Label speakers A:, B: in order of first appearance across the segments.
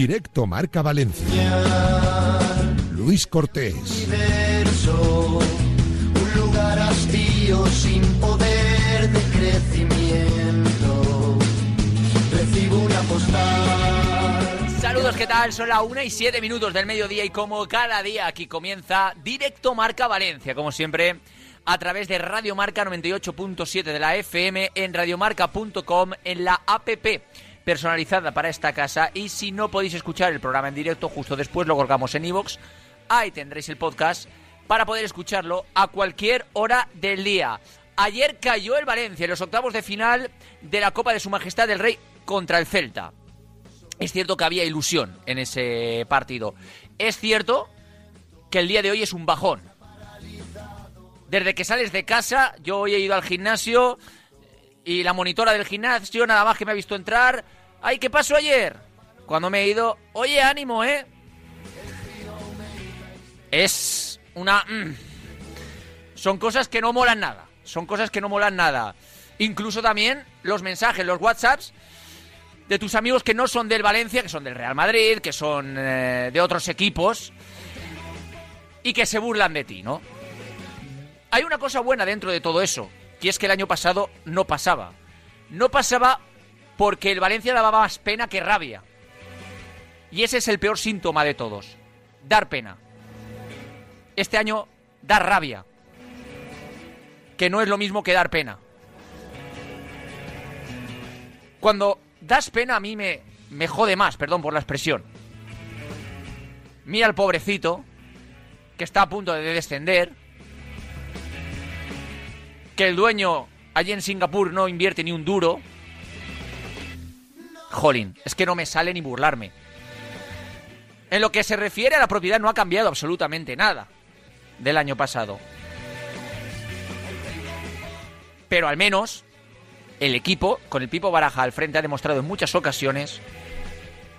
A: Directo Marca Valencia. Luis Cortés.
B: un lugar hastío sin poder de crecimiento.
C: Saludos, ¿qué tal? Son las 1 y 7 minutos del mediodía y como cada día aquí comienza Directo Marca Valencia, como siempre a través de Radio Marca 98.7 de la FM en radiomarca.com en la APP personalizada para esta casa y si no podéis escuchar el programa en directo justo después lo colgamos en iVoox, ahí tendréis el podcast para poder escucharlo a cualquier hora del día. Ayer cayó el Valencia en los octavos de final de la Copa de Su Majestad del Rey contra el Celta. Es cierto que había ilusión en ese partido. Es cierto que el día de hoy es un bajón. Desde que sales de casa, yo hoy he ido al gimnasio y la monitora del gimnasio nada más que me ha visto entrar. ¡Ay, qué pasó ayer! Cuando me he ido, oye, ánimo, ¿eh? Es una... Mm, son cosas que no molan nada. Son cosas que no molan nada. Incluso también los mensajes, los WhatsApps de tus amigos que no son del Valencia, que son del Real Madrid, que son eh, de otros equipos y que se burlan de ti, ¿no? Hay una cosa buena dentro de todo eso, y es que el año pasado no pasaba. No pasaba porque el Valencia daba más pena que rabia. Y ese es el peor síntoma de todos. Dar pena. Este año dar rabia. Que no es lo mismo que dar pena. Cuando das pena a mí me, me jode más, perdón por la expresión. Mira al pobrecito, que está a punto de descender, que el dueño allí en Singapur no invierte ni un duro. Jolín, es que no me sale ni burlarme. En lo que se refiere a la propiedad no ha cambiado absolutamente nada del año pasado. Pero al menos el equipo, con el Pipo Baraja al frente, ha demostrado en muchas ocasiones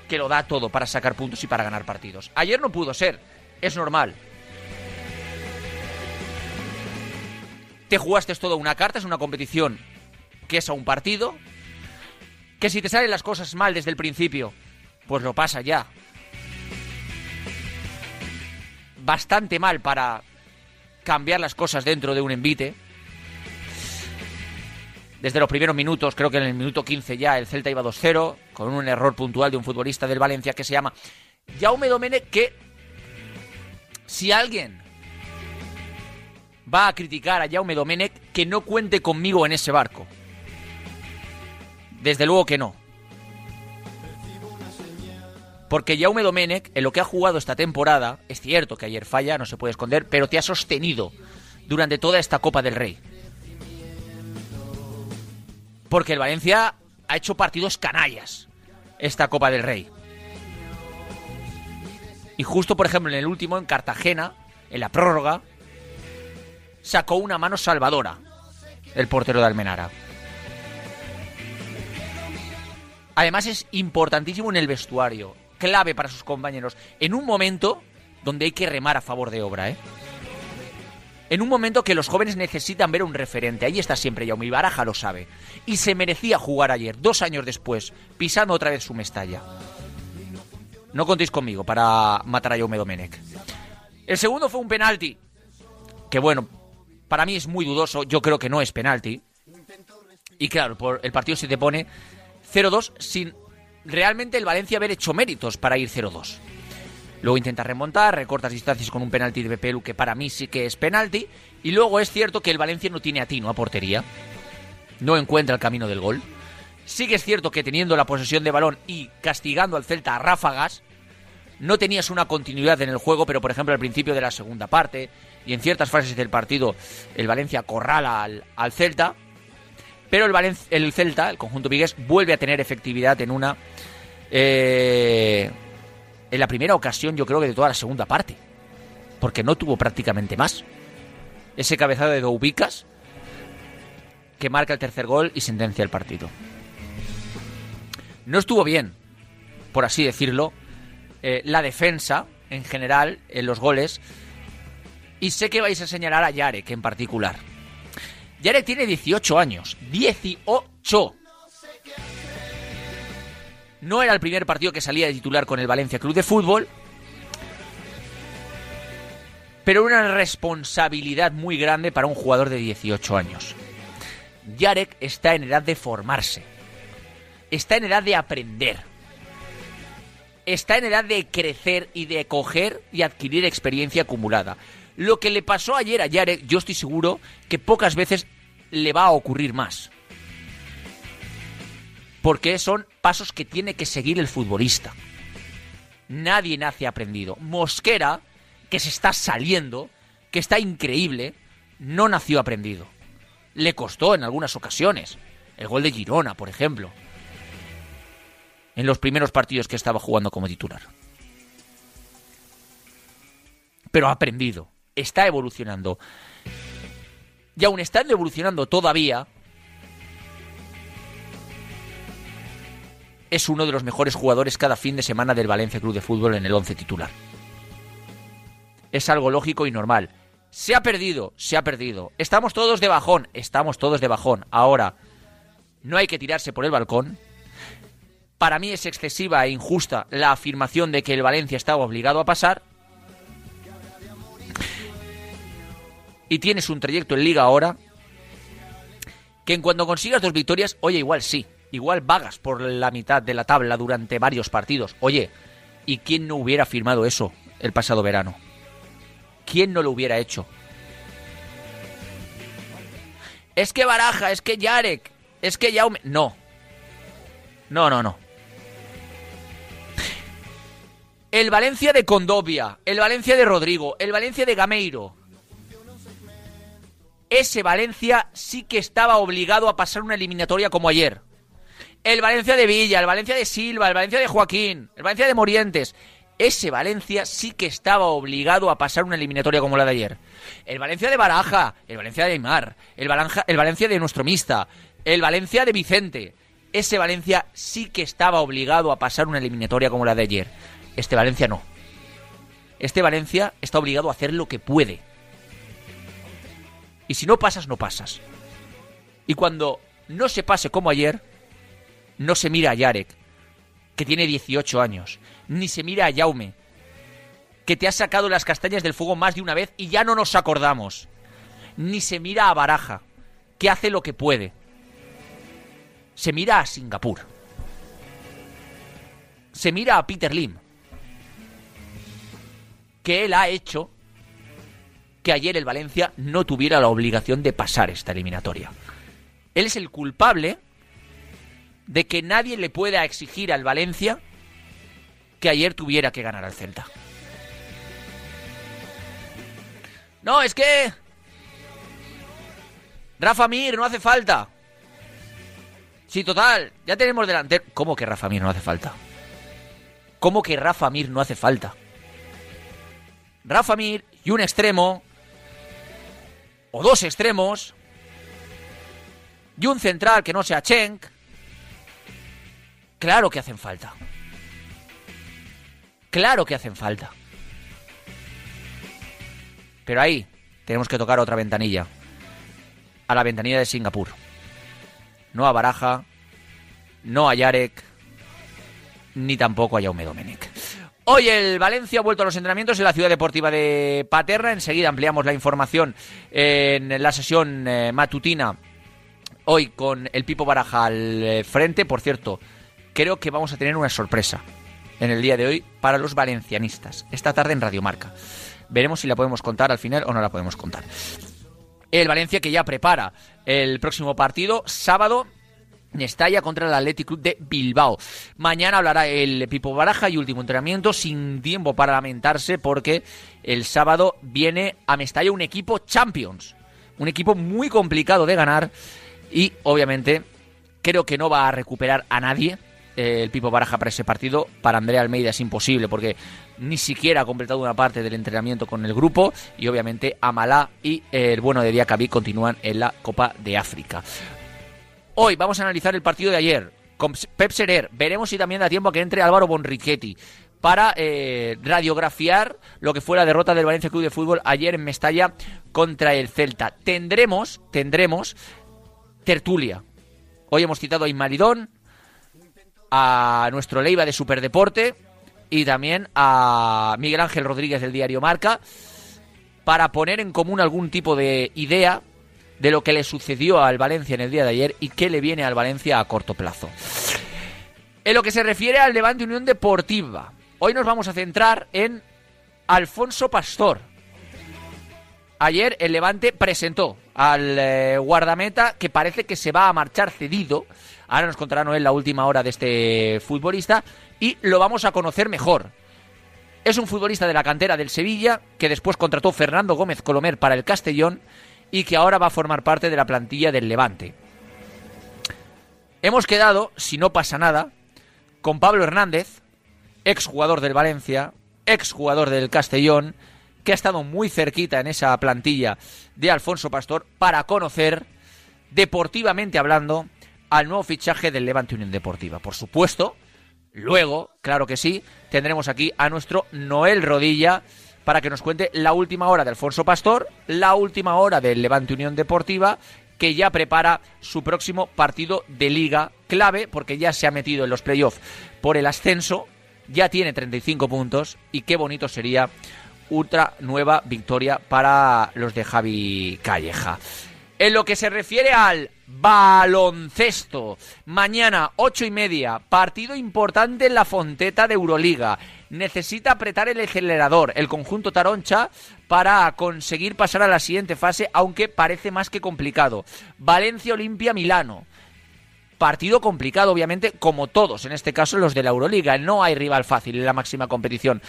C: que lo da todo para sacar puntos y para ganar partidos. Ayer no pudo ser, es normal. te jugaste todo una carta, es una competición que es a un partido, que si te salen las cosas mal desde el principio, pues lo pasa ya. Bastante mal para cambiar las cosas dentro de un envite. Desde los primeros minutos, creo que en el minuto 15 ya el Celta iba 2-0, con un error puntual de un futbolista del Valencia que se llama Jaume Domene, que si alguien va a criticar a Jaume Domenech que no cuente conmigo en ese barco. Desde luego que no. Porque Jaume Domenech, en lo que ha jugado esta temporada, es cierto que ayer falla, no se puede esconder, pero te ha sostenido durante toda esta Copa del Rey. Porque el Valencia ha hecho partidos canallas esta Copa del Rey. Y justo, por ejemplo, en el último, en Cartagena, en la prórroga, sacó una mano salvadora el portero de Almenara. Además es importantísimo en el vestuario, clave para sus compañeros, en un momento donde hay que remar a favor de obra, ¿eh? En un momento que los jóvenes necesitan ver un referente. Ahí está siempre Jaume Baraja lo sabe. Y se merecía jugar ayer, dos años después, pisando otra vez su Mestalla. No contéis conmigo para matar a Jaume Domenech. El segundo fue un penalti. Que bueno, para mí es muy dudoso, yo creo que no es penalti. Y claro, por el partido se te pone 0-2 sin realmente el Valencia haber hecho méritos para ir 0-2. Luego intenta remontar, recortas distancias con un penalti de Bepelu que para mí sí que es penalti. Y luego es cierto que el Valencia no tiene atino a portería. No encuentra el camino del gol. Sí que es cierto que teniendo la posesión de balón y castigando al Celta a ráfagas, no tenías una continuidad en el juego, pero por ejemplo al principio de la segunda parte y en ciertas fases del partido el Valencia corrala al, Celta, pero el, el Celta, el conjunto vigués, vuelve a tener efectividad en una... Eh, en la primera ocasión yo creo que de toda la segunda parte, porque no tuvo prácticamente más. Ese cabezado de Doubicas que marca el tercer gol y sentencia el partido. No estuvo bien, por así decirlo, eh, la defensa en general en los goles. Y sé que vais a señalar a Yarek en particular. Yarek tiene 18 años. 18. No era el primer partido que salía de titular con el Valencia Club de Fútbol. Pero una responsabilidad muy grande para un jugador de 18 años. Yarek está en edad de formarse. Está en edad de aprender. Está en edad de crecer y de coger y adquirir experiencia acumulada. Lo que le pasó ayer a Yarek, yo estoy seguro que pocas veces le va a ocurrir más. Porque son pasos que tiene que seguir el futbolista. Nadie nace aprendido. Mosquera, que se está saliendo, que está increíble, no nació aprendido. Le costó en algunas ocasiones. El gol de Girona, por ejemplo. En los primeros partidos que estaba jugando como titular. Pero ha aprendido. Está evolucionando. Y aún estando evolucionando todavía, es uno de los mejores jugadores cada fin de semana del Valencia Club de Fútbol en el 11 titular. Es algo lógico y normal. Se ha perdido, se ha perdido. Estamos todos de bajón, estamos todos de bajón. Ahora, no hay que tirarse por el balcón. Para mí es excesiva e injusta la afirmación de que el Valencia estaba obligado a pasar. Y tienes un trayecto en liga ahora que en cuanto consigas dos victorias, oye, igual sí, igual vagas por la mitad de la tabla durante varios partidos. Oye, ¿y quién no hubiera firmado eso el pasado verano? ¿Quién no lo hubiera hecho? Es que Baraja, es que Yarek, es que Jaume... No. No, no, no. El Valencia de Condovia, el Valencia de Rodrigo, el Valencia de Gameiro. Ese Valencia sí que estaba obligado a pasar una eliminatoria como ayer. El Valencia de Villa, el Valencia de Silva, el Valencia de Joaquín, el Valencia de Morientes. Ese Valencia sí que estaba obligado a pasar una eliminatoria como la de ayer. El Valencia de Baraja, el Valencia de Aymar, el, el Valencia de nuestro mista, el Valencia de Vicente. Ese Valencia sí que estaba obligado a pasar una eliminatoria como la de ayer. Este Valencia no. Este Valencia está obligado a hacer lo que puede. Y si no pasas, no pasas. Y cuando no se pase como ayer, no se mira a Yarek, que tiene 18 años, ni se mira a Jaume, que te ha sacado las castañas del fuego más de una vez y ya no nos acordamos. Ni se mira a Baraja, que hace lo que puede. Se mira a Singapur. Se mira a Peter Lim, que él ha hecho que ayer el Valencia no tuviera la obligación de pasar esta eliminatoria. Él es el culpable de que nadie le pueda exigir al Valencia que ayer tuviera que ganar al Celta. No, es que... Rafa Mir, no hace falta. Sí, total, ya tenemos delante... ¿Cómo que Rafa Mir no hace falta? ¿Cómo que Rafa Mir no hace falta? Rafa Mir y un extremo, o dos extremos, y un central que no sea Chenk, claro que hacen falta. Claro que hacen falta. Pero ahí tenemos que tocar otra ventanilla. A la ventanilla de Singapur. No a Baraja, no a Yarek, ni tampoco a Jaume Domenech. Hoy el Valencia ha vuelto a los entrenamientos en la ciudad deportiva de Paterra. Enseguida ampliamos la información en la sesión eh, matutina. Hoy con el Pipo Baraja al eh, frente. Por cierto, creo que vamos a tener una sorpresa en el día de hoy para los valencianistas. Esta tarde en Radio Marca. Veremos si la podemos contar al final o no la podemos contar. El Valencia que ya prepara el próximo partido, sábado Estalla contra el Athletic Club de Bilbao. Mañana hablará el Pipo Baraja y último entrenamiento sin tiempo para lamentarse porque el sábado viene a Mestalla un equipo Champions. Un equipo muy complicado de ganar y obviamente creo que no va a recuperar a nadie el Pipo Baraja para ese partido. Para Andrea Almeida es imposible porque ni siquiera ha completado una parte del entrenamiento con el grupo y obviamente Amalá y el bueno de Diacabí continúan en la Copa de África. Hoy vamos a analizar el partido de ayer con Pep Serer. Veremos si también da tiempo a que entre Álvaro Bonrichetti para eh, radiografiar lo que fue la derrota del Valencia Club de Fútbol ayer en Mestalla contra el Celta. Tendremos, tendremos tertulia. Hoy hemos citado a Inmaridón, a nuestro Leiva de Superdeporte y también a Miguel Ángel Rodríguez del diario Marca para poner en común algún tipo de idea de lo que le sucedió al Valencia en el día de ayer y qué le viene al Valencia a corto plazo. En lo que se refiere al Levante Unión Deportiva, hoy nos vamos a centrar en Alfonso Pastor. Ayer el Levante presentó al eh, guardameta que parece que se va a marchar cedido. Ahora nos contará Noel la última hora de este futbolista y lo vamos a conocer mejor. Es un futbolista de la cantera del Sevilla que después contrató Fernando Gómez Colomer para el Castellón y que ahora va a formar parte de la plantilla del Levante. Hemos quedado, si no pasa nada, con Pablo Hernández, exjugador del Valencia, exjugador del Castellón, que ha estado muy cerquita en esa plantilla de Alfonso Pastor para conocer, deportivamente hablando, al nuevo fichaje del Levante Unión Deportiva. Por supuesto, luego, claro que sí, tendremos aquí a nuestro Noel Rodilla para que nos cuente la última hora de Alfonso Pastor, la última hora del Levante Unión Deportiva, que ya prepara su próximo partido de liga clave, porque ya se ha metido en los playoffs por el ascenso, ya tiene 35 puntos y qué bonito sería otra nueva victoria para los de Javi Calleja. En lo que se refiere al baloncesto, mañana ocho y media, partido importante en la Fonteta de Euroliga. Necesita apretar el acelerador el conjunto Taroncha para conseguir pasar a la siguiente fase, aunque parece más que complicado. Valencia Olimpia Milano. Partido complicado, obviamente, como todos, en este caso los de la Euroliga. No hay rival fácil en la máxima competición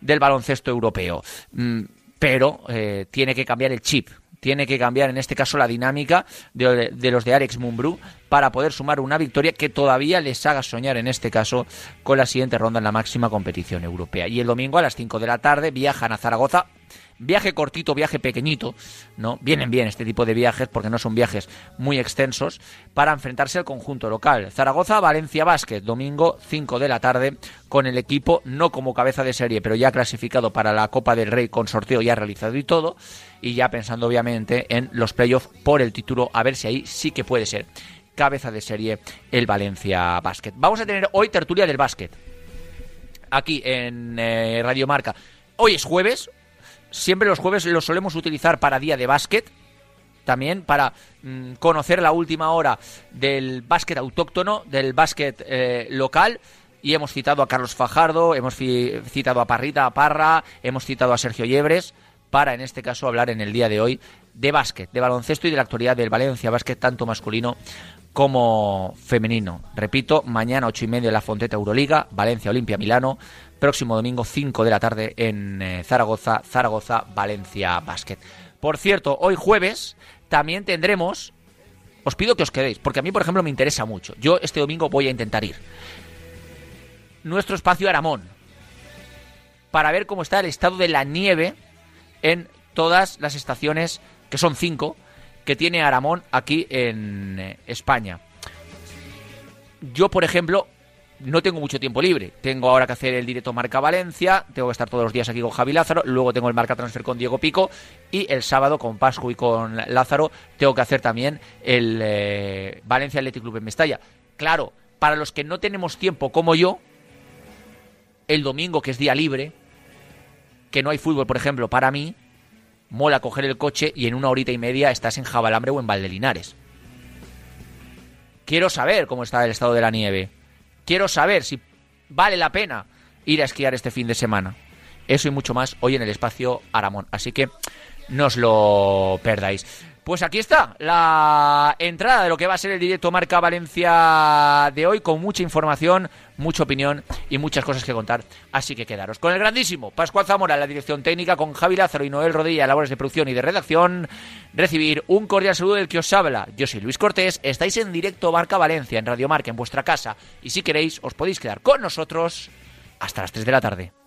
C: del baloncesto europeo. Mm, pero eh, tiene que cambiar el chip tiene que cambiar en este caso la dinámica de, los de Alex Mumbrú para poder sumar una victoria que todavía les haga soñar en este caso con la siguiente ronda en la máxima competición europea. Y el domingo a las 5 de la tarde viajan a Zaragoza viaje cortito, viaje pequeñito, ¿no? Vienen bien este tipo de viajes porque no son viajes muy extensos para enfrentarse al conjunto local. Zaragoza, Valencia Basket, domingo 5 de la tarde con el equipo no como cabeza de serie, pero ya clasificado para la Copa del Rey con sorteo ya realizado y todo y ya pensando obviamente en los playoffs por el título a ver si ahí sí que puede ser cabeza de serie el Valencia Basket. Vamos a tener hoy tertulia del básquet aquí en eh, Radio Marca. Hoy es jueves, Siempre los jueves los solemos utilizar para día de básquet, también para mm, conocer la última hora del básquet autóctono, del básquet eh, local. Y hemos citado a Carlos Fajardo, hemos citado a Parrita, a Parra, hemos citado a Sergio Yebres, para en este caso hablar en el día de hoy de básquet, de baloncesto y de la actualidad del Valencia Básquet, tanto masculino como femenino. Repito, mañana ocho y media en la Fonteta Euroliga, Valencia Olimpia Milano, próximo domingo 5 de la tarde en eh, Zaragoza, Zaragoza, Valencia Basket. Por cierto, hoy jueves también tendremos, os pido que os quedéis, porque a mí, por ejemplo, me interesa mucho. Yo este domingo voy a intentar ir. Nuestro espacio Aramón, para ver cómo está el estado de la nieve en todas las estaciones, que son cinco, que tiene Aramón aquí en eh, España. Yo, por ejemplo, no tengo mucho tiempo libre. Tengo ahora que hacer el directo Marca Valencia, tengo que estar todos los días aquí con Javi Lázaro, luego tengo el Marca Transfer con Diego Pico y el sábado con Pascu y con Lázaro tengo que hacer también el eh, Valencia Athletic Club en Mestalla. Claro, para los que no tenemos tiempo como yo, el domingo que es día libre, que no hay fútbol, por ejemplo, para mí, mola coger el coche y en una horita y media estás en Jabalambre o en Valdelinares. Quiero saber cómo está el estado de la nieve Quiero saber si vale la pena ir a esquiar este fin de semana. Eso y mucho más hoy en el espacio Aramón. Así que no os lo perdáis. Pues aquí está la entrada de lo que va a ser el directo Marca Valencia de hoy, con mucha información, mucha opinión y muchas cosas que contar. Así que quedaros con el grandísimo Pascual Zamora la dirección técnica, con Javi Lázaro y Noel Rodilla labores de producción y de redacción. Recibir un cordial saludo del que os habla. Yo soy Luis Cortés, estáis en directo Marca Valencia, en Radio Marca, en vuestra casa. Y si queréis, os podéis quedar con nosotros hasta las 3 de la tarde.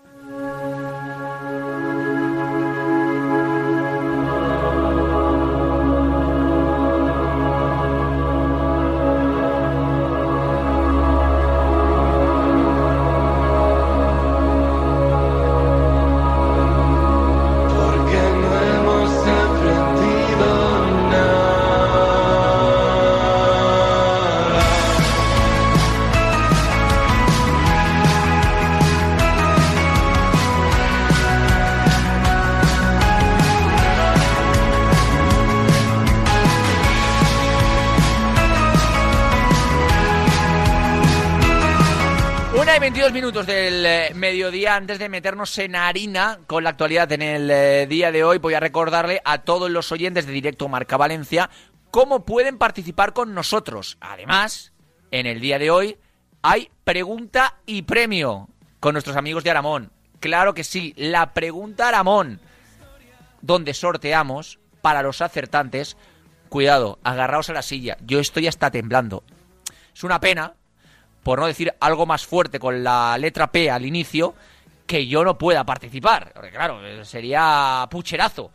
C: Mediodía antes de meternos en harina con la actualidad en el eh, día de hoy. Voy a recordarle a todos los oyentes de Directo Marca Valencia cómo pueden participar con nosotros. Además, en el día de hoy hay pregunta y premio con nuestros amigos de Aramón. Claro que sí, la pregunta Aramón, donde sorteamos para los acertantes. Cuidado, agarraos a la silla. Yo estoy hasta temblando. Es una pena, por no decir algo más fuerte con la letra P al inicio, que yo no pueda participar. Porque claro, sería pucherazo,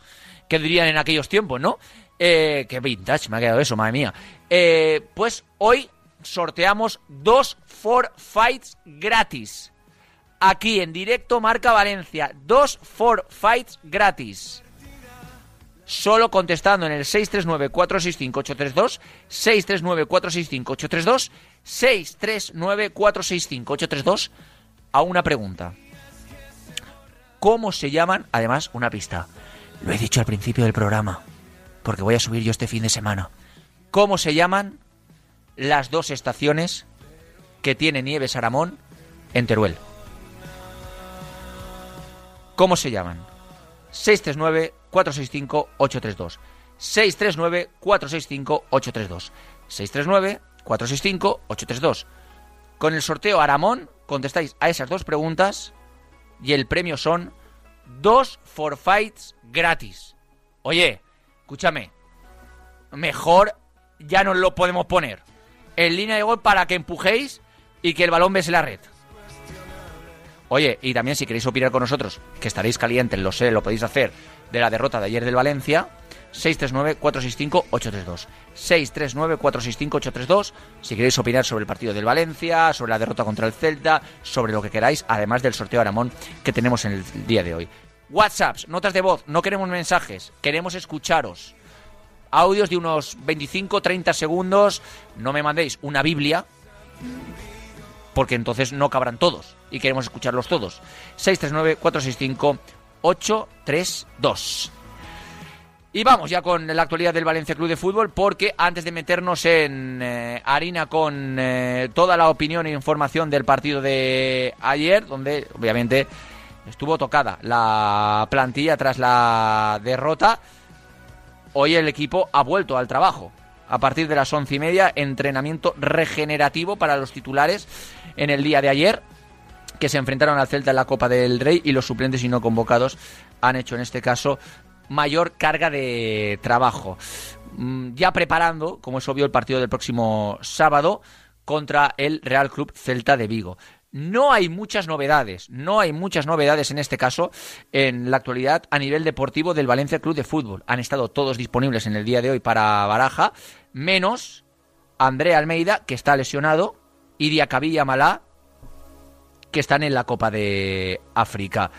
C: que dirían en aquellos tiempos, ¿no? Eh, qué vintage me ha quedado eso, madre mía. Eh, pues hoy sorteamos dos For Fights gratis. Aquí en directo Marca Valencia. Dos For Fights gratis. Solo contestando en el 639-465-832, 639-465-832, 639-465-832 a una pregunta. ¿Cómo se llaman? Además, una pista. Lo he dicho al principio del programa, porque voy a subir yo este fin de semana. ¿Cómo se llaman las dos estaciones que tiene Nieves Aramón en Teruel? ¿Cómo se llaman? 639-465-832. 639-465-832. 639-465-832. Con el sorteo Aramón contestáis a esas dos preguntas y el premio son dos for fights gratis. Oye, escúchame, mejor ya no lo podemos poner en línea de gol para que empujéis y que el balón bese la red. Oye, y también si queréis opinar con nosotros, que estaréis calientes, lo sé, lo podéis hacer, de la derrota de ayer del Valencia, 639-465-832. 639-465-832. Si queréis opinar sobre el partido del Valencia, sobre la derrota contra el Celta, sobre lo que queráis, además del sorteo Aramón que tenemos en el día de hoy. WhatsApps, notas de voz, no queremos mensajes, queremos escucharos. Audios de unos 25-30 segundos, no me mandéis una Biblia, porque entonces no cabrán todos y queremos escucharlos todos. 639-465-832. Y vamos ya con la actualidad del Valencia Club de Fútbol, porque antes de meternos en eh, harina con eh, toda la opinión e información del partido de ayer, donde obviamente estuvo tocada la plantilla tras la derrota, hoy el equipo ha vuelto al trabajo. A partir de las once y media, entrenamiento regenerativo para los titulares en el día de ayer que se enfrentaron al Celta en la Copa del Rey y los suplentes y no convocados han hecho en este caso mayor carga de trabajo. Mm, ya preparando, como es obvio, el partido del próximo sábado contra el Real Club Celta de Vigo. No hay muchas novedades, no hay muchas novedades en este caso en la actualidad a nivel deportivo del Valencia Club de Fútbol. Han estado todos disponibles en el día de hoy para Baraja, menos André Almeida, que está lesionado, y Diacabí Malá, que están en la Copa de África.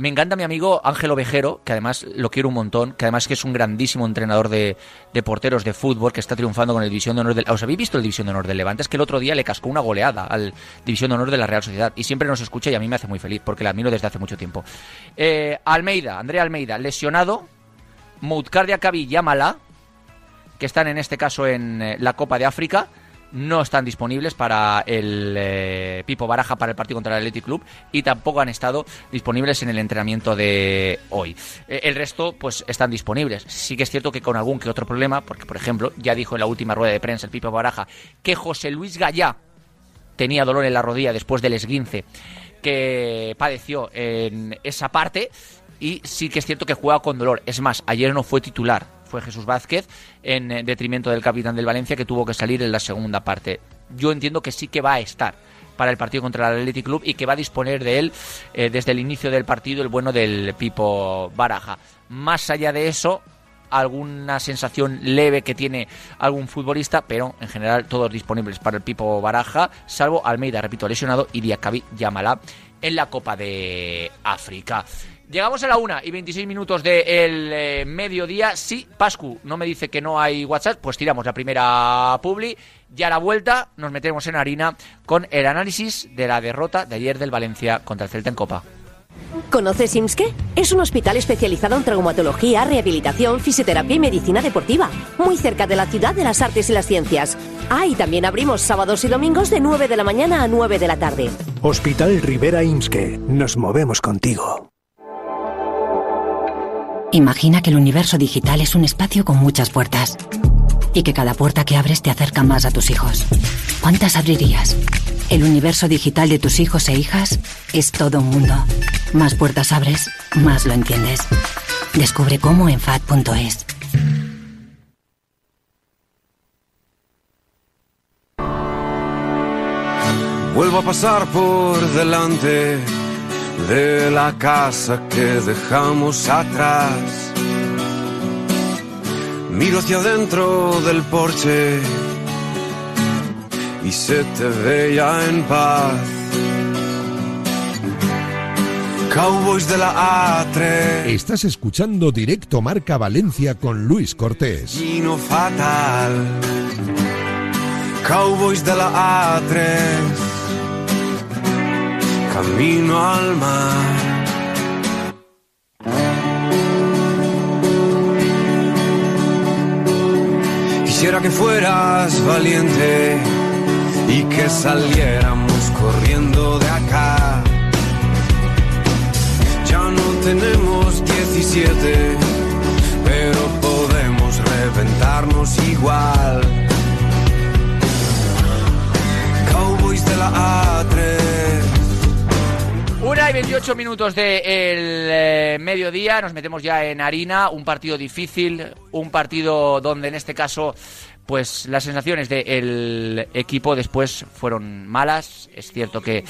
C: Me encanta mi amigo Ángelo Vejero, que además lo quiero un montón, que además que es un grandísimo entrenador de, porteros de fútbol, que está triunfando con el División de Honor del... ¿Os habéis visto el División de Honor del Levante? Es que el otro día le cascó una goleada al División de Honor de la Real Sociedad y siempre nos escucha y a mí me hace muy feliz porque la admiro desde hace mucho tiempo. Eh, Almeida, Andrea Almeida, lesionado, Moutkardia Kabi y Yamala, que están en este caso en eh, la Copa de África, no están disponibles para el eh, Pipo Baraja para el partido contra el Athletic Club y tampoco han estado disponibles en el entrenamiento de hoy. Eh, el resto pues están disponibles. Sí que es cierto que con algún que otro problema, porque por ejemplo ya dijo en la última rueda de prensa el Pipo Baraja que José Luis Gallá tenía dolor en la rodilla después del esguince que padeció en esa parte y sí que es cierto que juega con dolor. Es más, ayer no fue titular fue Jesús Vázquez, en eh, detrimento del capitán del Valencia que tuvo que salir en la segunda parte. Yo entiendo que sí que va a estar para el partido contra el Athletic Club y que va a disponer de él eh, desde el inicio del partido el bueno del Pipo Baraja. Más allá de eso, alguna sensación leve que tiene algún futbolista, pero en general todos disponibles para el Pipo Baraja, salvo Almeida, repito, lesionado, y Diakabi Yamala en la Copa de África. Llegamos a la una y 26 minutos del de eh, mediodía. Sí, Pascu no me dice que no hay WhatsApp, pues tiramos la primera publi. Ya a la vuelta nos metemos en harina con el análisis de la derrota de ayer del Valencia contra el Celta en Copa.
D: ¿Conoces IMSKE? Es un hospital especializado en traumatología, rehabilitación, fisioterapia y medicina deportiva, muy cerca de la ciudad de las artes y las ciencias. Ah, y también abrimos sábados y domingos de 9 de la mañana a 9 de la tarde.
E: Hospital Rivera IMSKE. Nos movemos contigo.
F: Imagina que el universo digital es un espacio con muchas puertas y que cada puerta que abres te acerca más a tus hijos. ¿Cuántas abrirías? El universo digital de tus hijos e hijas es todo un mundo. Más puertas abres, más lo entiendes. Descubre cómo en FAD.es.
G: Vuelvo a pasar por delante de la casa que dejamos atrás. Miro hacia adentro del porche y se te veía en paz. Cowboys de la A3.
A: Estás escuchando Directo Marca Valencia con Luis Cortés.
G: Gino fatal. Cowboys de la A3. Camino al mar. Quisiera que fueras valiente y que saliéramos corriendo de acá. Ya no tenemos 17, pero podemos reventarnos igual. Cowboys de la A3.
C: Una y 28 minutos del de mediodía, nos metemos ya en harina, un partido difícil, un partido donde en este caso pues las sensaciones del equipo después fueron malas. Es cierto que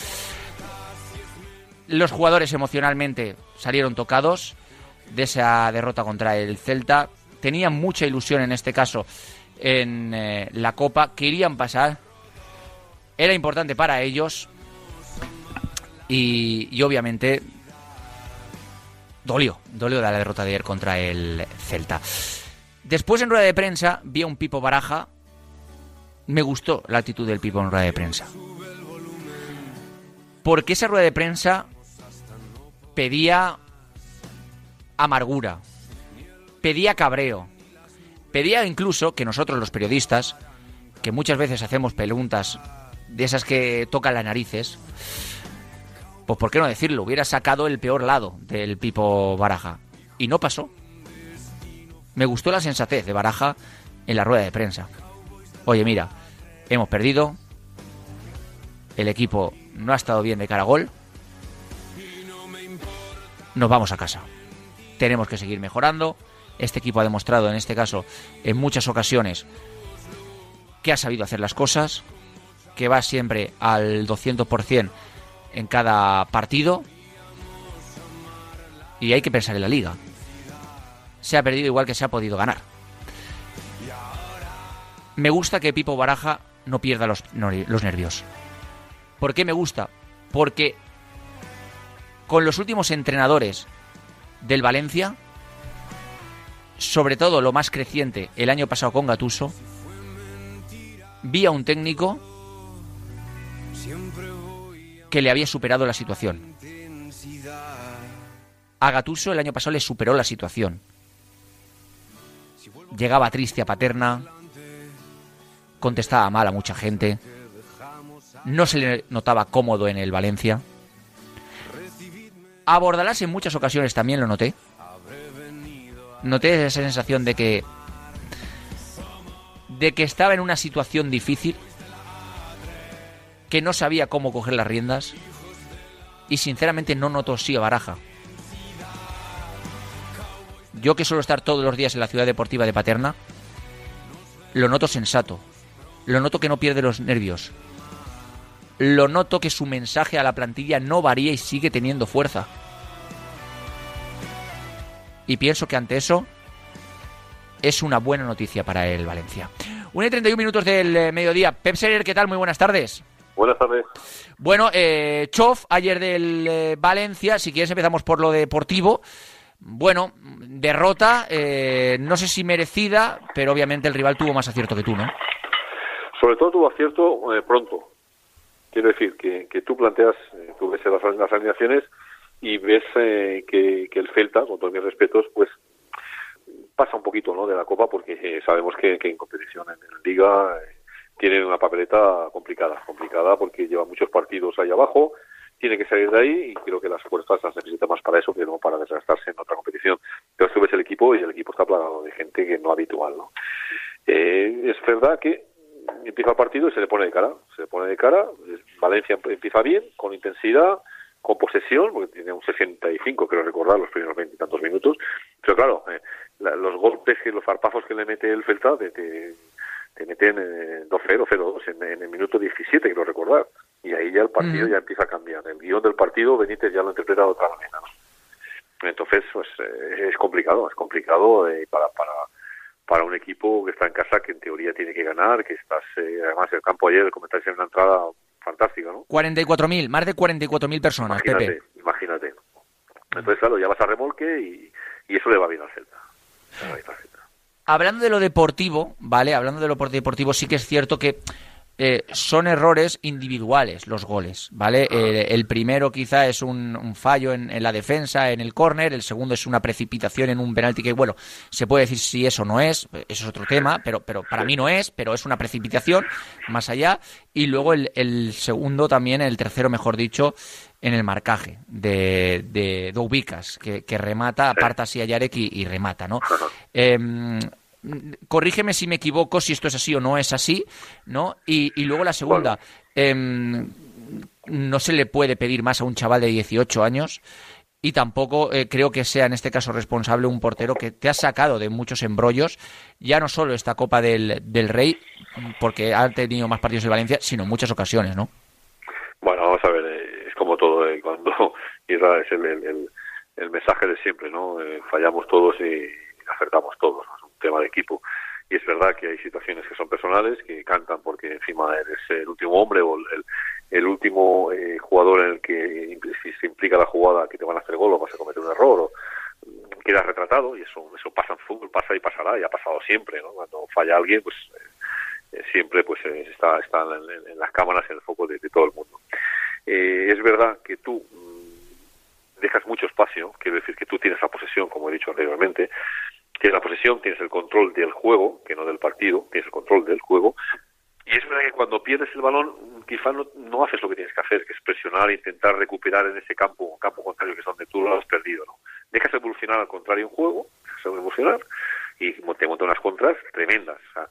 C: los jugadores emocionalmente salieron tocados de esa derrota contra el Celta. Tenían mucha ilusión en este caso en eh, la Copa, querían pasar. Era importante para ellos y, obviamente dolió, dolió la derrota de ayer contra el Celta. Después en rueda de prensa vi a un Pipo Baraja. Me gustó la actitud del Pipo en rueda de prensa. Porque esa rueda de prensa pedía amargura, pedía cabreo, pedía incluso que nosotros los periodistas, que muchas veces hacemos preguntas de esas que tocan las narices, pues por qué no decirlo, hubiera sacado el peor lado del Pipo Baraja. Y no pasó. Me gustó la sensatez de Baraja en la rueda de prensa. Oye, mira, hemos perdido. El equipo no ha estado bien de cara a gol. Nos vamos a casa. Tenemos que seguir mejorando. Este equipo ha demostrado, en este caso, en muchas ocasiones, que ha sabido hacer las cosas, que va siempre al 200% en cada partido. Y hay que pensar en la liga se ha perdido igual que se ha podido ganar. Me gusta que Pipo Baraja no pierda los, los nervios. ¿Por qué me gusta? Porque con los últimos entrenadores del Valencia, sobre todo lo más creciente el año pasado con Gatuso, vi a un técnico que le había superado la situación. A Gatuso el año pasado le superó la situación llegaba triste a Paterna, contestaba mal a mucha gente, no se le notaba cómodo en el Valencia. A en muchas ocasiones también lo noté. Noté esa sensación de que de que estaba en una situación difícil, que no sabía cómo coger las riendas y sinceramente no noto sí a Baraja. Yo que suelo estar todos los días en la ciudad deportiva de Paterna, lo noto sensato. Lo noto que no pierde los nervios. Lo noto que su mensaje a la plantilla no varía y sigue teniendo fuerza. Y pienso que ante eso es una buena noticia para el Valencia. 1 y 31 minutos del eh, mediodía. Pep Serer, ¿qué tal? Muy buenas tardes.
H: Buenas tardes.
C: Bueno, eh, Chof, ayer del eh, Valencia, si quieres empezamos por lo deportivo. Bueno, derrota, eh, no sé si merecida, pero obviamente el rival tuvo más acierto que tú, ¿no?
H: Sobre todo tuvo acierto eh, pronto. Quiero decir que, que tú planteas, eh, tú ves las, las alineaciones y ves eh, que, que el Celta, con todos mis respetos, pues pasa un poquito ¿no? de la Copa porque sabemos que, que en competición en, en Liga eh, tiene una papeleta complicada, complicada porque lleva muchos partidos ahí abajo, tiene que salir de ahí y creo que las fuerzas las necesita más para eso que no para desgastarse en otra competición. Pero tú ves el equipo y el equipo está plagado de gente que no habitual. ¿no? Eh, es verdad que empieza el partido y se le pone de cara, se le pone de cara, Valencia empieza bien, con intensidad, con posesión, porque tiene un 65, creo recordar, los primeros veintitantos minutos, pero claro, eh, la, los golpes y los zarpazos que le mete el Celta te, te meten eh, 2-0, 0-2 en, en, el minuto 17, quiero recordar, y ahí ya el partido
C: Mm.
H: ya empieza a cambiar. El guion del partido Benítez ya lo interpreta de otra manera. ¿no? Entonces, pues eh, es complicado, es complicado eh, para, para, para un equipo que está en casa, que en teoría tiene que ganar, que estás, eh, además el campo ayer, comentáis en una entrada fantástica, ¿no?
C: 44.000, más de 44.000 personas,
H: Imagínate,
C: Pepe.
H: imagínate. Entonces, claro, ya vas a remolque y, y eso le va bien al Celta. Le va bien al Celta.
C: Hablando de lo deportivo, ¿vale? Hablando de lo deportivo, sí que es cierto que eh, son errores individuales los goles, ¿vale? Eh, el primero quizá es un, un fallo en, en la defensa, en el córner, el segundo es una precipitación en un penalti que, bueno, se puede decir si eso no es, eso es otro tema, pero, pero para mí no es, pero es una precipitación más allá. Y luego el, el segundo también, el tercero, mejor dicho, en el marcaje de, de Doubicas, que, que remata, aparta así a Yarek y, y remata, ¿no? Em, corrígeme si me equivoco, si esto es así o no es así, ¿no? Y, y luego la segunda, em, no se le puede pedir más a un chaval de 18 años y tampoco eh, creo que sea en este caso responsable un portero que te ha sacado de muchos embrollos, ya no solo esta Copa del, del Rey, porque ha tenido más partidos de Valencia, sino en muchas ocasiones, ¿no?
H: Bueno, vamos a ver, eh, es como todo, eh, cuando Isra es el, el, mensaje de siempre, ¿no? Fallamos todos y acertamos todos, ¿no? Tema de equipo. Y es verdad que hay situaciones que son personales, que cantan porque encima eres el último hombre o el, el, último eh, jugador en el que si se implica la jugada que te van a hacer gol o vas a cometer un error o mm, quedas retratado y eso eso pasa en fútbol, pasa y pasará y ha pasado siempre, ¿no? Cuando falla alguien, pues eh, siempre pues eh, está, está en, las cámaras en el foco de, de todo el mundo. Eh, es verdad que tú mmm, dejas mucho espacio, quiero decir que tú tienes la posesión, como he dicho anteriormente, tienes la posesión, tienes el control del juego, que no del partido, tienes el control del juego, y es verdad que cuando pierdes el balón, quizá no, no, haces lo que tienes que hacer, que es presionar e intentar recuperar en ese campo, campo contrario que es donde tú lo has perdido, ¿no? Dejas evolucionar al contrario un juego, dejas evolucionar, y te monta unas contras tremendas. O sea,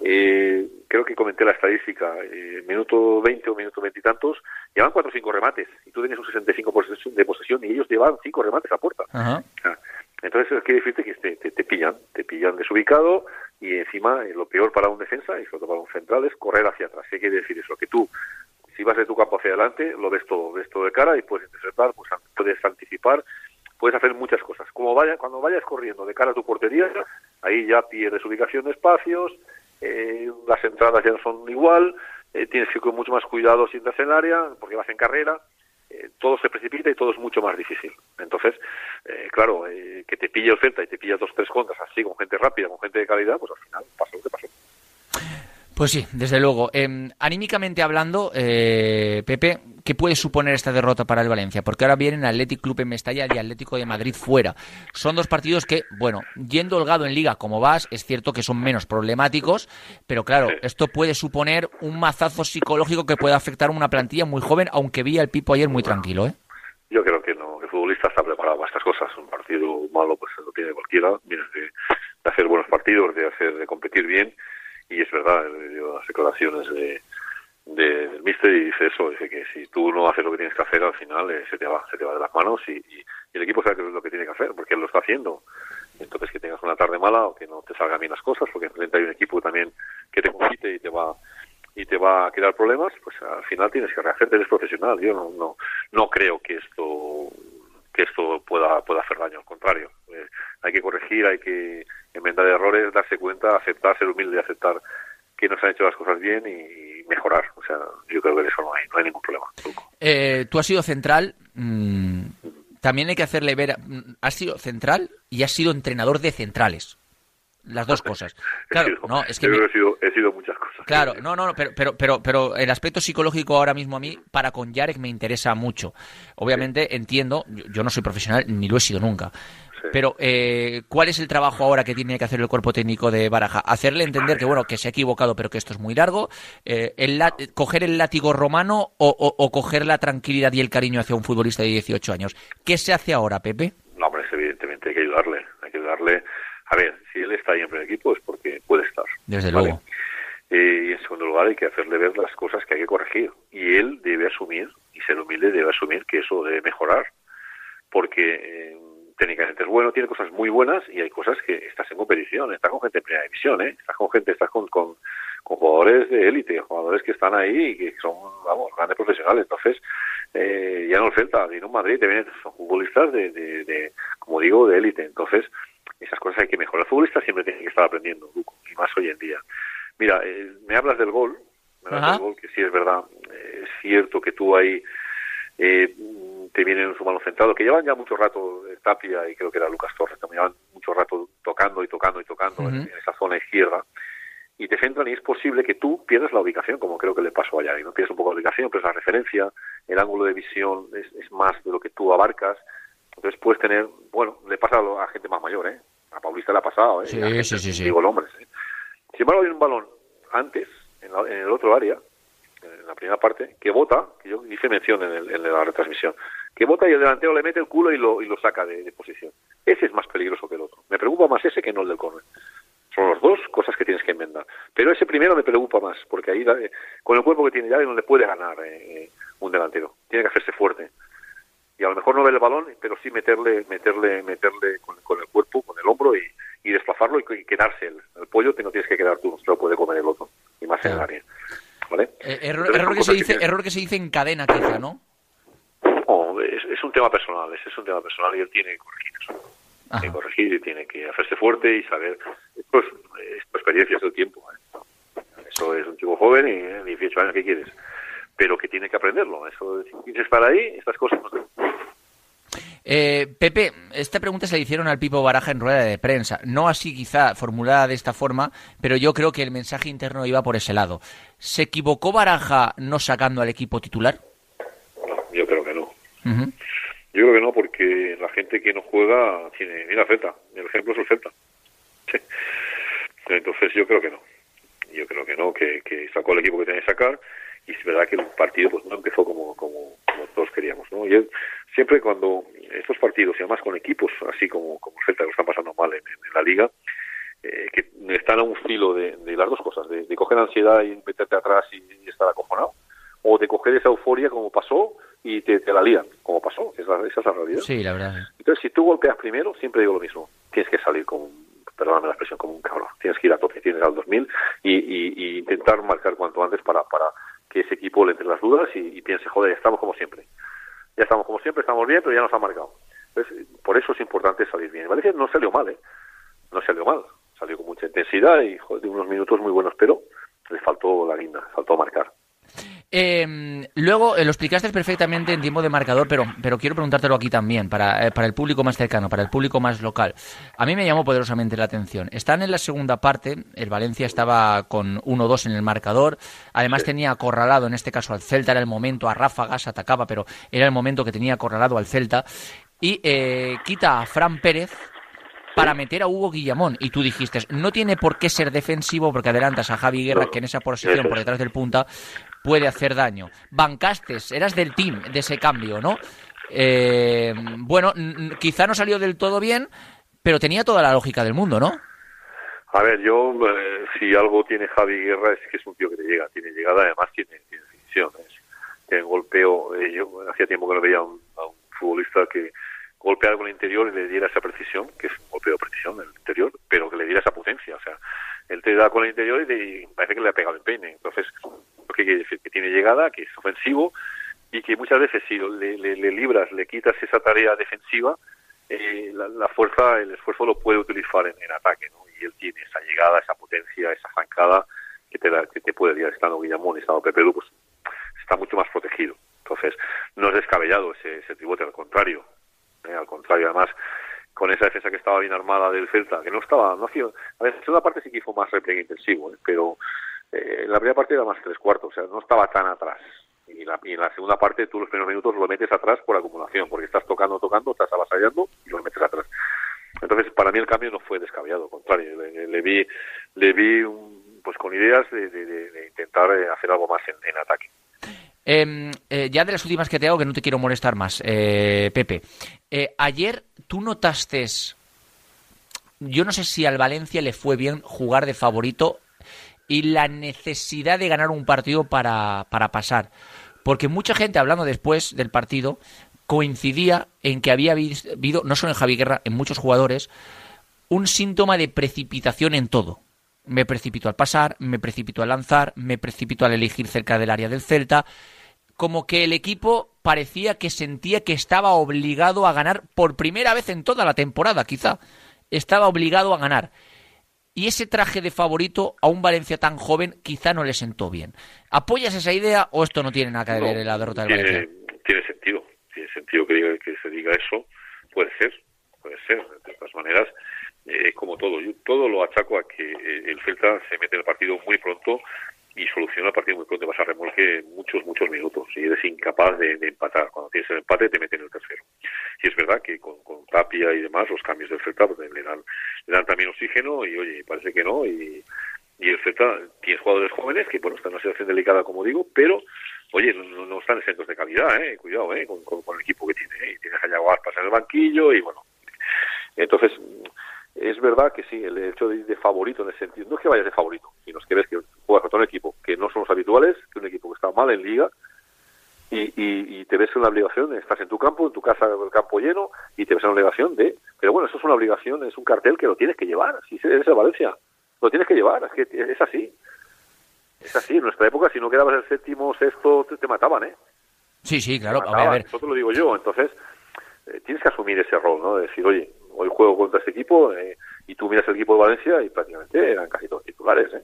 H: eh, creo que comenté la estadística, eh, minuto 20 o minuto 20 y tantos, llevan 4 o 5 remates, y tú tenías un 65% de posesión, y ellos llevan 5 remates a puerta.
C: -huh.
H: o sea, entonces, quiere decirte que te, te, te, pillan, te pillan desubicado y encima eh, lo peor para un defensa y sobre todo para un central es correr hacia atrás. ¿Qué quiere decir eso? Que tú, si vas de tu campo hacia adelante, lo ves todo, ves todo de cara y puedes interceptar, pues, puedes anticipar, puedes hacer muchas cosas. Como vaya, cuando vayas corriendo de cara a tu portería, ahí ya pierdes ubicación de espacios, eh, las entradas ya no son igual, eh, tienes que ir con mucho más cuidado si entras en el área, porque vas en carrera, todo se precipita y todo es mucho más difícil. Entonces, eh, claro, eh, que te pille el Celta y te pilla dos, tres contras así, con gente rápida, con gente de calidad, pues al final pasa lo que pasó.
C: Pues sí, desde luego. Eh, anímicamente hablando, eh, Pepe, ¿qué puede suponer esta derrota para el Valencia? Porque ahora vienen Atlético Club en Mestalla y Atlético de Madrid fuera. Son dos partidos que, bueno, yendo holgado en Liga como vas, es cierto que son menos problemáticos, pero claro, esto puede suponer un mazazo psicológico que puede afectar a una plantilla muy joven, aunque vi al Pipo ayer muy tranquilo, ¿eh?
H: Yo creo que no, el futbolista está preparado para estas cosas. Un partido malo, pues lo tiene cualquiera. Mira, de, de hacer buenos partidos, de hacer, de competir bien y es verdad, las declaraciones de, de, del mister y dice eso, dice que si tú no haces lo que tienes que hacer al final eh, se te va, se te va de las manos y, y, y el equipo sabe que es lo que tiene que hacer porque él lo está haciendo. Entonces que tengas una tarde mala o que no te salgan bien las cosas porque enfrente hay un equipo también que te compite y te va y te va a crear problemas, pues al final tienes que rehacerte, eres profesional. Yo no, no, no creo que esto que esto pueda pueda hacer daño, al contrario. Eh, hay que corregir, hay que enmendar errores, darse cuenta, aceptar, ser humilde, aceptar que no se han hecho las cosas bien y mejorar. O sea, yo creo que eso no hay, no hay ningún problema.
C: Eh, tú has sido central, mmm, también hay que hacerle ver, has sido central y has sido entrenador de centrales. las dos cosas. Claro,
H: sido,
C: no, es que me-
H: he sido, he sido muchas cosas.
C: Claro, no, no, no, pero, pero, pero, pero el aspecto psicológico ahora mismo a mí, para con Yarek me interesa mucho. Obviamente entiendo, yo, yo no soy profesional ni lo he sido nunca.
H: Sí.
C: Pero, eh, ¿cuál es el trabajo ahora que tiene que hacer el cuerpo técnico de Baraja? Hacerle entender que, bueno, que se ha equivocado, pero que esto es muy largo. eh, el la- coger el látigo romano o, o- o coger la tranquilidad y el cariño hacia un futbolista de 18 años. ¿Qué se hace ahora, Pepe?
H: No, hombre, es evidentemente hay que ayudarle. Hay que ayudarle. A ver, si él está ahí en primer equipo es porque puede estar.
C: Desde
H: ¿vale?
C: luego.
H: Eh, y en segundo lugar hay que hacerle ver las cosas que hay que corregir. Y él debe asumir, y ser humilde, debe asumir que eso debe mejorar. Porque eh, técnicamente es bueno, tiene cosas muy buenas y hay cosas que estás en competición, estás con gente en primera división, ¿eh? estás con gente, estás con, con, con jugadores de élite, jugadores que están ahí y que son, vamos, grandes profesionales. Entonces, eh, ya no el Celta, sino en Madrid, te vienen, son futbolistas de, de, de, como digo, de élite. Entonces, esas cosas hay que mejorar. El futbolista siempre tiene que estar aprendiendo, Luco, y más hoy en día. Mira, eh, me hablas del gol, me hablas del gol, que sí es verdad, eh, es cierto que tú ahí eh, te vienen en su mano centrado, que llevan ya mucho rato Tapia y creo que era Lucas Torres, también llevan mucho rato tocando y tocando y tocando en,
C: Ujú.
H: en esa zona izquierda, y te centran y es posible que tú pierdas la ubicación, como creo que le pasó allá, y no pierdes un poco la ubicación, pero la referencia, el ángulo de visión es, es más de lo que tú abarcas, entonces puedes tener, bueno, le pasa a, a gente más mayor, ¿eh? A Paulista le ha pasado, ¿eh?
C: Sí,
H: gente,
C: sí, sí, sí.
H: Digo, hombres, ¿eh? Sin embargo, hay un balón antes, en, la- en el otro área, en la primera parte, que bota, que yo hice mención en, el- en la retransmisión, que bota y el delantero le mete el culo y lo, y lo saca de, de posición. Ese es más peligroso que el otro. Me preocupa más ese que no el del córner. Son los dos cosas que tienes que enmendar. Pero ese primero me preocupa más, porque ahí, eh, con el cuerpo que tiene ya, no le puede ganar eh, un delantero. Tiene que hacerse fuerte. Y a lo mejor no ver el balón, pero sí meterle, meterle, meterle con, con el cuerpo, con el hombro y, y desplazarlo y, y quedarse él. El pollo te no tienes que quedar tú, no se lo puede comer el otro. Y más en el área.
C: Eh, error, que se dice, error que se dice en cadena, quizá, ¿no?
H: No, es, es un tema personal, ese es un tema personal y él tiene que corregir eso. Tiene que corregir y tiene que hacerse fuerte y saber. Esto es, es tu experiencia, es el tiempo. ¿eh? Eso es un chico joven y eh, 18 años, ¿qué quieres? Pero que tiene que aprenderlo. Eso, si quieres estar ahí, estas cosas no
C: Eh, Pepe, esta pregunta se la hicieron al Pipo Baraja en rueda de prensa. No así quizá formulada de esta forma, pero yo creo que el mensaje interno iba por ese lado. ¿Se equivocó Baraja no sacando al equipo titular?
H: Yo creo que no. Yo creo que no, porque la gente que no juega tiene. Mira, Celta. El ejemplo es el. Sí. Entonces, yo creo que no. Yo creo que no, que, que sacó el equipo que tenía que sacar. Y es verdad que el partido pues no empezó como, como, como todos queríamos. ¿no? Y él- siempre cuando estos partidos, y además con equipos así como, como el Celta, que lo están pasando mal en, en la liga, eh, que están a un filo de, de las dos cosas, de, de coger ansiedad y meterte atrás y, y estar acojonado, o de coger esa euforia como pasó y te, te la lían, como pasó. Esa, esa es la realidad.
C: Sí, la verdad.
H: Entonces, si tú golpeas primero, siempre digo lo mismo. Tienes que salir como, un- perdóname la expresión, como un cabrón. Tienes que ir a tope, tienes al 2000 y, y, y intentar marcar cuanto antes para, para que ese equipo le entre las dudas y, piense, joder, estamos como siempre. Ya estamos como siempre, estamos bien, pero ya nos han marcado. Entonces, por eso es importante salir bien. Valencia no salió mal, ¿eh? No salió mal. Salió con mucha intensidad y, joder, de unos minutos muy buenos, pero le faltó la guinda, faltó marcar.
C: Eh, luego eh, lo explicaste perfectamente en tiempo de marcador, pero, pero quiero preguntártelo aquí también, para, eh, para el público más cercano, para el público más local. A mí me llamó poderosamente la atención. Están en la segunda parte, el Valencia estaba con 1-2 en el marcador, además tenía acorralado, en este caso al Celta, era el momento, a ráfagas atacaba, pero era el momento que tenía acorralado al Celta, y eh, quita a Fran Pérez para meter a Hugo Guillamón. Y tú dijiste, no tiene por qué ser defensivo porque adelantas a Javi Guerra, que en esa posición por detrás del punta puede hacer daño. Bancastes, eras del team de ese cambio, ¿no? Eh, bueno, quizá no salió del todo bien, pero tenía toda la lógica del mundo, ¿no?
H: A ver, yo, eh, si algo tiene Javi Guerra es que es un tío que te llega, tiene llegada, además tiene, tiene tiene golpeo. eh, yo hacía tiempo que no veía a un, a un futbolista que golpeara con el interior y le diera esa precisión, que es un golpeo de precisión del interior, pero que le diera esa potencia. O sea, él te da con el interior y, te- parece que le ha pegado el peine. Entonces, lo quiere decir que tiene llegada, que es ofensivo y que muchas veces si le, le- le libras, le quitas esa tarea defensiva, eh, la, fuerza, el esfuerzo lo puede utilizar en, ataque, ¿no? Y él tiene esa llegada, esa potencia, esa zancada que te, la- que te puede dar estando Guillamón estando Pepe pues está mucho más protegido. Entonces, no es descabellado ese, ese tribote, al contrario. ¿eh? Al contrario, además, con esa defensa que estaba bien armada del Celta, que no estaba, no hacía, a ver, en segunda parte sí que fue más repliegue intensivo, ¿eh? pero eh, en la primera parte era más tres cuartos, o sea, no estaba tan atrás. Y, la, y en la segunda parte tú los primeros minutos lo metes atrás por acumulación, porque estás tocando, tocando, estás avasallando y lo metes atrás. Entonces, para mí el cambio no fue descabellado, al contrario, le, le vi, le vi un, pues con ideas de, de, de intentar eh, hacer algo más en ataque.
C: Eh, eh, ya de las últimas que te hago, que no te quiero molestar más, eh, Pepe. Eh, ayer tú notaste, yo no sé si al Valencia le fue bien jugar de favorito y la necesidad de ganar un partido para, para pasar. Porque mucha gente, hablando después del partido, coincidía en que había habido, no solo en Javi Guerra, en muchos jugadores, un síntoma de precipitación en todo. Me precipito al pasar, me precipito al lanzar, me precipito al elegir cerca del área del Celta. Como que el equipo parecía que sentía que estaba obligado a ganar por primera vez en toda la temporada, quizá. Estaba obligado a ganar. Y ese traje de favorito a un Valencia tan joven quizá no le sentó bien. ¿Apoyas esa idea o esto no tiene nada que ver
H: No,
C: en la derrota del
H: tiene,
C: Valencia?
H: Tiene sentido, tiene sentido que, diga, que se diga eso, puede ser, puede ser, de todas maneras, eh, como todo, yo todo lo achaco a que eh, el Celta se mete en el partido muy pronto y soluciona el partido muy pronto, vas a remolque muchos, muchos minutos. Y eres incapaz de, de empatar. Cuando tienes el empate te meten el tercero. Y es verdad que con, con Tapia y demás, los cambios del Celta pues, le, dan, le dan también oxígeno y oye, parece que no. Y, y el Celta tiene jugadores jóvenes que bueno están en una situación delicada como digo, pero oye, no, no, están exentos de calidad, eh, cuidado, eh, con, con, con el equipo que tiene, eh, tienes a Yago Aspas en el banquillo y bueno, entonces es verdad que sí, el hecho de ir de favorito en el sentido, no es que vayas de favorito, sino es que ves que juegas contra un equipo que no son los habituales, que un equipo que está mal en liga y, y, y te ves en la obligación, estás en tu campo, en tu casa, el campo lleno y te ves en la obligación de, pero bueno, eso es una obligación, es un cartel que lo tienes que llevar, si eres el Valencia, lo tienes que llevar, es que es así. Es así, en nuestra época si no quedabas el séptimo, sexto, te, te mataban, ¿eh?
C: Sí, sí, claro.
H: Te
C: A
H: mataban,
C: ver.
H: Eso te lo digo yo, entonces eh, tienes que asumir ese rol, ¿no? De decir, oye, hoy juego contra este equipo eh, y tú miras el equipo de Valencia y prácticamente eran casi todos titulares, ¿eh?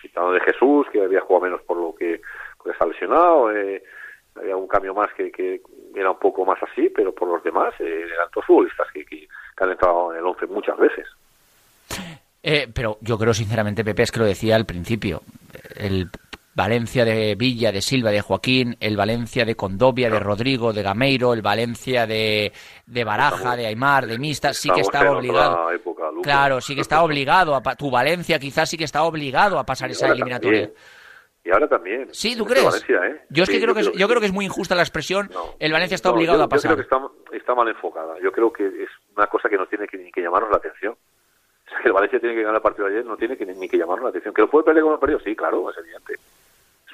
H: Quitando de Jesús, que había jugado menos por lo que porque está lesionado, eh, había un cambio más que, que era un poco más así, pero por los demás eh, eran todos futbolistas que, que, que han entrado en el 11 muchas veces.
C: Eh, pero yo creo sinceramente, Pepe, es que lo decía al principio. El Valencia de Villa, de Silva, de Joaquín, el Valencia de Condovia, de Rodrigo, de Gameiro, el Valencia de, de Baraja,
H: Estamos-
C: de Aymar, de Mista, sí que estaba obligado.
H: época.
C: Claro, sí que estaba obligado. A, tu Valencia quizás sí que estaba obligado a pasar
H: Y
C: esa eliminatoria.
H: también. Y ahora también.
C: Sí, ¿tú crees?
H: Valencia, ¿eh?
C: Yo es que creo que es, yo
H: sí.
C: creo que es muy injusta la expresión.
H: No.
C: el Valencia está
H: No,
C: obligado
H: yo-
C: a pasar.
H: Yo creo que está, está mal enfocada. Yo creo que es una cosa que no tiene que, ni que llamarnos la atención. O sea, que el Valencia tiene que ganar el partido de ayer, no tiene que ni, ni que llamarnos la atención. ¿Que lo puede perder como lo perdido? Sí, claro, es evidente.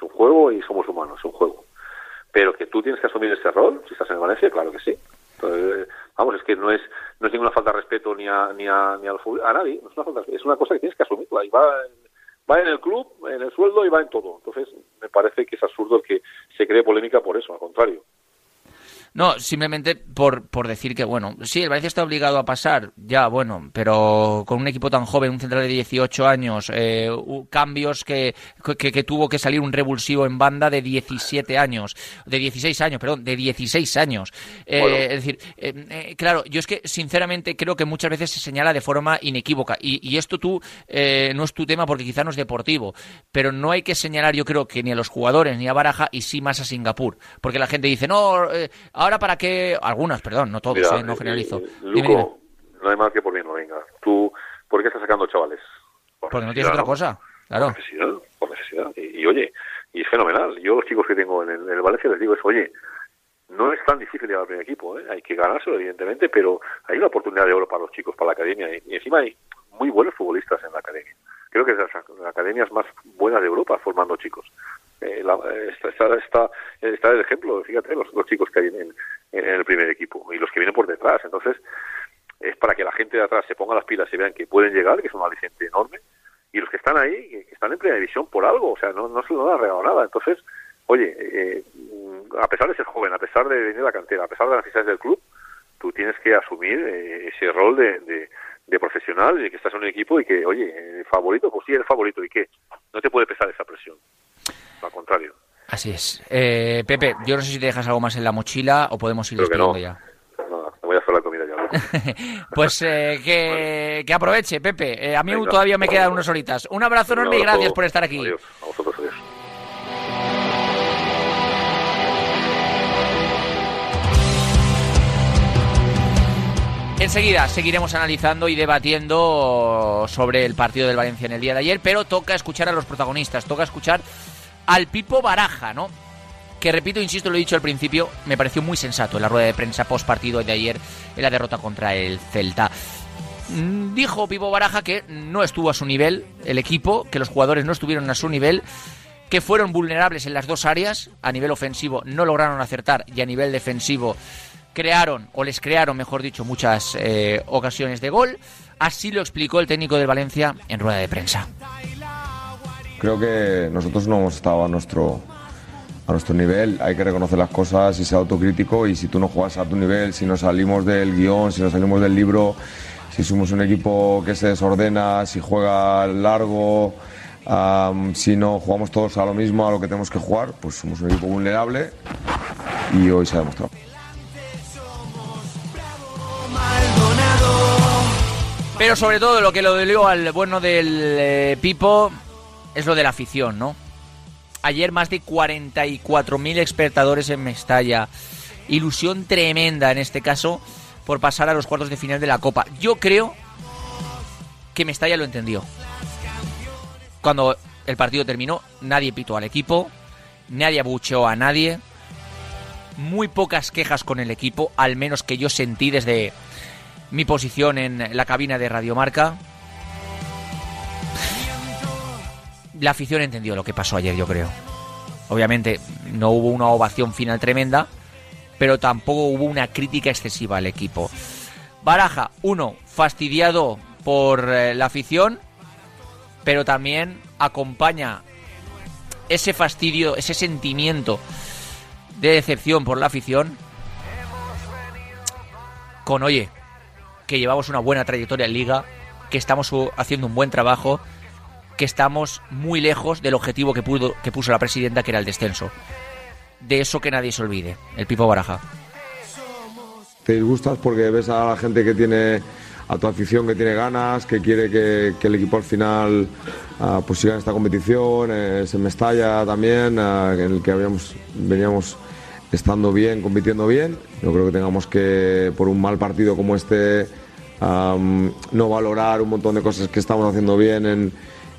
H: Un juego y somos humanos, es un juego. Pero que tú tienes que asumir ese rol, si estás en Valencia, claro que sí. Entonces, vamos, es que no es no es ninguna falta de respeto ni a, ni a, ni al a nadie. No es, una falta es una cosa que tienes que asumirla. Y va, va en el club, en el sueldo y va en todo. Entonces, me parece que es absurdo que se cree polémica por eso, al contrario.
C: No, simplemente por, por decir que, bueno, sí, el Valencia está obligado a pasar, ya, bueno, pero con un equipo tan joven, un central de 18 años, eh, cambios que, que, que tuvo que salir un revulsivo en banda de 17 años, de 16 años, perdón, de 16 años. Eh,
H: Bueno.
C: Es decir, eh, eh, claro, yo es que sinceramente creo que muchas veces se señala de forma inequívoca, y, y esto tú eh, no es tu tema porque quizá no es deportivo, pero no hay que señalar, yo creo que ni a los jugadores ni a Baraja, y sí más a Singapur, porque la gente dice, no, eh, ahora para qué, algunas, perdón, no todos,
H: Mira,
C: eh, no generalizo.
H: eh,
C: Dime,
H: Luco,
C: dime.
H: no hay mal que por bien no venga. Tú, ¿por qué estás sacando chavales? Por
C: porque no tienes otra cosa, claro.
H: Por necesidad, por necesidad. Y, y, oye, y es fenomenal. Yo los chicos que tengo en el, en el Valencia les digo es, oye, no es tan difícil llegar al primer equipo, ¿eh? hay que ganárselo evidentemente, pero hay una oportunidad de oro para los chicos, para la academia, y, encima hay muy buenos futbolistas en la academia. Creo que es de las academias más buenas de Europa formando chicos. Eh, la- eh, está, está, está, el ejemplo, fíjate, los, chicos que hay en, el primer equipo y los que vienen por detrás. Entonces, es para que la gente de atrás se ponga las pilas y vean que pueden llegar, que es un aliciente enorme, y los que están ahí, que, están en primera división por algo, o sea, no, no se lo han regalado nada. Entonces, oye, eh, a pesar de ser joven, a pesar de venir de la cantera, a pesar de las necesidades del club, tú tienes que asumir eh, ese rol de, de, de profesional, de que estás en un equipo y que, oye, eh, favorito, pues sí, eres favorito, ¿y qué? No te puede pesar esa presión. Al contrario.
C: Así es. Eh, Pepe, yo no sé si te dejas algo más en la mochila o podemos ir
H: Creo que no.
C: despidiendo ya. Pues eh, que, que aproveche, Pepe. Eh, a mí
H: Venga.
C: todavía me quedan unas horitas. Un abrazo enorme y gracias por estar aquí.
H: Adiós. A vosotros, adiós.
C: Enseguida seguiremos analizando y debatiendo sobre el partido del Valencia en el día de ayer, pero toca escuchar a los protagonistas, toca escuchar al Pipo Baraja, ¿no? Que repito, insisto, lo he dicho al principio, me pareció muy sensato en la rueda de prensa post partido de ayer en la derrota contra el Celta. Mm, Dijo Pipo Baraja que no estuvo a su nivel el equipo, que los jugadores no estuvieron a su nivel, que fueron vulnerables en las dos áreas, a nivel ofensivo no lograron acertar y a nivel defensivo crearon, o les crearon, mejor dicho, muchas eh, ocasiones de gol. Así lo explicó el técnico del Valencia en rueda de prensa.
I: Creo que nosotros no hemos estado a nuestro, a nuestro nivel, hay que reconocer las cosas y ser autocrítico y si tú no juegas a tu nivel, si nos salimos del guion, si nos salimos del libro, si somos un equipo que se desordena, si juega largo, si no jugamos todos a lo mismo, a lo que tenemos que jugar, pues somos un equipo vulnerable y hoy se ha demostrado.
C: Pero sobre todo lo que lo dolió al bueno del eh, Pipo es lo de la afición, ¿no? Ayer más de 44.000 espectadores en Mestalla. Ilusión tremenda en este caso por pasar a los cuartos de final de la Copa. Yo creo que Mestalla lo entendió. Cuando el partido terminó, nadie pitó al equipo, nadie abucheó a nadie. Muy pocas quejas con el equipo, al menos que yo sentí desde mi posición en la cabina de Radiomarca. La afición entendió lo que pasó ayer, yo creo. Obviamente no hubo una ovación final tremenda, pero tampoco hubo una crítica excesiva al equipo. Baraja, uno, fastidiado por eh, la afición, pero también acompaña ese fastidio, ese sentimiento de decepción por la afición con, oye, que llevamos una buena trayectoria en liga, que estamos haciendo un buen trabajo, que estamos muy lejos del objetivo que, pudo, que puso la presidenta, que era el descenso. De eso que nadie se olvide, el Pipo Baraja.
I: te disgustas porque ves a la gente que tiene a tu afición que tiene ganas, que quiere que, que el equipo al final ah, pues siga en esta competición, eh, se me estalla también, ah, en el que habíamos, veníamos estando bien, compitiendo bien. Yo creo que tengamos que, por un mal partido como este, am, no valorar un montón de cosas que estamos haciendo bien en,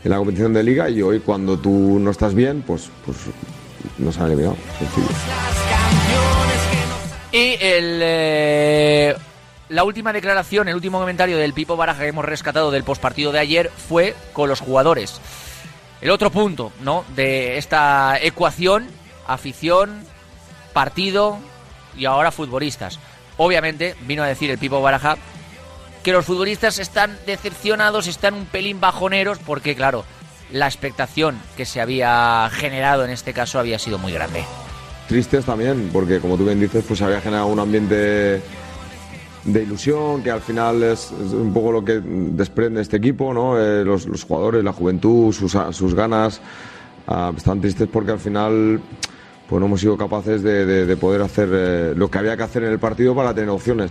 I: en la competición de liga y hoy cuando tú no estás bien, pues, pues nos han eliminado.
C: Y el, eh, la última declaración, el último comentario del Pipo Baraja que hemos rescatado del postpartido de ayer fue con los jugadores. El otro punto, ¿no? De esta ecuación, afición, partido y ahora futbolistas. Obviamente, vino a decir el Pipo Baraja que los futbolistas están decepcionados, están un pelín bajoneros, porque claro, la expectación que se había generado en este caso había sido muy grande.
I: tristes también, porque como tú bien dices, pues había generado un ambiente de ilusión, que al final es, un poco lo que desprende este equipo, ¿no? Eh, los, jugadores, la juventud, sus, ganas, ah, están tristes porque al final pues no hemos sido capaces de poder hacer eh, lo que había que hacer en el partido para tener opciones.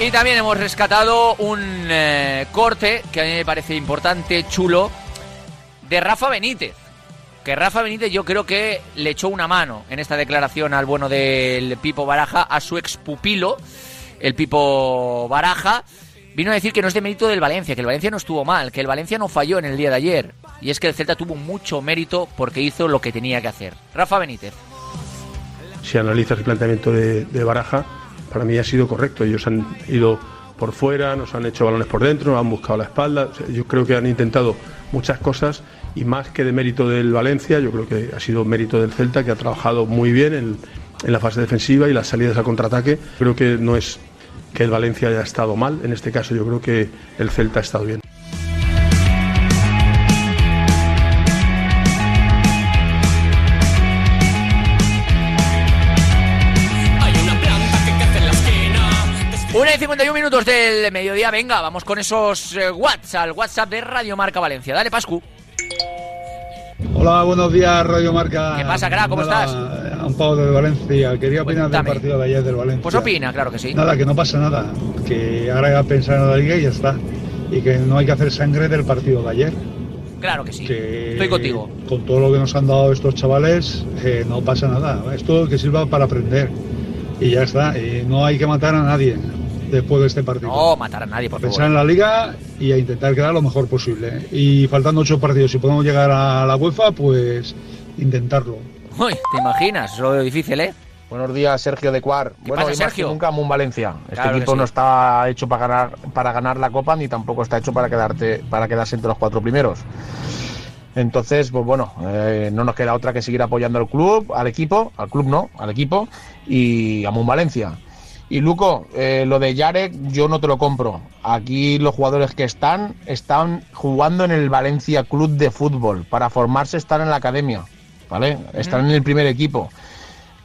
C: Y también hemos rescatado un eh, corte que a mí me parece importante, chulo, de Rafa Benítez. Que Rafa Benítez yo creo que le echó una mano en esta declaración al bueno del Pipo Baraja, a su ex pupilo, el Pipo Baraja. Vino a decir que no es de mérito del Valencia, que el Valencia no estuvo mal, que el Valencia no falló en el día de ayer. Y es que el Celta tuvo mucho mérito porque hizo lo que tenía que hacer. Rafa Benítez.
J: si analizas el planteamiento de, de Baraja, para mí ha sido correcto. Ellos han ido por fuera, nos han hecho balones por dentro, nos han buscado la espalda. Yo creo que han intentado muchas cosas y más que de mérito del Valencia, yo creo que ha sido mérito del Celta, que ha trabajado muy bien en, en la fase defensiva y las salidas al contraataque. Creo que no es que el Valencia haya estado mal, en este caso yo creo que el Celta ha estado bien.
C: Una y 51 minutos del mediodía. Venga, vamos con esos eh, WhatsApp, al WhatsApp de Radio Marca Valencia. Dale, Pascu.
K: Hola, buenos días, Radio Marca.
C: ¿Qué pasa, crack? ¿Cómo
K: Nada,
C: estás?
K: Un Pau de Valencia. Quería opinar
C: Cuéntame.
K: del partido de ayer del Valencia.
C: Pues opina, claro que sí.
K: Nada, que no pasa nada. Que ahora hay que pensar en la liga y ya está. Y que no hay que hacer sangre del partido de ayer.
C: Claro que sí.
K: Que
C: Estoy contigo.
K: Con todo lo que nos han dado estos chavales, eh, no pasa nada. Esto que sirva para aprender. Y ya está. Y no hay que matar a nadie después de este partido.
C: No matar a nadie, por
K: Pensar en
C: favor.
K: la liga y a intentar quedar lo mejor posible. Y faltando ocho partidos, si podemos llegar a la UEFA, pues intentarlo.
C: Uy, ¿te imaginas? Eso lo veo difícil, ¿eh?
L: Buenos días, Sergio de Cuar.
C: ¿Qué
L: Bueno,
C: pasa,
L: hoy más que
C: Sergio?
L: nunca Valencia. Este
C: Claro
L: equipo
C: sí.
L: no está hecho para ganar, para ganar la Copa ni tampoco está hecho para quedarte, para quedarse entre los cuatro primeros. Entonces, pues bueno, eh, no nos queda otra que seguir apoyando al club, al equipo, al club no, al equipo y a Mun Valencia. Y Luco, eh, lo de Yarek yo no te lo compro. Aquí los jugadores que están están jugando en el Valencia Club de Fútbol. Para formarse están en la academia, ¿vale? Están en el primer equipo.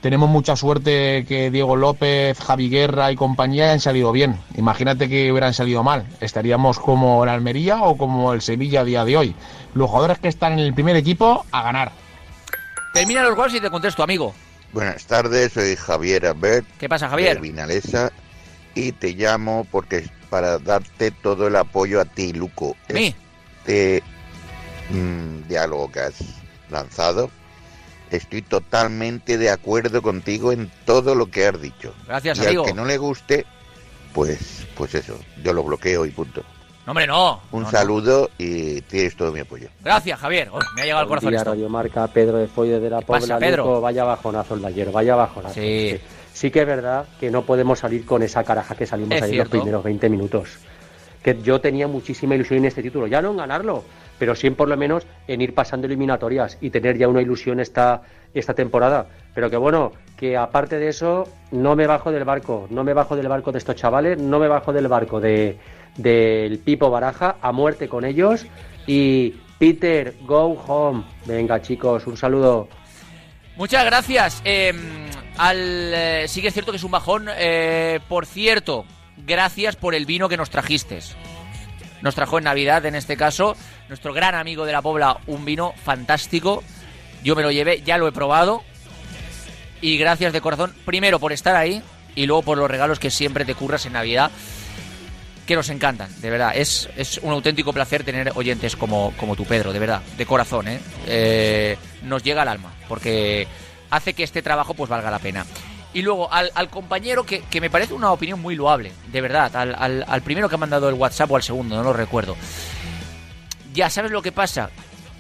L: Tenemos mucha suerte que Diego López, Javi Guerra y compañía hayan salido bien. Imagínate que hubieran salido mal. Estaríamos como el Almería o como el Sevilla a día de hoy. Los jugadores que están en el primer equipo a ganar.
C: Termina los goles y te contesto, amigo.
M: Buenas tardes, soy Javier Albert.
C: ¿Qué pasa, Javier?
M: De Vinalesa y te llamo porque para darte todo el apoyo a ti, Luco.
C: ¿Mí?
M: Este mm, diálogo que has lanzado, estoy totalmente de acuerdo contigo en todo lo que has dicho.
C: Gracias,
M: y
C: amigo.
M: al que no le guste, pues, pues eso, yo lo bloqueo y punto.
C: No, hombre, no.
M: Un
C: No, no.
M: saludo y tienes todo mi apoyo.
C: Gracias, Javier. Uy, me ha llegado al corazón
N: día,
C: esto.
N: Radio Marca, Pedro de Folle de la
C: ¿Qué pasa,
N: Pobla.
C: Pedro?
N: Luco, vaya bajonazo el de ayer, vaya bajonazo.
C: Sí.
N: sí que es verdad que no podemos salir con esa caraja que salimos
C: Es
N: ayer los primeros 20 minutos. Que yo tenía muchísima ilusión en este título, ya no en ganarlo, pero sí en por lo menos en ir pasando eliminatorias y tener ya una ilusión esta, esta temporada. Pero que bueno, que aparte de eso, no me bajo del barco, no me bajo del barco de estos chavales, no me bajo del barco de del Pipo Baraja, a muerte con ellos. Y Peter, go home. Venga chicos, un saludo.
C: Muchas gracias. Eh, al, eh, sí que es cierto que es un bajón. Eh, por cierto, gracias por el vino que nos trajiste. Nos trajo en Navidad, en este caso, nuestro gran amigo de la Pobla, un vino fantástico. Yo me lo llevé, ya lo he probado. Y gracias de corazón, primero por estar ahí y luego por los regalos que siempre te curras en Navidad, que nos encantan, de verdad. Es, es un auténtico placer tener oyentes como, como tú, Pedro, de verdad, de corazón, ¿eh? Eh, Nos llega al alma, porque hace que este trabajo pues valga la pena. Y luego al, compañero que, que me parece una opinión muy loable, de verdad, al, al- al primero que ha mandado el WhatsApp o al segundo, no lo recuerdo. Ya sabes lo que pasa,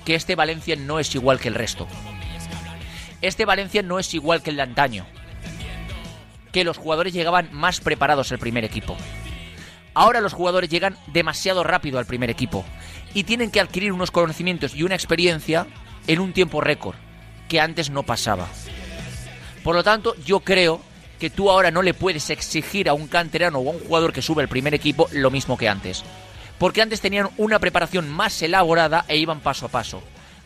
C: que este Valencia no es igual que el resto. Este Valencia no es igual que el de antaño. Que los jugadores llegaban más preparados al primer equipo. Ahora los jugadores llegan demasiado rápido al primer equipo y tienen que adquirir unos conocimientos y una experiencia en un tiempo récord que antes no pasaba. Por lo tanto, yo creo que tú ahora no le puedes exigir a un canterano o a un jugador que sube al primer equipo lo mismo que antes. Porque antes tenían una preparación más elaborada e iban paso a paso.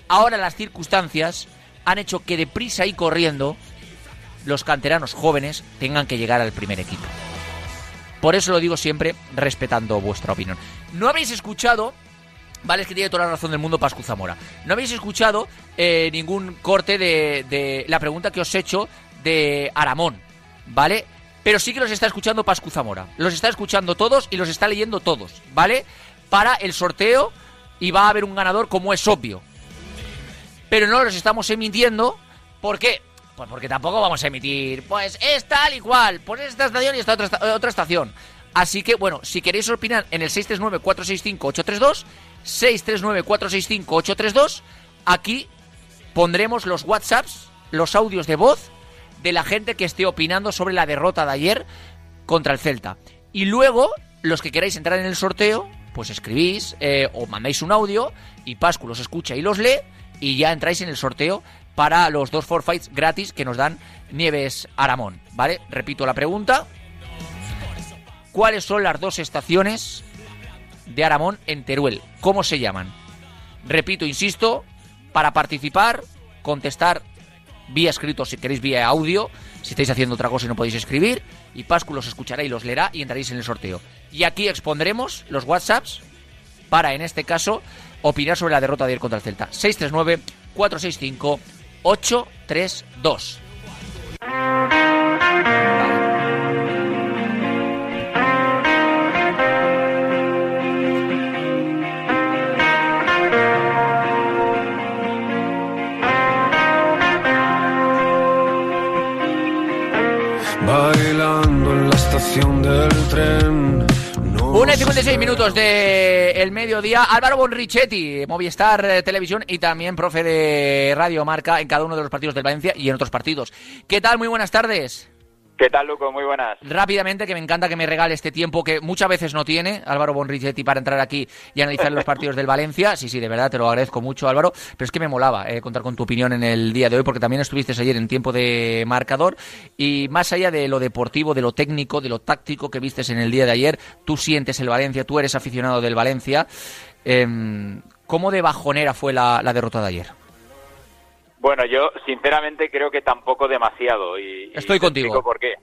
C: Ahora las circunstancias han hecho que deprisa y corriendo los canteranos jóvenes tengan que llegar al primer equipo. Por eso lo digo siempre respetando vuestra opinión. No habéis escuchado, vale, es que tiene toda la razón del mundo Pascu Zamora. No habéis escuchado eh, ningún corte de, de la pregunta que os he hecho de Aramón, ¿vale? Pero sí que los está escuchando Pascu Zamora. Los está escuchando todos y los está leyendo todos, ¿vale? Para el sorteo y va a haber un ganador como es obvio. Pero no los estamos emitiendo, ¿por qué? Pues porque tampoco vamos a emitir, pues es tal y cual, pues esta estación y esta otra, esta- otra estación. Así que, bueno, si queréis opinar en el 639-465-832, 639-465-832, aquí pondremos los WhatsApps, los audios de voz de la gente que esté opinando sobre la derrota de ayer contra el Celta. Y luego, los que queráis entrar en el sorteo, pues escribís eh, o mandáis un audio y Pascu los escucha y los lee y ya entráis en el sorteo para los dos forfights gratis que nos dan Nieves Aramón, ¿vale? Repito la pregunta. ¿Cuáles son las dos estaciones de Aramón en Teruel? ¿Cómo se llaman? Repito, insisto, para participar, contestar vía escrito si queréis vía audio, si estáis haciendo otra cosa y no podéis escribir, y Pascu los escuchará y los leerá y entraréis en el sorteo. Y aquí expondremos los WhatsApps para, en este caso, opinar sobre la derrota de ayer contra el Celta. 465 832.
G: Bailando en la estación del tren.
C: Una y 56 minutos de el mediodía. Álvaro Bonrichetti, Movistar eh, Televisión y también profe de Radio Marca en cada uno de los partidos del Valencia y en otros partidos. ¿Qué tal? Muy buenas tardes.
O: ¿Qué tal, Luco? Muy buenas.
C: Rápidamente, que me encanta que me regale este tiempo que muchas veces no tiene Álvaro Bonrichetti para entrar aquí y analizar los partidos del Valencia. Sí, sí, de verdad, te lo agradezco mucho, Álvaro. Pero es que me molaba eh, contar con tu opinión en el día de hoy, porque también estuviste ayer en tiempo de marcador. Y más allá de lo deportivo, de lo técnico, de lo táctico que vistes en el día de ayer, tú sientes el Valencia, tú eres aficionado del Valencia. Em, ¿Cómo de bajonera fue la, la derrota de ayer?
O: Bueno, yo sinceramente creo que tampoco demasiado y
C: Estoy
O: y
C: contigo.
O: por qué.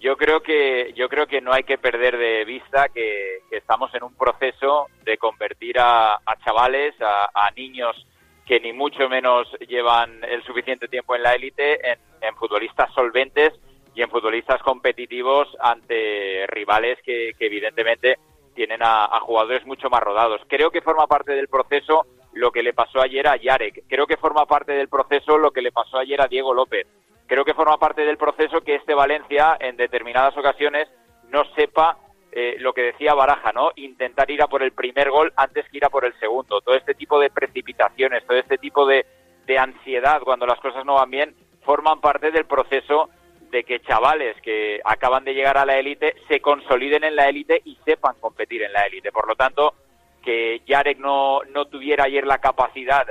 O: Yo creo que yo creo que no hay que perder de vista que, que estamos en un proceso de convertir a, a chavales, a, a niños que ni mucho menos llevan el suficiente tiempo en la élite, en, en futbolistas solventes y en futbolistas competitivos ante rivales que, que evidentemente tienen a, a jugadores mucho más rodados. Creo que forma parte del proceso lo que le pasó ayer a Yarek. Creo que forma parte del proceso lo que le pasó ayer a Diego López. Creo que forma parte del proceso que este Valencia, en determinadas ocasiones, no sepa eh, lo que decía Baraja, ¿no? Intentar ir a por el primer gol antes que ir a por el segundo. Todo este tipo de precipitaciones, todo este tipo de, de ansiedad cuando las cosas no van bien, forman parte del proceso de que chavales que acaban de llegar a la élite se consoliden en la élite y sepan competir en la élite. Por lo tanto, que Yarek no, no tuviera ayer la capacidad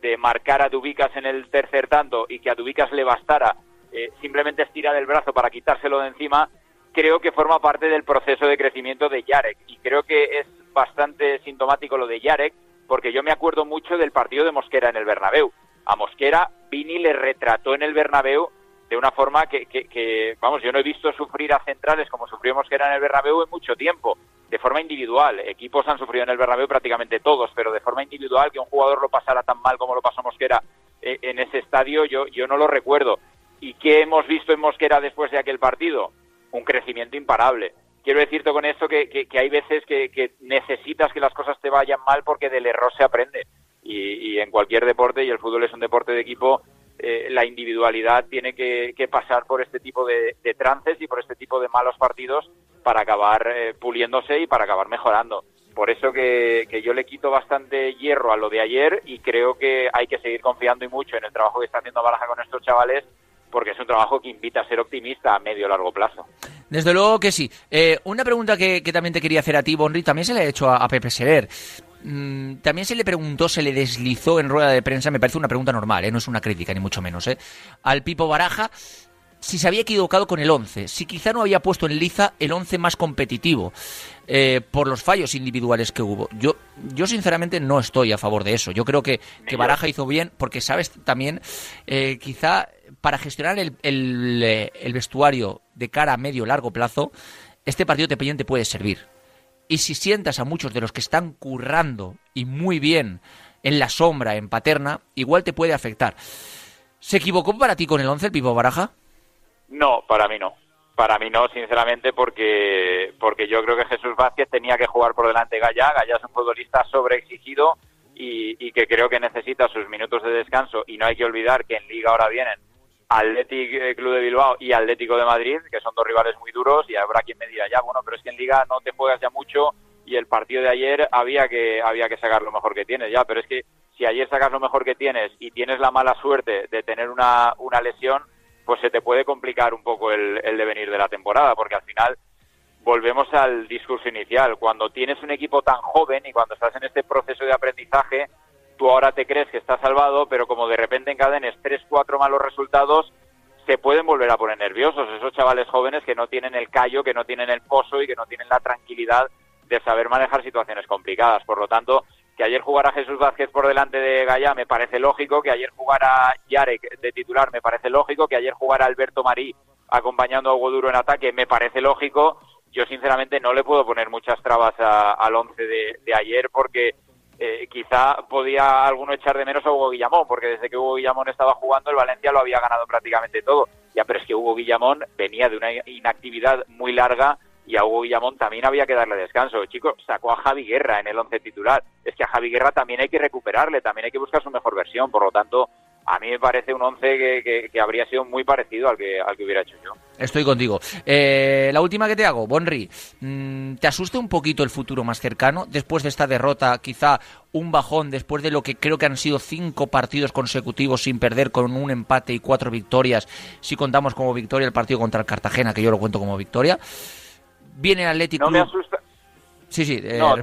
O: de marcar a Dubicas en el tercer tanto y que a Dubicas le bastara eh, simplemente estirar el brazo para quitárselo de encima, creo que forma parte del proceso de crecimiento de Yarek. Y creo que es bastante sintomático lo de Yarek, porque yo me acuerdo mucho del partido de Mosquera en el Bernabéu. A Mosquera, Vini le retrató en el Bernabéu de una forma que, que, que, vamos, yo no he visto sufrir a centrales como sufrió Mosquera en el Bernabéu en mucho tiempo, de forma individual. Equipos han sufrido en el Bernabéu prácticamente todos, pero de forma individual que un jugador lo pasara tan mal como lo pasó Mosquera eh, en ese estadio, yo, yo no lo recuerdo. ¿Y qué hemos visto en Mosquera después de aquel partido? Un crecimiento imparable. Quiero decirte con esto que, que, que hay veces que, que necesitas que las cosas te vayan mal porque del error se aprende. Y en cualquier deporte, y el fútbol es un deporte de equipo, eh, la individualidad tiene que, pasar por este tipo de, de, trances y por este tipo de malos partidos para acabar eh, puliéndose y para acabar mejorando. Por eso que, que, yo le quito bastante hierro a lo de ayer y creo que hay que seguir confiando y mucho en el trabajo que está haciendo Baraja con estos chavales porque es un trabajo que invita a ser optimista a medio o largo plazo.
C: Desde luego que sí. Eh, una pregunta que, que, también te quería hacer a ti, Bonri, también se le ha hecho a, a Pepe Serer. Mm, también se le preguntó, se le deslizó en rueda de prensa, me parece una pregunta normal, ¿eh? no es una crítica ni mucho menos, ¿eh? al Pipo Baraja si se había equivocado con el 11, si quizá no había puesto en liza el 11 más competitivo eh, por los fallos individuales que hubo. Yo, yo sinceramente no estoy a favor de eso. Yo creo que, que Baraja hizo bien porque sabes también, eh, quizá para gestionar el, eh, el, vestuario de cara a medio largo plazo, este partido te puede servir. Y si sientas a muchos de los que están currando y muy bien en la sombra, en paterna, igual te puede afectar. ¿Se equivocó para ti con el 11 el Pipo Baraja?
O: No, para mí no. Para mí no, sinceramente, porque, porque yo creo que Jesús Vázquez tenía que jugar por delante de Gallá. Gallá es un futbolista sobreexigido y, y que creo que necesita sus minutos de descanso. Y no hay que olvidar que en Liga ahora vienen Athletic Club de Bilbao y Atlético de Madrid, que son dos rivales muy duros, y habrá quien me diga, ya, bueno, pero es que en Liga no te juegas ya mucho y el partido de ayer había que, había que sacar lo mejor que tienes, ya, pero es que si ayer sacas lo mejor que tienes y tienes la mala suerte de tener una, una lesión, pues se te puede complicar un poco el, el devenir de la temporada, porque al final volvemos al discurso inicial. Cuando tienes un equipo tan joven y cuando estás en este proceso de aprendizaje, tú ahora te crees que estás salvado, pero como de repente encadenes tres, cuatro malos resultados, se pueden volver a poner nerviosos esos chavales jóvenes que no tienen el callo, que no tienen el pozo y que no tienen la tranquilidad de saber manejar situaciones complicadas. Por lo tanto, que ayer jugara Jesús Vázquez por delante de Gaya me parece lógico, que ayer jugara Yarek de titular me parece lógico, que ayer jugara Alberto Marí acompañando a Hugo en ataque me parece lógico. Yo sinceramente no le puedo poner muchas trabas a, al once de, de ayer porque eh, quizá podía alguno echar de menos a Hugo Guillamón, porque desde que Hugo Guillamón estaba jugando, el Valencia lo había ganado prácticamente todo. Ya, pero es que Hugo Guillamón venía de una inactividad muy larga y a Hugo Guillamón también había que darle descanso. Chicos, sacó a Javi Guerra en el once titular. Es que a Javi Guerra también hay que recuperarle, también hay que buscar su mejor versión. Por lo tanto, a mí me parece un once que, que, habría sido muy parecido al que, al que hubiera hecho yo.
C: Estoy contigo. Eh, la última que te hago, Bonri, mm, ¿te asusta un poquito el futuro más cercano? Después de esta derrota, quizá un bajón, después de lo que creo que han sido cinco partidos consecutivos sin perder con un empate y cuatro victorias, si contamos como victoria el partido contra el Cartagena, que yo lo cuento como victoria. Viene el Atlético.
O: No me asusta.
C: Sí, sí. Eh,
O: no,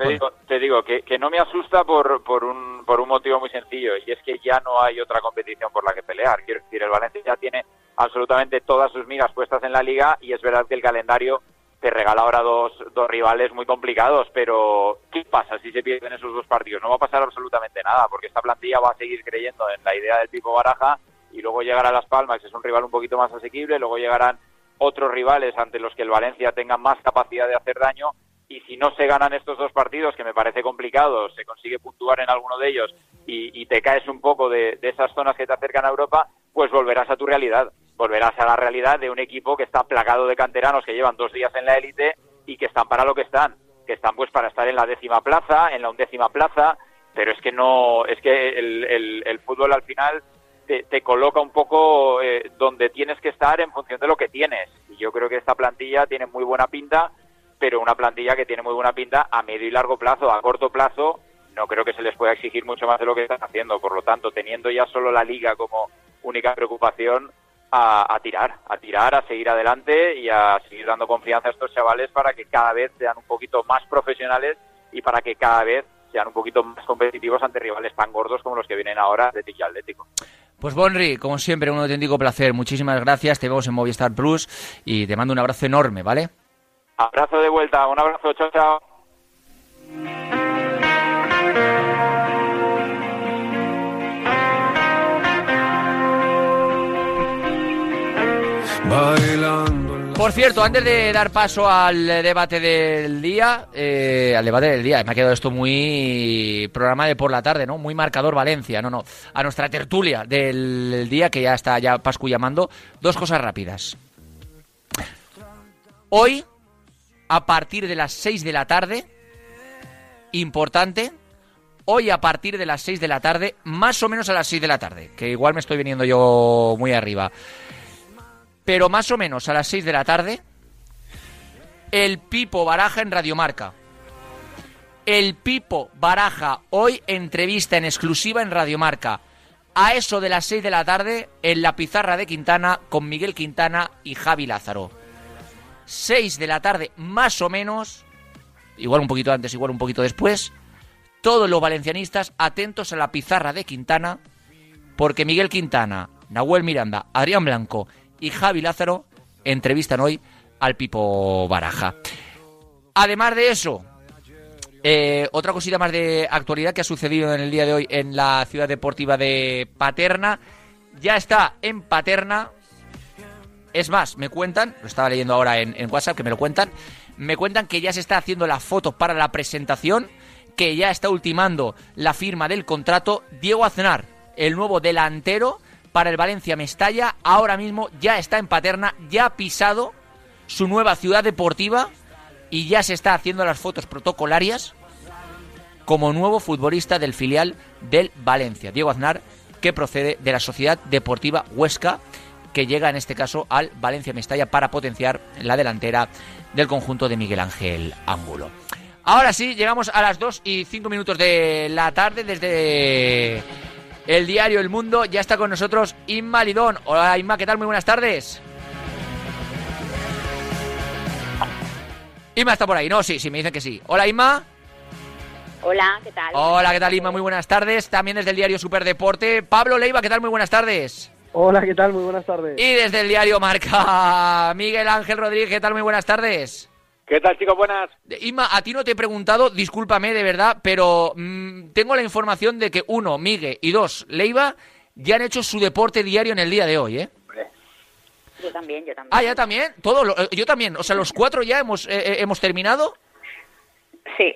O: te digo, que, que, no me asusta por, por, un, por un motivo muy sencillo, y es que ya no hay otra competición por la que pelear. Quiero decir, el Valencia ya tiene absolutamente todas sus migas puestas en la liga, y es verdad que el calendario te regala ahora dos, dos rivales muy complicados, pero ¿qué pasa si se pierden esos dos partidos? No va a pasar absolutamente nada, porque esta plantilla va a seguir creyendo en la idea del Pipo Baraja, y luego llegará Las Palmas, que es un rival un poquito más asequible, luego llegarán otros rivales ante los que el Valencia tenga más capacidad de hacer daño, y si no se ganan estos dos partidos, que me parece complicado, se consigue puntuar en alguno de ellos y, te caes un poco de, esas zonas que te acercan a Europa, pues volverás a tu realidad, volverás a la realidad de un equipo que está plagado de canteranos que llevan dos días en la élite y que están para lo que están, que están pues para estar en la décima plaza, en la undécima plaza, pero es que no, es que el, fútbol al final te, coloca un poco eh, donde tienes que estar en función de lo que tienes. Y yo creo que esta plantilla tiene muy buena pinta pero una plantilla que tiene muy buena pinta a medio y largo plazo. A corto plazo no creo que se les pueda exigir mucho más de lo que están haciendo. Por lo tanto, teniendo ya solo la liga como única preocupación, a, tirar, a tirar, a seguir adelante y a seguir dando confianza a estos chavales para que cada vez sean un poquito más profesionales y para que cada vez sean un poquito más competitivos ante rivales tan gordos como los que vienen ahora, Atlético y Atlético.
C: Pues Bonri, como siempre, un auténtico placer. Muchísimas gracias. Te vemos en Movistar Plus y te mando un abrazo enorme, ¿vale?
O: Abrazo de vuelta, un abrazo, chao, chao.
C: Por cierto, antes de dar paso al debate del día, eh, al debate del día, me ha quedado esto muy programa de por la tarde, ¿no? Muy marcador Valencia, no, no. A nuestra tertulia del día, que ya está ya Pascu llamando, dos cosas rápidas. Hoy a partir de las 6 de la tarde. Importante. Hoy a partir de las 6 de la tarde, más o menos a las 6 de la tarde, que igual me estoy viniendo yo muy arriba. Pero más o menos a las 6 de la tarde, el Pipo Baraja en Radiomarca. El Pipo Baraja hoy entrevista en exclusiva en Radiomarca. A eso de las 6 de la tarde en la pizarra de Quintana con Miguel Quintana y Javi Lázaro. 6 de la tarde más o menos, igual un poquito antes, igual un poquito después, todos los valencianistas atentos a la pizarra de Quintana, porque Miguel Quintana, Nahuel Miranda, Adrián Blanco y Javi Lázaro entrevistan hoy al Pipo Baraja. Además de eso, eh, otra cosita más de actualidad que ha sucedido en el día de hoy en la ciudad deportiva de Paterna. Ya está en Paterna es más, me cuentan, lo estaba leyendo ahora en, WhatsApp, que me lo cuentan, me cuentan que ya se está haciendo la foto para la presentación, que ya está ultimando la firma del contrato. Diego Aznar, el nuevo delantero para el Valencia Mestalla, ahora mismo ya está en Paterna, ya ha pisado su nueva ciudad deportiva y ya se está haciendo las fotos protocolarias como nuevo futbolista del filial del Valencia. Diego Aznar, que procede de la Sociedad Deportiva Huesca que llega en este caso al Valencia Mestalla para potenciar la delantera del conjunto de Miguel Ángel Ángulo. Ahora sí, llegamos a las 2 y 5 minutos de la tarde desde el diario El Mundo. Ya está con nosotros Inma Lidón. Hola Inma, ¿qué tal? Muy buenas tardes. Inma está por ahí, ¿no? Sí, sí, me dicen que sí. Hola Inma.
P: Hola, ¿qué tal?
C: Hola, ¿qué tal Inma? Muy buenas tardes. También desde el diario Superdeporte. Pablo Leiva, ¿qué tal? Muy buenas tardes.
Q: Hola, ¿qué tal? Muy buenas tardes.
C: Y desde el diario Marca, Miguel Ángel Rodríguez, ¿qué tal? Muy buenas tardes.
R: ¿Qué tal, chicos? Buenas.
C: Inma, a ti no te he preguntado, discúlpame de verdad, pero mm, tengo la información de que uno, Miguel, y dos, Leiva, ya han hecho su deporte diario en el día de hoy, ¿eh?
P: Yo también, yo también.
C: Ah, ya también, todo, eh, yo también. O sea, los cuatro ya hemos, eh, eh, hemos terminado.
P: Sí.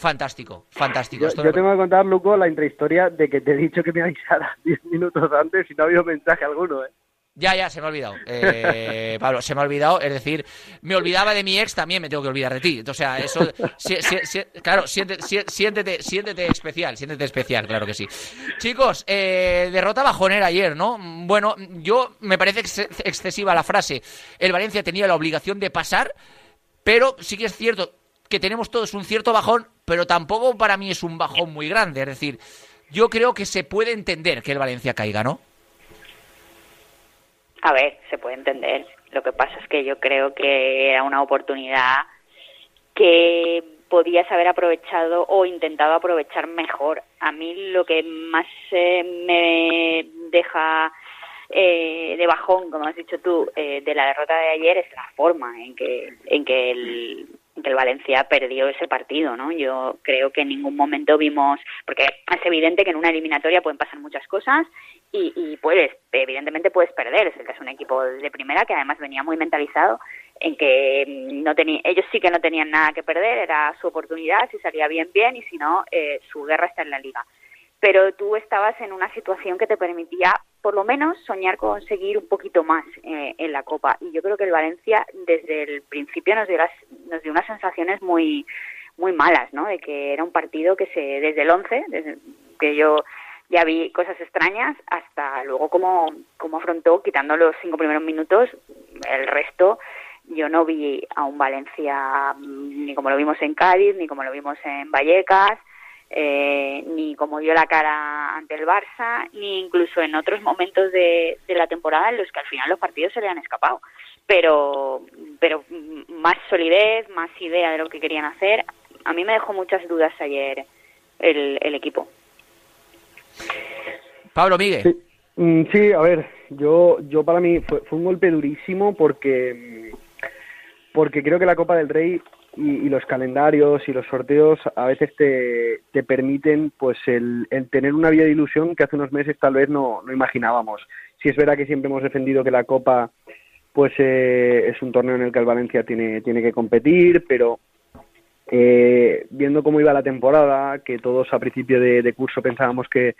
C: Fantástico, fantástico.
Q: Yo,
C: Esto
Q: yo tengo que contar, Luco, la intrahistoria de que te he dicho que me avisara 10 minutos antes y no ha habido mensaje alguno, ¿eh?
C: Ya, ya, se me ha olvidado. Eh, Pablo, se me ha olvidado. Es decir, me olvidaba de mi ex, también me tengo que olvidar de ti. O sea, eso. si- si- si- claro, siéntete, si- siéntete, siéntete especial, siéntete especial, claro que sí. Chicos, eh, derrota bajonera ayer, ¿no? Bueno, yo me parece ex- excesiva la frase. El Valencia tenía la obligación de pasar, pero sí que es cierto que tenemos todos un cierto bajón, pero tampoco para mí es un bajón muy grande. Es decir, yo creo que se puede entender que el Valencia caiga, ¿no?
P: A ver, se puede entender. Lo que pasa es que yo creo que era una oportunidad que podías haber aprovechado o intentado aprovechar mejor. A mí lo que más eh, me deja eh, de bajón, como has dicho tú, eh, de la derrota de ayer es la forma en que en que el el Valencia perdió ese partido, ¿no? Yo creo que en ningún momento vimos, porque es evidente que en una eliminatoria pueden pasar muchas cosas y, y puedes, evidentemente puedes perder. Es el que es un equipo de primera que además venía muy mentalizado en que mm, no tenía, ellos sí que no tenían nada que perder, era su oportunidad, si salía bien, bien, y si no, eh, su guerra está en la liga. Pero tú estabas en una situación que te permitía, por lo menos, soñar con seguir un poquito más eh, en la Copa. Y yo creo que el Valencia, desde el principio, nos dio, nos dio unas sensaciones muy muy malas, ¿no? De que era un partido que se, desde el 11, desde que yo ya vi cosas extrañas, hasta luego cómo, cómo afrontó, quitando los cinco primeros minutos, el resto yo no vi a un Valencia ni como lo vimos en Cádiz, ni como lo vimos en Vallecas, eh, ni como dio la cara ante el Barça, ni incluso en otros momentos de, de la temporada en los que al final los partidos se le han escapado. Pero, pero más solidez, más idea de lo que querían hacer. A mí me dejó muchas dudas ayer el, el equipo.
C: Pablo Miguel.
Q: Sí, Mm, sí, a ver, yo, yo para mí fue, fue un golpe durísimo porque, porque creo que la Copa del Rey y, y los calendarios y los sorteos a veces te, te permiten pues el, el tener una vía de ilusión que hace unos meses tal vez no, no imaginábamos. Sí es verdad que siempre hemos defendido que la Copa pues eh, es un torneo en el que el Valencia tiene, tiene que competir, pero eh, viendo cómo iba la temporada, que todos a principio de, de curso pensábamos que,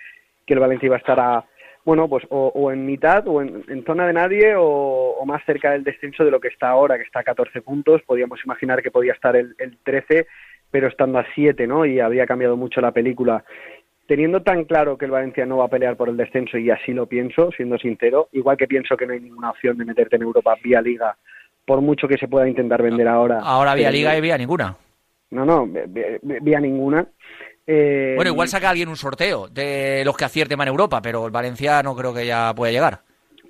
Q: que el Valencia iba a estar a, bueno, pues o, o en mitad o en, en zona de nadie o, o más cerca del descenso de lo que está ahora, que está a 14 puntos. Podíamos imaginar que podía estar el, el 13, pero estando a 7, ¿no? Y habría cambiado mucho la película. Teniendo tan claro que el Valencia no va a pelear por el descenso, y así lo pienso, siendo sincero, igual que pienso que no hay ninguna opción de meterte en Europa vía Liga, por mucho que se pueda intentar vender ahora.
C: Ahora vía Liga y vía ninguna.
Q: No, no, vi- vía ninguna. Eh,
C: Bueno, igual saca alguien un sorteo de los que acierten en Europa, pero el Valencia no creo que ya pueda llegar.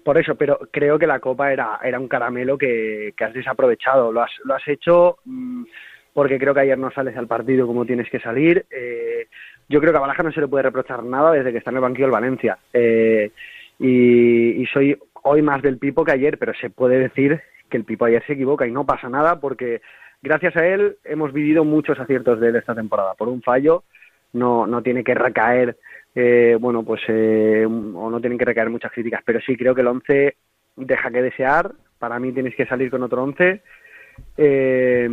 Q: Por eso, pero creo que la Copa era, era un caramelo que, que has desaprovechado. Lo has, lo has hecho mm, porque creo que ayer no sales al partido como tienes que salir. Eh, yo creo que a Balaja no se le puede reprochar nada desde que está en el banquillo del Valencia. Eh, y, y soy hoy más del Pipo que ayer, pero se puede decir que el Pipo ayer se equivoca y no pasa nada porque gracias a él hemos vivido muchos aciertos de él esta temporada. Por un fallo no, no tiene que recaer, eh, bueno, pues, eh, o no tienen que recaer muchas críticas, pero sí creo que el 11 deja que desear. Para mí tienes que salir con otro 11. eh,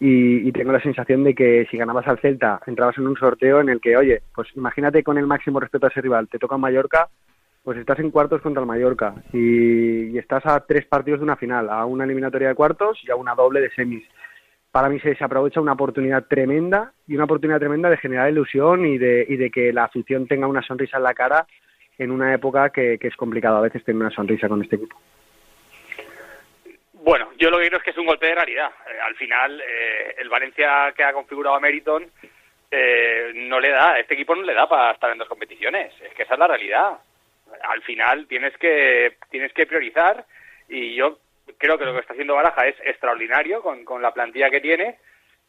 Q: y, tengo la sensación de que si ganabas al Celta, entrabas en un sorteo en el que, oye, pues imagínate con el máximo respeto a ese rival, te toca Mallorca, pues estás en cuartos contra el Mallorca y, y estás a tres partidos de una final, a una eliminatoria de cuartos y a una doble de semis para mí se, se aprovecha una oportunidad tremenda y una oportunidad tremenda de generar ilusión y de, y de que la afición tenga una sonrisa en la cara en una época que, que es complicado a veces tener una sonrisa con este equipo.
R: Bueno, yo lo que creo es que es un golpe de realidad. Eh, al final, eh, el Valencia que ha configurado a Meriton eh, no le da, este equipo no le da para estar en dos competiciones. Es que esa es la realidad. Al final tienes que tienes que priorizar y yo creo que lo que está haciendo Baraja es extraordinario con, con la plantilla que tiene,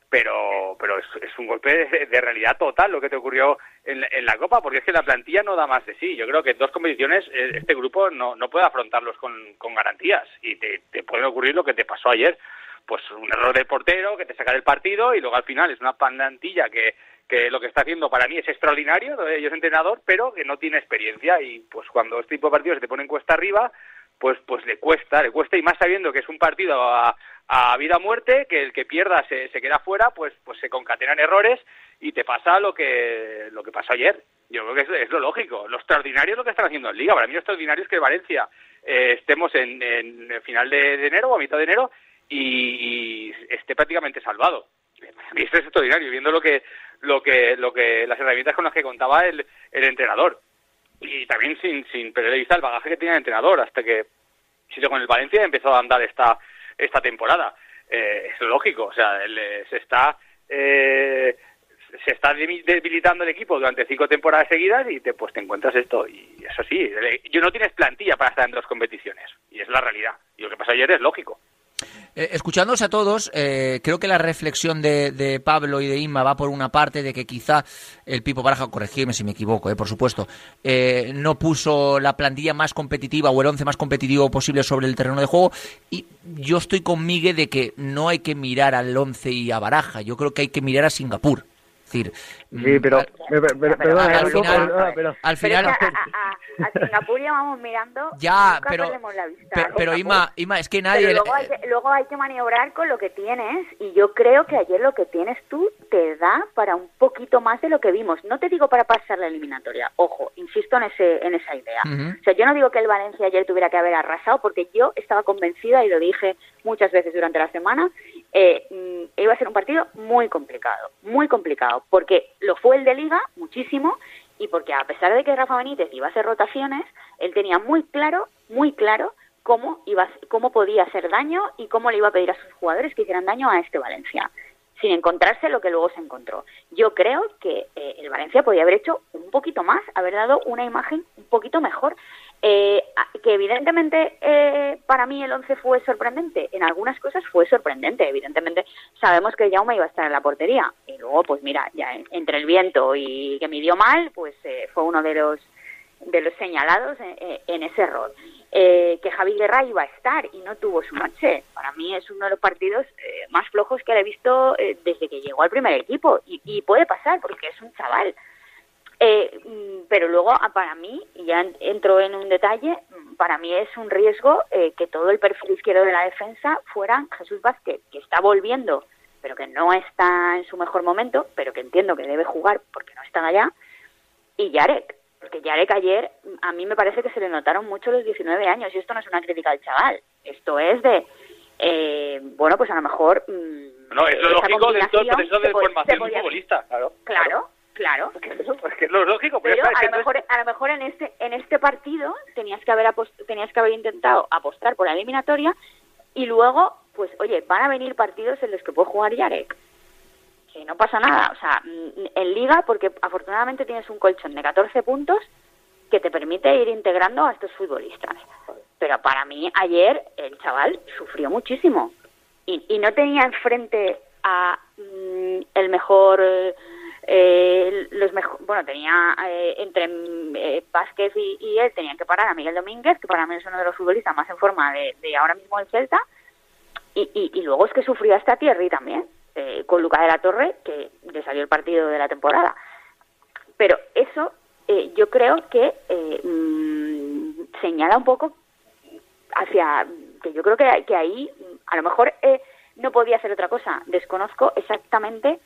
R: pero pero es, es un golpe de, realidad total lo que te ocurrió en, en la Copa, porque es que la plantilla no da más de sí. Yo creo que en dos competiciones eh, este grupo no, no puede afrontarlos con, con garantías y te, te puede ocurrir lo que te pasó ayer. Pues un error del portero que te saca del partido y luego al final es una plantilla que, que lo que está haciendo para mí es extraordinario, yo es entrenador, pero que no tiene experiencia y pues cuando este tipo de partidos se te ponen cuesta arriba, pues, pues le cuesta, le cuesta y más sabiendo que es un partido a, a vida o muerte, que el que pierda se, se queda fuera, pues, pues se concatenan errores y te pasa lo que, lo que pasó ayer. Yo creo que es, lo lógico. Lo extraordinario es lo que están haciendo en Liga. Para mí lo extraordinario es que Valencia eh, estemos en, en final de, de enero o a mitad de enero y, y esté prácticamente salvado. Para mí esto es extraordinario, viendo lo que, lo que, lo que, las herramientas con las que contaba el, el entrenador. Y también sin, sin perder de vista el bagaje que tenía el entrenador, hasta que sido con el Valencia empezó a andar esta, esta temporada. Eh, es lógico, o sea, eh, se está eh, se está debi- debilitando el equipo durante cinco temporadas seguidas y te pues te encuentras esto y eso sí, eh, yo no tienes plantilla para estar en dos competiciones y es la realidad. Y lo que pasó ayer es lógico.
C: Eh, a todos, eh, creo que la reflexión de, de Pablo y de Inma va por una parte de que quizá el Pipo Baraja, corregirme si me equivoco, eh, por supuesto, eh, no puso la plantilla más competitiva o el once más competitivo posible sobre el terreno de juego. Y yo estoy con Migue de que no hay que mirar al once y a Baraja, yo creo que hay que mirar a Singapur. Es decir,
Q: Sí, pero,
C: al-
Q: pero- pero- perdona,
C: al
Q: Alberto,
C: final-
Q: pero-
C: al final...
P: es que a, a- a Singapur ya vamos mirando
C: Ya,
P: nunca
C: pero-
P: la vista.
C: Pero. Ima, Ima, es que nadie...
P: Pero luego hay, que, luego hay que maniobrar con lo que tienes y yo creo que ayer lo que tienes tú te da para un poquito más de lo que vimos. No te digo para pasar la eliminatoria, ojo, insisto en ese en esa idea. O sea, yo no digo que el Valencia ayer tuviera que haber arrasado porque yo estaba convencida y lo dije muchas veces durante la semana, eh, mm, iba a ser un partido muy complicado, muy complicado, porque lo fue el de Liga muchísimo y porque a pesar de que Rafa Benítez iba a hacer rotaciones, él tenía muy claro, muy claro cómo iba, cómo podía hacer daño y cómo le iba a pedir a sus jugadores que hicieran daño a este Valencia, sin encontrarse lo que luego se encontró. Yo creo que eh, el Valencia podía haber hecho un poquito más, haber dado una imagen un poquito mejor. Eh, que evidentemente eh, para mí el 11 fue sorprendente, en algunas cosas fue sorprendente, evidentemente sabemos que Jaume iba a estar en la portería y luego pues mira, ya en- entre el viento y que midió mal, pues eh, fue uno de los de los señalados en, en- en ese rol. Eh, que Javi Guerra iba a estar y no tuvo su noche. Para mí es uno de los partidos eh, más flojos que le he visto eh, desde que llegó al primer equipo. Y, y puede pasar porque es un chaval. Eh, pero luego, ah, para mí, y ya en- entro en un detalle, para mí es un riesgo eh, que todo el perfil izquierdo de la defensa fuera Jesús Vázquez, que está volviendo, pero que no está en su mejor momento, pero que entiendo que debe jugar porque no están allá, y Yarek. Porque Yarek ayer, a mí me parece que se le notaron mucho los 19 años, y esto no es una crítica al chaval, esto es de, eh, bueno, pues a lo mejor... mm,
R: No, es lo lógico del todo el
P: combinación
R: proceso de formación de futbolista, claro.
P: Claro, claro.
R: Es que es lo lógico, pero,
P: a lo mejor, a lo mejor en este en este partido tenías que haber apost- tenías que haber intentado apostar por la eliminatoria y luego, pues oye, van a venir partidos en los que puede jugar Yarek. Que no pasa nada, o sea, mm, en liga porque afortunadamente tienes un colchón de 14 puntos que te permite ir integrando a estos futbolistas. Pero para mí ayer el chaval sufrió muchísimo y, y no tenía enfrente a mm, el mejor eh, eh, los mejo- bueno tenía eh, entre eh, Vázquez y, él tenían que parar a Miguel Domínguez que para mí es uno de los futbolistas más en forma de, ahora mismo el Celta y, y, luego es que sufrió hasta Thierry también eh, con Luca de la Torre que le salió el partido de la temporada pero eso eh, yo creo que eh, mm, señala un poco hacia que yo creo que, que ahí a lo mejor no podía hacer otra cosa. Desconozco exactamente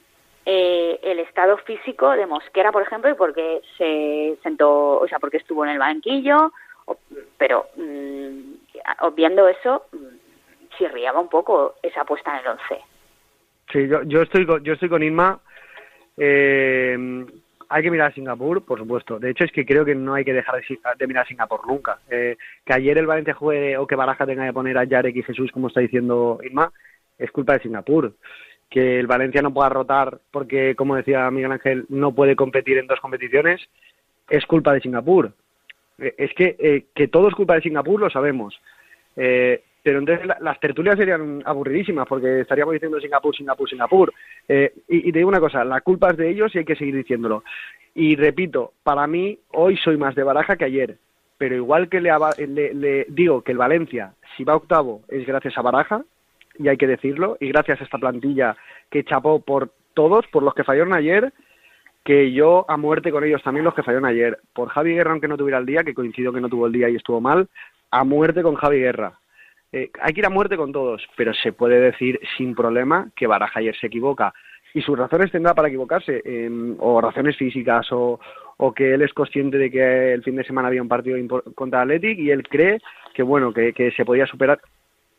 P: eh, el estado físico de Mosquera, por ejemplo, y por qué se sentó, o sea, porque estuvo en el banquillo, pero mm, obviando eso, mm, chirriaba un poco esa puesta en el once.
Q: Sí, yo, yo estoy con, yo estoy con Inma. Eh, hay que mirar a Singapur, por supuesto. De hecho, es que creo que no hay que dejar de mirar a Singapur nunca. Eh, que ayer el Valencia juegue o que Baraja tenga que poner a Yarek y Jesús, como está diciendo Inma, es culpa de Singapur. Que el Valencia no pueda rotar porque, como decía Miguel Ángel, no puede competir en dos competiciones, es culpa de Singapur. Eh, Es que, eh, que todo es culpa de Singapur, lo sabemos. Eh, pero entonces la- las tertulias serían aburridísimas porque estaríamos diciendo Singapur, Singapur, Singapur. Eh, y, te digo una cosa, la culpa es de ellos y hay que seguir diciéndolo. Y repito, para mí hoy soy más de Baraja que ayer. Pero igual que le, le- le digo que el Valencia, si va octavo, es gracias a Baraja, y hay que decirlo, y gracias a esta plantilla que chapó por todos, por los que fallaron ayer, que yo a muerte con ellos también los que fallaron ayer. Por Javi Guerra, aunque no tuviera el día, que coincido que no tuvo el día y estuvo mal, a muerte con Javi Guerra. Eh, hay que ir a muerte con todos, pero se puede decir sin problema que Baraja ayer se equivoca. Y sus razones tendrá para equivocarse, em, o razones físicas, o, o que él es consciente de que el fin de semana había un partido contra Athletic y él cree que, bueno, que, que se podía superar.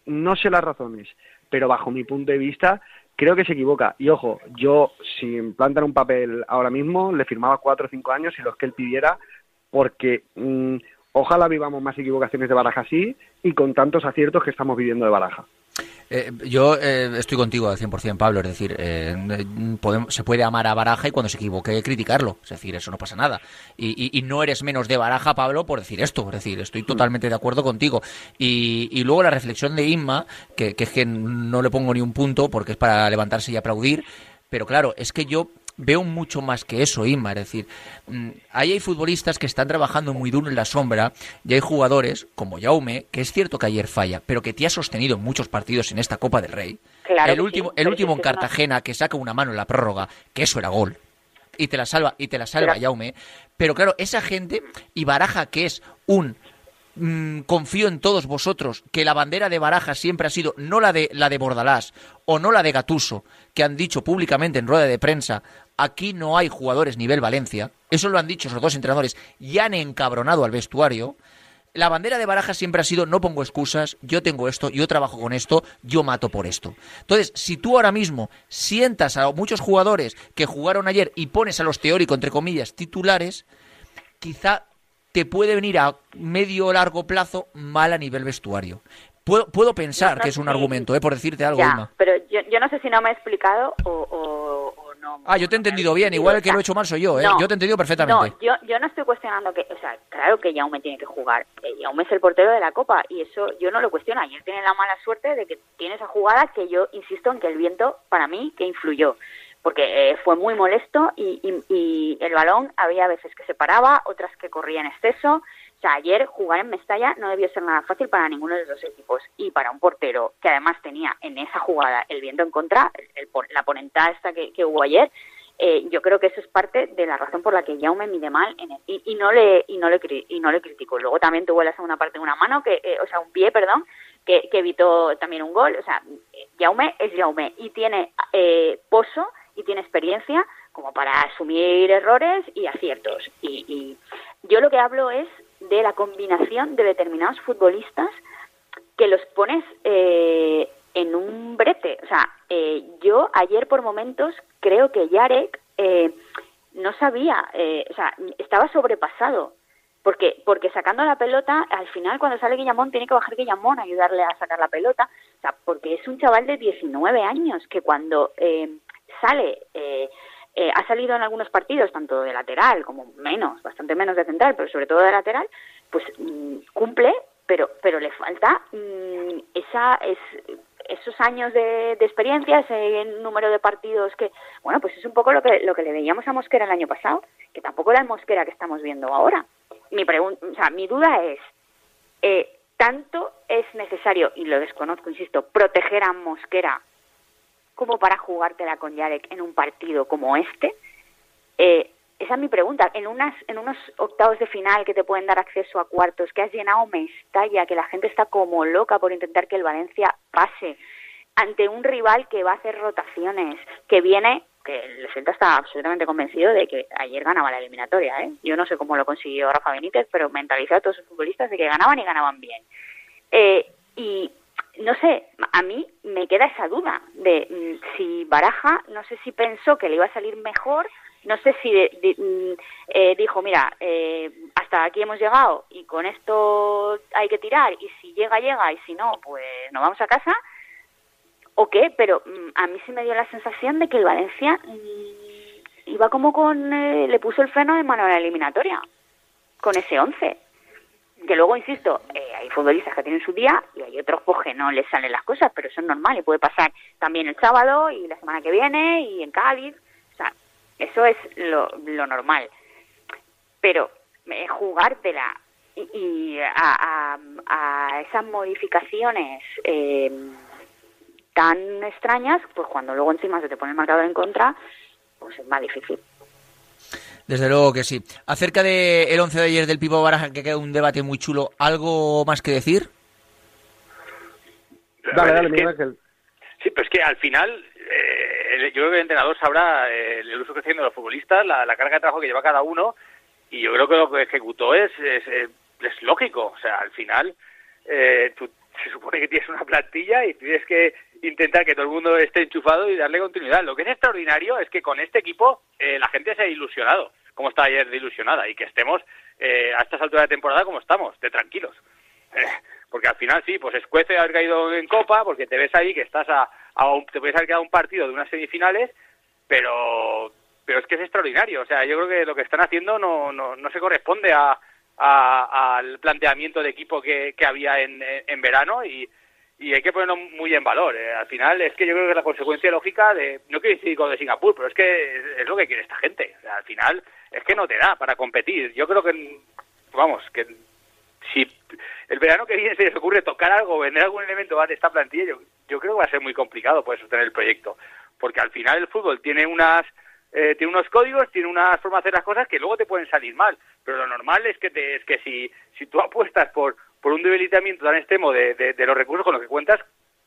Q: No sé las razones, pero bajo mi punto de vista creo que se equivoca. Y ojo, yo si plantan un papel ahora mismo, le firmaba cuatro o cinco años y los que él pidiera, porque mm, ojalá vivamos más equivocaciones de Baraja así y con tantos aciertos que estamos viviendo de Baraja.
C: Eh, yo eh, estoy contigo al 100%, Pablo. Es decir, eh, podemos- se puede amar a Baraja y cuando se equivoque criticarlo. Es decir, eso no pasa nada. Y, y- y no eres menos de Baraja, Pablo, por decir esto. Es decir, estoy totalmente de acuerdo contigo. Y, y luego la reflexión de Inma, que, que es que no le pongo ni un punto porque es para levantarse y aplaudir. Pero claro, es que yo veo mucho más que eso, Inma. Es decir, mm, ahí hay futbolistas que están trabajando muy duro en la sombra y hay jugadores como Jaume, que es cierto que ayer falla, pero que te ha sostenido en muchos partidos en esta Copa del Rey.
P: Claro
C: el último,
P: sí,
C: el último en Cartagena que saca una mano en la prórroga, que eso era gol. Y te la salva, y te la salva
P: Pero-
C: Jaume. Pero claro, esa gente y Baraja, que es un mm, confío en todos vosotros que la bandera de Baraja siempre ha sido no la de la de Bordalás o no la de Gatuso, que han dicho públicamente en rueda de prensa, aquí no hay jugadores nivel Valencia. Eso lo han dicho esos dos entrenadores y han encabronado al vestuario. La bandera de Baraja siempre ha sido no pongo excusas, yo tengo esto, yo trabajo con esto, yo mato por esto. Entonces, si tú ahora mismo sientas a muchos jugadores que jugaron ayer y pones a los teóricos, entre comillas, titulares, quizá te puede venir a medio o largo plazo mal a nivel vestuario. Puedo, puedo pensar
P: No,
C: que es un argumento, ¿eh? por decirte algo,
P: ya, pero yo, yo no sé si no me he explicado o, o- o no.
C: Ah, yo te he entendido bien, igual el que lo he hecho mal soy yo, ¿eh?
P: No.
C: yo te he entendido perfectamente.
P: No, yo, yo no estoy cuestionando que, o sea, claro que Jaume tiene que jugar. Jaume es el portero de la Copa y eso yo no lo cuestiono. Ayer tiene la mala suerte de que tiene esa jugada que yo insisto en que el viento, para mí, que influyó. Porque eh, fue muy molesto y, y- y el balón había veces que se paraba, otras que corría en exceso. O sea, ayer jugar en Mestalla no debió ser nada fácil para ninguno de los equipos. Y para un portero que además tenía en esa jugada el viento en contra, el- la ponentada esta que, que hubo ayer, eh, yo creo que eso es parte de la razón por la que Jaume mide mal en el- y, y no le y no le y no le critico. Luego también tuvo la segunda parte una mano que eh, o sea un pie, perdón, que, que evitó también un gol. O sea, Jaume es Jaume y tiene eh, pozo y tiene experiencia como para asumir errores y aciertos. Y, y yo lo que hablo es de la combinación de determinados futbolistas que los pones eh, en un brete. O sea, eh, yo ayer por momentos creo que Yarek eh, no sabía, eh, o sea, estaba sobrepasado. Porque, porque sacando la pelota, al final cuando sale Guillamón tiene que bajar Guillamón a ayudarle a sacar la pelota. O sea, porque es un chaval de 19 años que cuando eh, sale, eh, ha salido en algunos partidos, tanto de lateral como menos, bastante menos de central, pero sobre todo de lateral, pues mm, cumple, pero, pero le falta mm, esa, es, esos años de, de experiencia, ese número de partidos que, bueno, pues es un poco lo que, lo que le veíamos a Mosquera el año pasado, que tampoco era el Mosquera que estamos viendo ahora. Mi pregunta, o sea, mi duda es, eh, ¿tanto es necesario, y lo desconozco, insisto, proteger a Mosquera como para jugártela con Yarek en un partido como este? Eh, esa es mi pregunta. En, unas, en unos octavos de final que te pueden dar acceso a cuartos, que has llenado Mestalla, que la gente está como loca por intentar que el Valencia pase, ante un rival que va a hacer rotaciones, que viene, que el Celta está absolutamente convencido de que ayer ganaba la eliminatoria. ¿eh? Yo no sé cómo lo consiguió Rafa Benítez, pero mentalizó a todos sus futbolistas de que ganaban y ganaban bien. Eh, y no sé, a mí me queda esa duda de mm, si Baraja, no sé si pensó que le iba a salir mejor, no sé si de- mm, eh, dijo, mira, eh, hasta aquí hemos llegado y con esto hay que tirar y si llega, llega y si no, pues nos vamos a casa, o qué, pero mm, a mí sí me dio la sensación de que el Valencia iba como con, eh, le puso el freno de mano a la eliminatoria, con ese 11 que luego, insisto, eh, hay futbolistas que tienen su día y hay otros pues, que no les salen las cosas, pero eso es normal y puede pasar también el sábado y la semana que viene y en Cádiz. O sea, eso es lo, normal. Pero eh, jugártela y, y a, a- a esas modificaciones eh, tan extrañas, pues cuando luego encima se te pone el marcador en contra, pues es más difícil.
C: Desde luego que sí. Acerca del el 11 de ayer del Pipo Baraja, que queda un debate muy chulo, ¿algo más que decir?
L: Dale, dale, Miguel Ángel.
R: Sí, pero es que al final, eh, el- yo creo que el entrenador sabrá eh, el uso que está haciendo los futbolistas, la, la carga de trabajo que lleva cada uno, y yo creo que lo que ejecutó es, es, es- es lógico. O sea, al final, eh, tú se supone que tienes una plantilla y tienes que intentar que todo el mundo esté enchufado y darle continuidad. Lo que es extraordinario es que con este equipo eh, la gente se ha ilusionado, como estaba ayer de ilusionada, y que estemos eh, a estas alturas de temporada como estamos, de tranquilos. Eh, porque al final sí, pues escuece haber caído en Copa, porque te ves ahí que estás a, a un- te puedes haber quedado un partido de unas semifinales, pero pero es que es extraordinario. O sea, yo creo que lo que están haciendo no, no, no se corresponde a, a- al planteamiento de equipo que, que había en, en verano y, y hay que ponerlo muy en valor. eh. Al final es que yo creo que es la consecuencia lógica de, no quiero decir con de Singapur, pero es que es, lo que quiere esta gente. Al final es que no te da para competir. Yo creo que, vamos, que si el verano que viene se les ocurre tocar algo, vender algún elemento de esta plantilla, yo, yo creo que va a ser muy complicado poder sostener el proyecto. Porque al final el fútbol tiene unas eh, tiene unos códigos, tiene unas formas de hacer las cosas que luego te pueden salir mal. Pero lo normal es que te, es que si, si tú apuestas por, por un debilitamiento tan extremo de, los recursos con los que cuentas,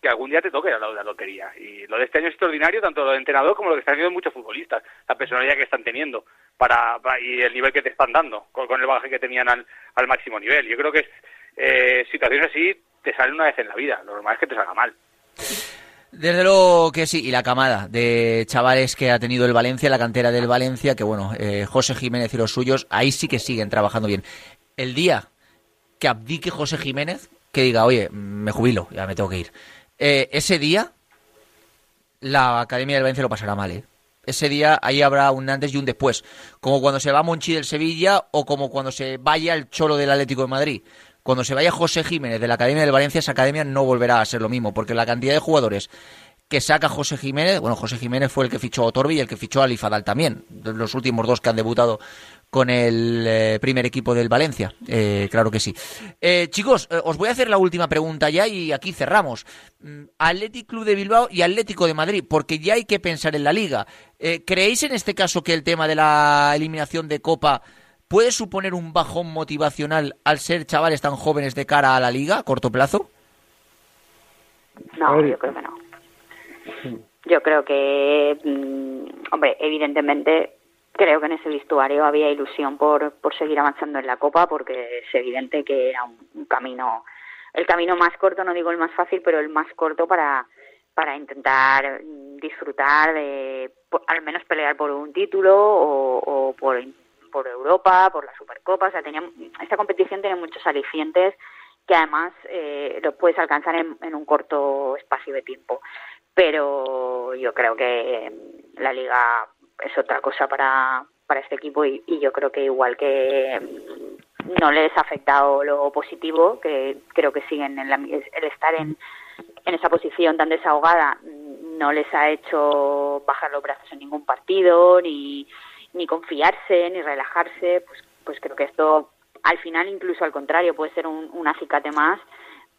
R: que algún día te toque la, la lotería. Y lo de este año es extraordinario, tanto lo de entrenador como lo que están haciendo muchos futbolistas, la personalidad que están teniendo para, y el nivel que te están dando, con, el bagaje que tenían al, al máximo nivel. Yo creo que eh, situaciones así te salen una vez en la vida, lo normal es que te salga mal.
C: Desde luego que sí, y la camada de chavales que ha tenido el Valencia, la cantera del Valencia, que bueno, eh, José Jiménez y los suyos, ahí sí que siguen trabajando bien. El día que abdique José Jiménez, que diga, oye, me jubilo, ya me tengo que ir. Eh, ese día, la Academia del Valencia lo pasará mal, ¿eh? Ese día ahí habrá un antes y un después. Como cuando se va Monchi del Sevilla o como cuando se vaya el Cholo del Atlético de Madrid. Cuando se vaya José Jiménez de la Academia del Valencia, esa academia no volverá a ser lo mismo, porque la cantidad de jugadores que saca José Jiménez, bueno, José Jiménez fue el que fichó a Otorbi y el que fichó a Alifadal también, los últimos dos que han debutado con el eh, primer equipo del Valencia, eh, claro que sí. Eh, chicos, eh, os voy a hacer la última pregunta ya y aquí cerramos. Mm, Athletic Club de Bilbao y Atlético de Madrid, porque ya hay que pensar en la liga. Eh, ¿Creéis en este caso que el tema de la eliminación de Copa puede suponer un bajón motivacional al ser chavales tan jóvenes de cara a la liga a corto plazo?
P: No, yo creo que no. Yo creo que, mm, hombre, evidentemente creo que en ese vestuario había ilusión por, por seguir avanzando en la Copa porque es evidente que era un, camino, el camino más corto, no digo el más fácil, pero el más corto para, para intentar disfrutar de, al menos pelear por un título o, o por, por Europa, por la Supercopa. O sea, tenía, esta competición tiene muchos alicientes que además eh, lo puedes alcanzar en, en un corto espacio de tiempo. Pero yo creo que la liga es otra cosa para, para este equipo y, yo creo que igual que mm, no les ha afectado lo positivo, que creo que siguen en la, el estar en, en esa posición tan desahogada mm, no les ha hecho bajar los brazos en ningún partido, ni, ni confiarse, ni relajarse, pues, pues creo que esto al final incluso al contrario puede ser un, un acicate más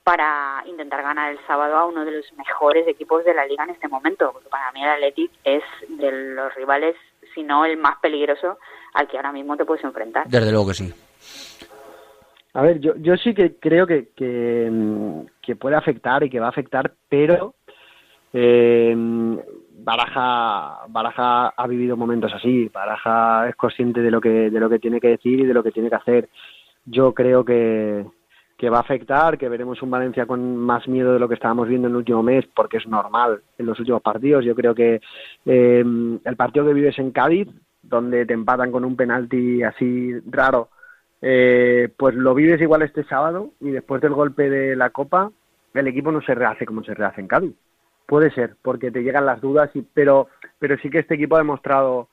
P: para intentar ganar el sábado a uno de los mejores equipos de la liga en este momento, porque para mí el Athletic es de los rivales, si no el más peligroso al que ahora mismo te puedes enfrentar.
C: Desde luego que sí.
Q: A ver, yo, yo sí que creo que, que, que puede afectar y que va a afectar, pero eh, Baraja, Baraja ha vivido momentos así. Baraja es consciente de lo que de lo que tiene que decir y de lo que tiene que hacer. Yo creo que, que va a afectar, que veremos un Valencia con más miedo de lo que estábamos viendo en el último mes, porque es normal en los últimos partidos. Yo creo que eh, el partido que vives en Cádiz, donde te empatan con un penalti así raro, eh, pues lo vives igual este sábado y después del golpe de la Copa, el equipo no se rehace como se rehace en Cádiz. Puede ser, porque te llegan las dudas, y, pero, pero sí que este equipo ha demostrado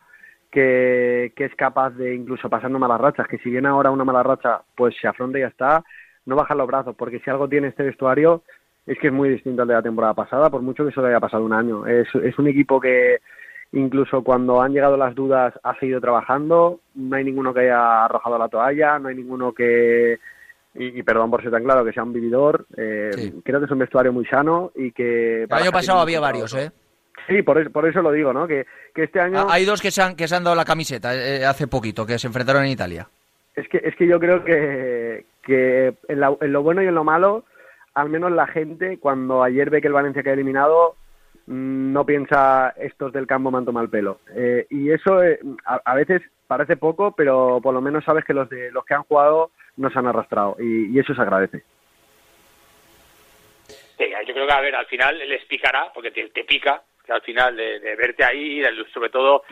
Q: que, que es capaz de incluso pasando malas rachas, que si viene ahora una mala racha, pues se afronta y ya está, no bajar los brazos, porque si algo tiene este vestuario es que es muy distinto al de la temporada pasada, por mucho que eso le haya pasado un año. Es, es un equipo que incluso cuando han llegado las dudas ha seguido trabajando, no hay ninguno que haya arrojado la toalla, no hay ninguno que, y, y perdón por ser tan claro, que sea un vividor. Eh, Creo que es un vestuario muy sano y que...
C: El año pasado había varios, ¿eh?
Q: Sí, por eso, por eso lo digo, ¿no? Que, que este año...
C: Hay dos que se han, que se han dado la camiseta eh, hace poquito, que se enfrentaron en Italia.
Q: Es que, es que yo creo que, que en, la- en lo bueno y en lo malo, al menos la gente, cuando ayer ve que el Valencia queda eliminado, mm, no piensa estos del campo me han tomado el pelo. Eh, y eso eh, a, a veces parece poco, pero por lo menos sabes que los de los que han jugado nos han arrastrado y, eso se agradece.
R: Yo creo que, a ver, al final les picará, porque te, pica, que al final de, verte ahí, sobre todo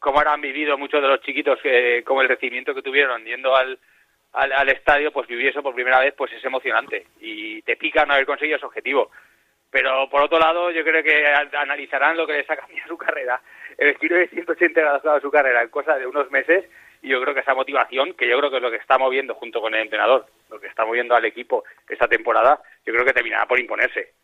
R: cómo habrán vivido muchos de los chiquitos, que, como el recibimiento que tuvieron yendo al, al, al estadio, pues vivir eso por primera vez, pues es emocionante. Y te pica no haber conseguido ese objetivo. Pero por otro lado, yo creo que a- analizarán lo que les ha cambiado su carrera, el giro de 180 grados dado su carrera en cosa de unos meses, y yo creo que esa motivación, que yo creo que es lo que está moviendo junto con el entrenador, lo que está moviendo al equipo esta temporada, yo creo que terminará por imponerse.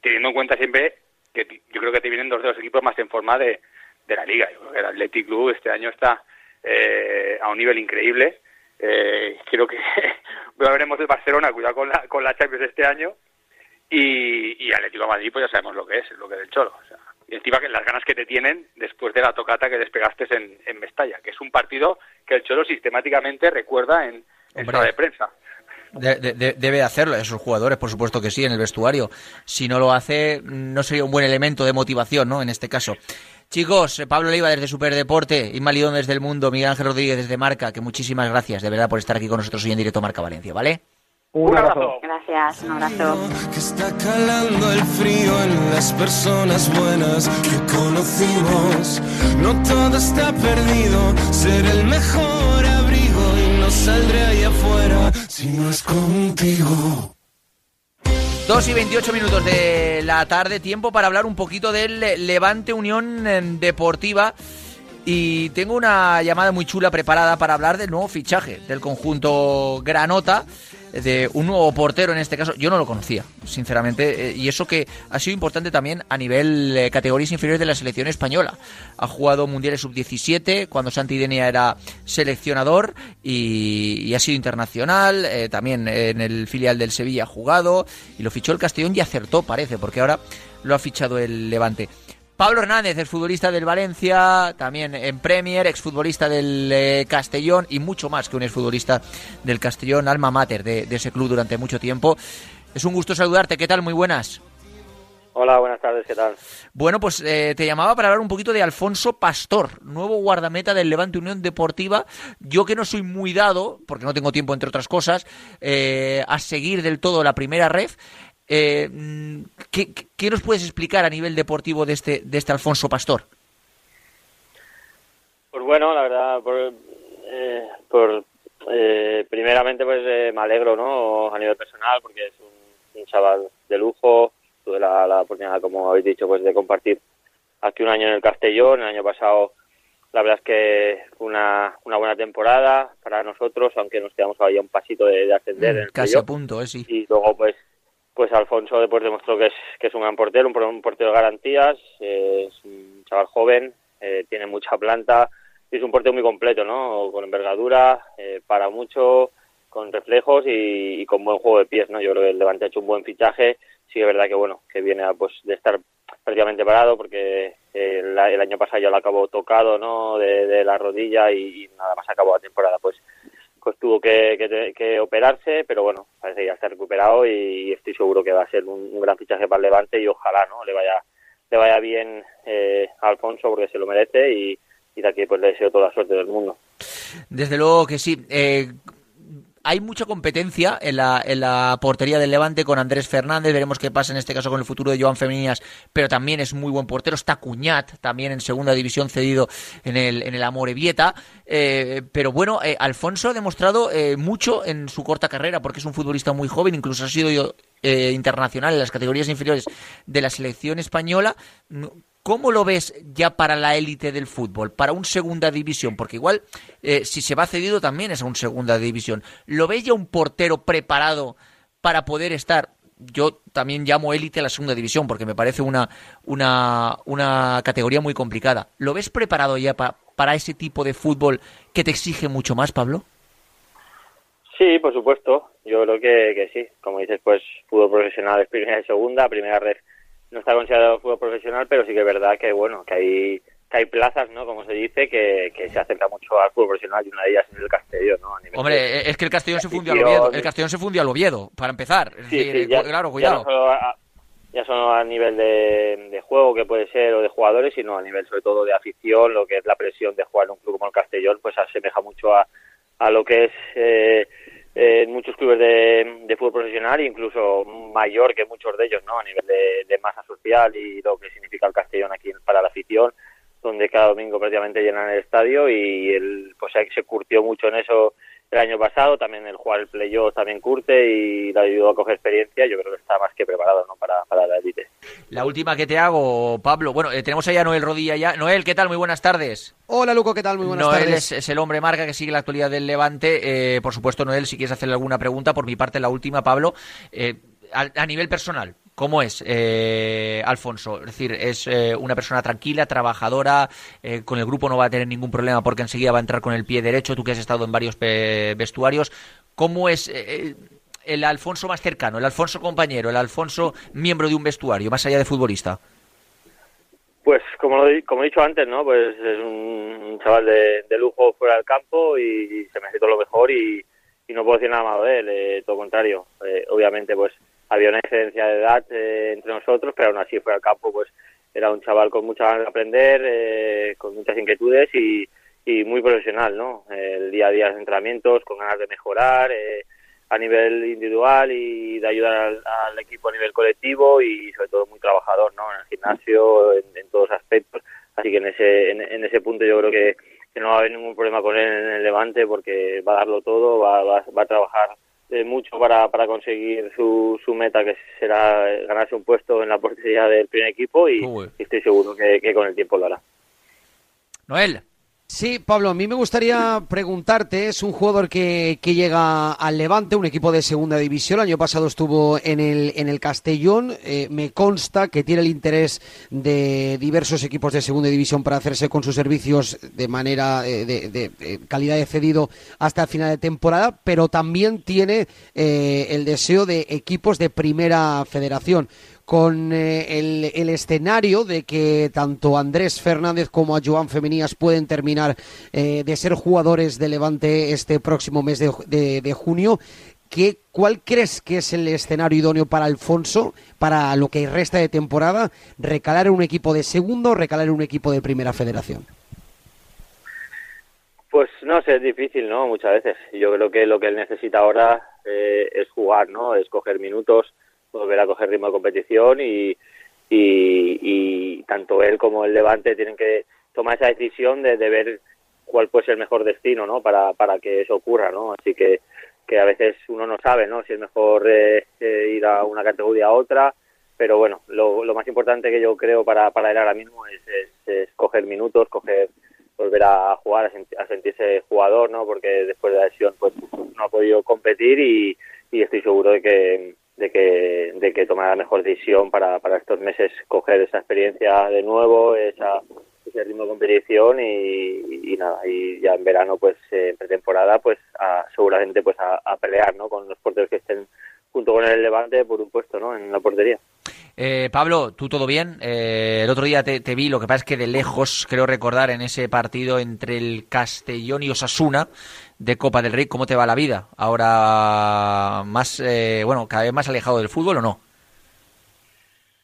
R: Teniendo en cuenta siempre que yo creo que te vienen dos de los equipos más en forma de, de la liga. Yo creo que el Athletic Club este año está eh, a un nivel increíble. Eh, creo que veremos el Barcelona, cuidado con la, con la Champions este año. Y, y Atlético de Madrid, pues ya sabemos lo que es, lo que es el Cholo. O sea, y encima que las ganas que te tienen después de la tocata que despegaste en, en Mestalla, que es un partido que el Cholo sistemáticamente recuerda en, sala de prensa.
C: De- de- de- debe hacerlo, esos jugadores, por supuesto que sí, en el vestuario. Si no lo hace, no sería un buen elemento de motivación, ¿no? En este caso. Chicos, eh, Pablo Leiva desde Superdeporte, Inma Lidón desde El Mundo, Miguel Ángel Rodríguez desde Marca, que muchísimas gracias de verdad por estar aquí con nosotros hoy en directo Marca Valencia, ¿vale?
Q: Un abrazo.
P: Gracias, un abrazo.
G: que está calando el frío en las personas buenas que conocimos. No todo está perdido, ser el mejor abrigo y no saldré ahí afuera si no es contigo.
C: 2 y 28 minutos de la tarde, tiempo para hablar un poquito del Levante Unión eh, Deportiva. Y tengo una llamada muy chula preparada para hablar del nuevo fichaje del conjunto Granota, de un nuevo portero en este caso. Yo no lo conocía, sinceramente, eh, y eso que ha sido importante también a nivel eh, categorías inferiores de la selección española. Ha jugado mundiales sub-17 cuando Santi Denia era seleccionador y, ha sido internacional. eh, también en el filial del Sevilla ha jugado y lo fichó el Castellón y acertó, parece, porque ahora lo ha fichado el Levante. Pablo Hernández, el futbolista del Valencia, también en Premier, exfutbolista del eh, Castellón y mucho más que un exfutbolista del Castellón, alma mater de, de ese club durante mucho tiempo. Es un gusto saludarte, ¿qué tal? Muy buenas.
S: Hola, buenas tardes, ¿qué tal?
C: Bueno, pues eh, te llamaba para hablar un poquito de Alfonso Pastor, nuevo guardameta del Levante Unión Deportiva. Yo que no soy muy dado, porque no tengo tiempo entre otras cosas, eh, a seguir del todo la primera ref. Eh, mm, ¿qué, qué- nos puedes explicar a nivel deportivo de este, de este Alfonso Pastor?
S: Pues bueno, la verdad, por, eh, por eh, primeramente pues eh, me alegro, ¿no? A nivel personal, porque es un, un chaval de lujo. Tuve la, la oportunidad, como habéis dicho, pues de compartir aquí un año en el Castellón. El año pasado, la verdad es que fue una, una buena temporada para nosotros, aunque nos quedamos ahí a un pasito de, de ascender en el
C: Mm, Casi
S: playoff.
C: a punto, ¿eh? Sí.
S: y luego pues pues Alfonso después demostró que es que es un gran portero un, por- un portero de garantías eh, es un chaval joven eh, tiene mucha planta y es un portero muy completo no con envergadura eh, para mucho con reflejos y, y con buen juego de pies no yo creo que el Levante ha hecho un buen fichaje. Sí es verdad que bueno que viene a, pues de estar prácticamente parado porque eh, el, el año pasado ya lo acabó tocado no de, de la rodilla y, y nada más acabó la temporada pues pues tuvo que, que- operarse, pero bueno, parece que ya está recuperado y estoy seguro que va a ser un, un gran fichaje para el Levante y ojalá no le vaya le vaya bien eh, a Alfonso porque se lo merece y, y de aquí pues le deseo toda la suerte del mundo.
C: Desde luego que sí. Eh, hay mucha competencia en la, en la portería del Levante con Andrés Fernández. Veremos qué pasa en este caso con el futuro de Joan Femeninas, pero también es muy buen portero. Está Cuñat, también en segunda división cedido en el, en el Amorebieta. Eh, pero bueno, eh, Alfonso ha demostrado eh, mucho en su corta carrera porque es un futbolista muy joven, incluso ha sido eh, internacional en las categorías inferiores de la selección española. ¿Cómo lo ves ya para la élite del fútbol, para un segunda división? Porque igual, eh, si se va cedido también es a un segunda división. ¿Lo ves ya un portero preparado para poder estar? Yo también llamo élite a la segunda división porque me parece una, una, una categoría muy complicada. ¿Lo ves preparado ya pa- para ese tipo de fútbol que te exige mucho más, Pablo?
S: Sí, por supuesto. Yo creo que, que sí. Como dices, pues fútbol profesional es primera y segunda. Primera red no está considerado fútbol profesional, pero sí que es verdad que bueno, que hay que hay plazas, ¿no? Como se dice, que, que se acerca mucho al fútbol profesional y una de ellas es el Castellón, ¿no?
C: Hombre,
S: de-
C: es que el Castellón se fundió al Oviedo. El Castellón se fundió al Oviedo, para empezar. Es
S: Sí,
C: decir,
S: sí, ya-
C: cu- claro,
S: Ya
C: cuidado.
S: no solo a, ya solo a nivel de, de juego que puede ser o de jugadores, sino a nivel sobre todo de afición, lo que es la presión de jugar en un club como el Castellón, pues asemeja mucho a, a lo que es eh, en muchos clubes de, fútbol profesional, incluso mayor que muchos de ellos, ¿no? A nivel de, de masa social y lo que significa el Castellón aquí para la afición, donde cada domingo prácticamente llenan el estadio y él pues se curtió mucho en eso el año pasado, también el jugar el playoff también curte y le ayudó a coger experiencia, yo creo que está más que preparado ¿no? para, para la élite.
C: La última que te hago, Pablo. Bueno, eh, tenemos ahí a Noel Rodilla ya. Noel, ¿qué tal? Muy buenas tardes.
T: Hola Luco, ¿qué tal? Muy buenas
C: Noel
T: tardes.
C: es, es el hombre marca que sigue la actualidad del Levante. Eh, por supuesto, Noel, si quieres hacerle alguna pregunta, por mi parte, la última, Pablo. Eh, a, a nivel personal, ¿cómo es eh, Alfonso? Es decir, es eh, una persona tranquila, trabajadora, eh, con el grupo no va a tener ningún problema porque enseguida va a entrar con el pie derecho, tú que has estado en varios eh, vestuarios. ¿Cómo es eh, el Alfonso más cercano, el Alfonso compañero, el Alfonso miembro de un vestuario, más allá de futbolista?
S: Pues como, lo, como he dicho antes, ¿no? Pues es un, chaval de, de lujo fuera del campo y se me todo lo mejor y, y no puedo decir nada malo de él, todo contrario. Obviamente, pues había una diferencia de edad eh, entre nosotros, pero aún así fuera del campo, pues era un chaval con muchas ganas de aprender, eh, con muchas inquietudes y, y muy profesional, ¿no? El día a día de entrenamientos, con ganas de mejorar, eh, a nivel individual y de ayudar al, al equipo a nivel colectivo y sobre todo muy trabajador, ¿no? En el gimnasio, en, en todos aspectos. Así que en ese, en, en ese punto yo creo que, que no va a haber ningún problema con él en el Levante porque va a darlo todo, va, va, va a trabajar eh, mucho para, para conseguir su, su meta que será ganarse un puesto en la portería del primer equipo y, y estoy seguro que, que con el tiempo lo hará.
C: Noel.
T: Sí, Pablo, a mí me gustaría preguntarte, es un jugador que, que llega al Levante, un equipo de segunda división, el año pasado estuvo en el, en el Castellón, eh, me consta que tiene el interés de diversos equipos de segunda división para hacerse con sus servicios de manera eh, de, de- de calidad de cedido hasta el final de temporada, pero también tiene eh, el deseo de equipos de primera federación con eh, el, escenario de que tanto Andrés Fernández como a Joan Femenías pueden terminar eh, de ser jugadores de Levante este próximo mes de, junio. ¿Qué, ¿Cuál crees que es el escenario idóneo para Alfonso, para lo que resta de temporada? ¿Recalar un equipo de segundo o recalar un equipo de primera federación?
S: Pues no sé, es difícil, ¿no? Muchas veces. Yo creo que lo que él necesita ahora eh, es jugar, ¿no? Es coger minutos, volver a coger ritmo de competición y, y, tanto él como el Levante tienen que tomar esa decisión de, de ver cuál puede ser el mejor destino, ¿no? Para, para que eso ocurra, ¿no? Así que, que a veces uno no sabe, ¿no? Si es mejor eh, eh, ir a una categoría a otra, pero bueno, lo, lo más importante que yo creo para, para él ahora mismo es, es, es coger minutos, coger volver a jugar, a, a sentirse jugador, ¿no? Porque después de la lesión pues no ha podido competir y, y estoy seguro de que de que de que tomará la mejor decisión para, para estos meses coger esa experiencia de nuevo, ese ritmo de competición y, nada, y ya en verano pues eh, en pretemporada pues a- seguramente pues a, a pelear, ¿no? Con los porteros que estén junto con el Levante por un puesto, ¿no? En la portería.
C: Eh, Pablo, ¿tú todo bien? Eh, el otro día te, te vi, lo que pasa es que de lejos, creo recordar, en ese partido entre el Castellón y Osasuna de Copa del Rey, ¿cómo te va la vida? Ahora más, eh, bueno, cada vez más alejado del fútbol o no?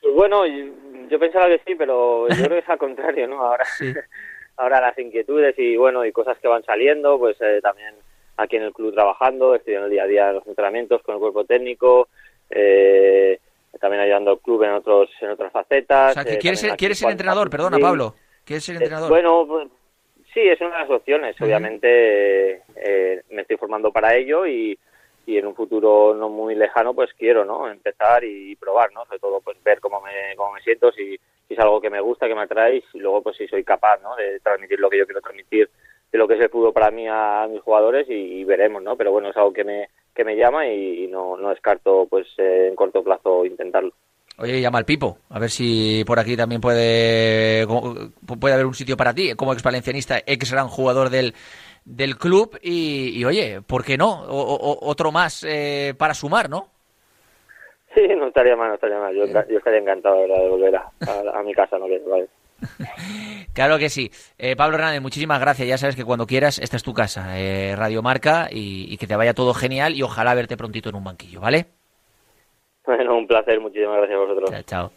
S: Pues bueno, yo pensaba que sí, pero yo creo que es al contrario, ¿no? Ahora, ahora las inquietudes y bueno, y cosas que van saliendo, pues eh, también aquí en el club trabajando, estoy en el día a día en los entrenamientos con el cuerpo técnico, eh, también ayudando al club en otros en otras facetas.
C: O sea, que
S: eh,
C: quieres ser, quieres ser entrenador, perdona,
S: Sí.
C: Pablo. ¿Quieres ser
S: Eh,
C: entrenador?
S: bueno, pues, sí, es una de las opciones. Obviamente eh, me estoy formando para ello y, y en un futuro no muy lejano pues quiero no empezar y probar, ¿no? Sobre todo pues ver cómo me, cómo me siento, si, si es algo que me gusta, que me atrae y luego pues si soy capaz, ¿no? De transmitir lo que yo quiero transmitir de lo que es el fútbol para mí a, mis jugadores y, y veremos, ¿no? Pero bueno, es algo que me, que me llama y, y no, no descarto pues eh, en corto plazo intentarlo.
C: Oye, llama al Pipo, a ver si por aquí también puede, puede haber un sitio para ti, como ex valencianista, ex gran jugador del, del club. Y, y, oye, ¿por qué no? O- o- otro más eh, para sumar, ¿no?
S: Sí, no estaría mal, no estaría mal. Yo, yo estaría encantado de, verdad, de volver a, a- a mi casa, ¿no? Vale.
C: Claro que sí. Eh, Pablo Hernández, muchísimas gracias. Ya sabes que cuando quieras, esta es tu casa, eh, Radio Marca, y, y que te vaya todo genial y ojalá verte prontito en un banquillo, ¿vale?
S: Bueno, un placer, muchísimas gracias a vosotros.
C: Chao.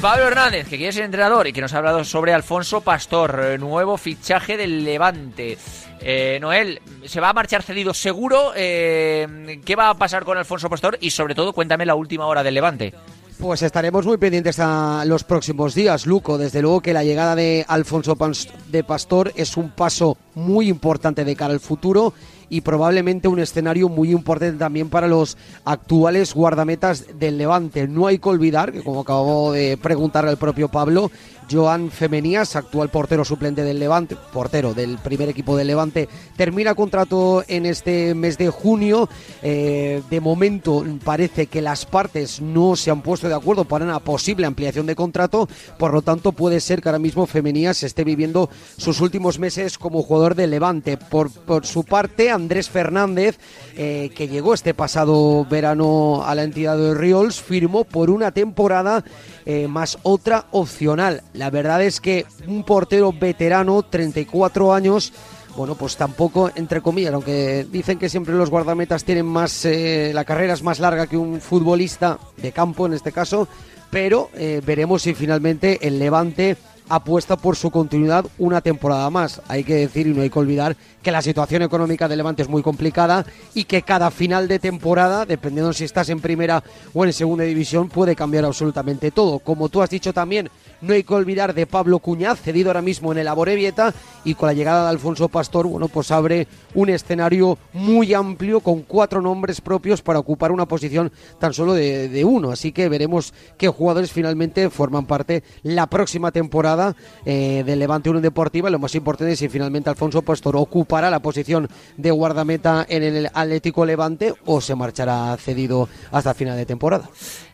C: Pablo Hernández, que quiere ser entrenador y que nos ha hablado sobre Alfonso Pastor, eh, nuevo fichaje del Levante. Eh, Noel, ¿se va a marchar cedido seguro? Eh, ¿Qué va a pasar con Alfonso Pastor? Y sobre todo, cuéntame la última hora del Levante.
T: Pues estaremos muy pendientes a los próximos días, Luco. Desde luego que la llegada de Alfonso Pans- de Pastor es un paso muy importante de cara al futuro y probablemente un escenario muy importante también para los actuales guardametas del Levante. No hay que olvidar que, como acabó de preguntar el propio Pablo, Joan Femenías, actual portero suplente del Levante, portero del primer equipo del Levante, termina contrato en este mes de junio. Eh, de momento parece que las partes no se han puesto de acuerdo para una posible ampliación de contrato, por lo tanto puede ser que ahora mismo Femenías esté viviendo sus últimos meses como jugador del Levante. Por, por su parte, Andrés Fernández, eh, que llegó este pasado verano a la entidad de Riols, firmó por una temporada eh, más otra opcional. La verdad es que un portero veterano, 34 años, bueno, pues tampoco, entre comillas, aunque dicen que siempre los guardametas tienen más, eh, la carrera es más larga que un futbolista de campo en este caso, pero eh, veremos si finalmente el Levante apuesta por su continuidad una temporada más. Hay que decir y no hay que olvidar que la situación económica del Levante es muy complicada y que cada final de temporada, dependiendo si estás en primera o en segunda división, puede cambiar absolutamente todo. Como tú has dicho también, no hay que olvidar de Pablo Cuñaz, cedido ahora mismo en el Amorebieta, y con la llegada de Alfonso Pastor, bueno, pues abre un escenario muy amplio con cuatro nombres propios para ocupar una posición tan solo de, de uno. Así que veremos qué jugadores finalmente forman parte la próxima temporada eh, del Levante Unión Deportiva. Lo más importante es si finalmente Alfonso Pastor ocupará la posición de guardameta en el Atlético Levante o se marchará cedido hasta final de temporada.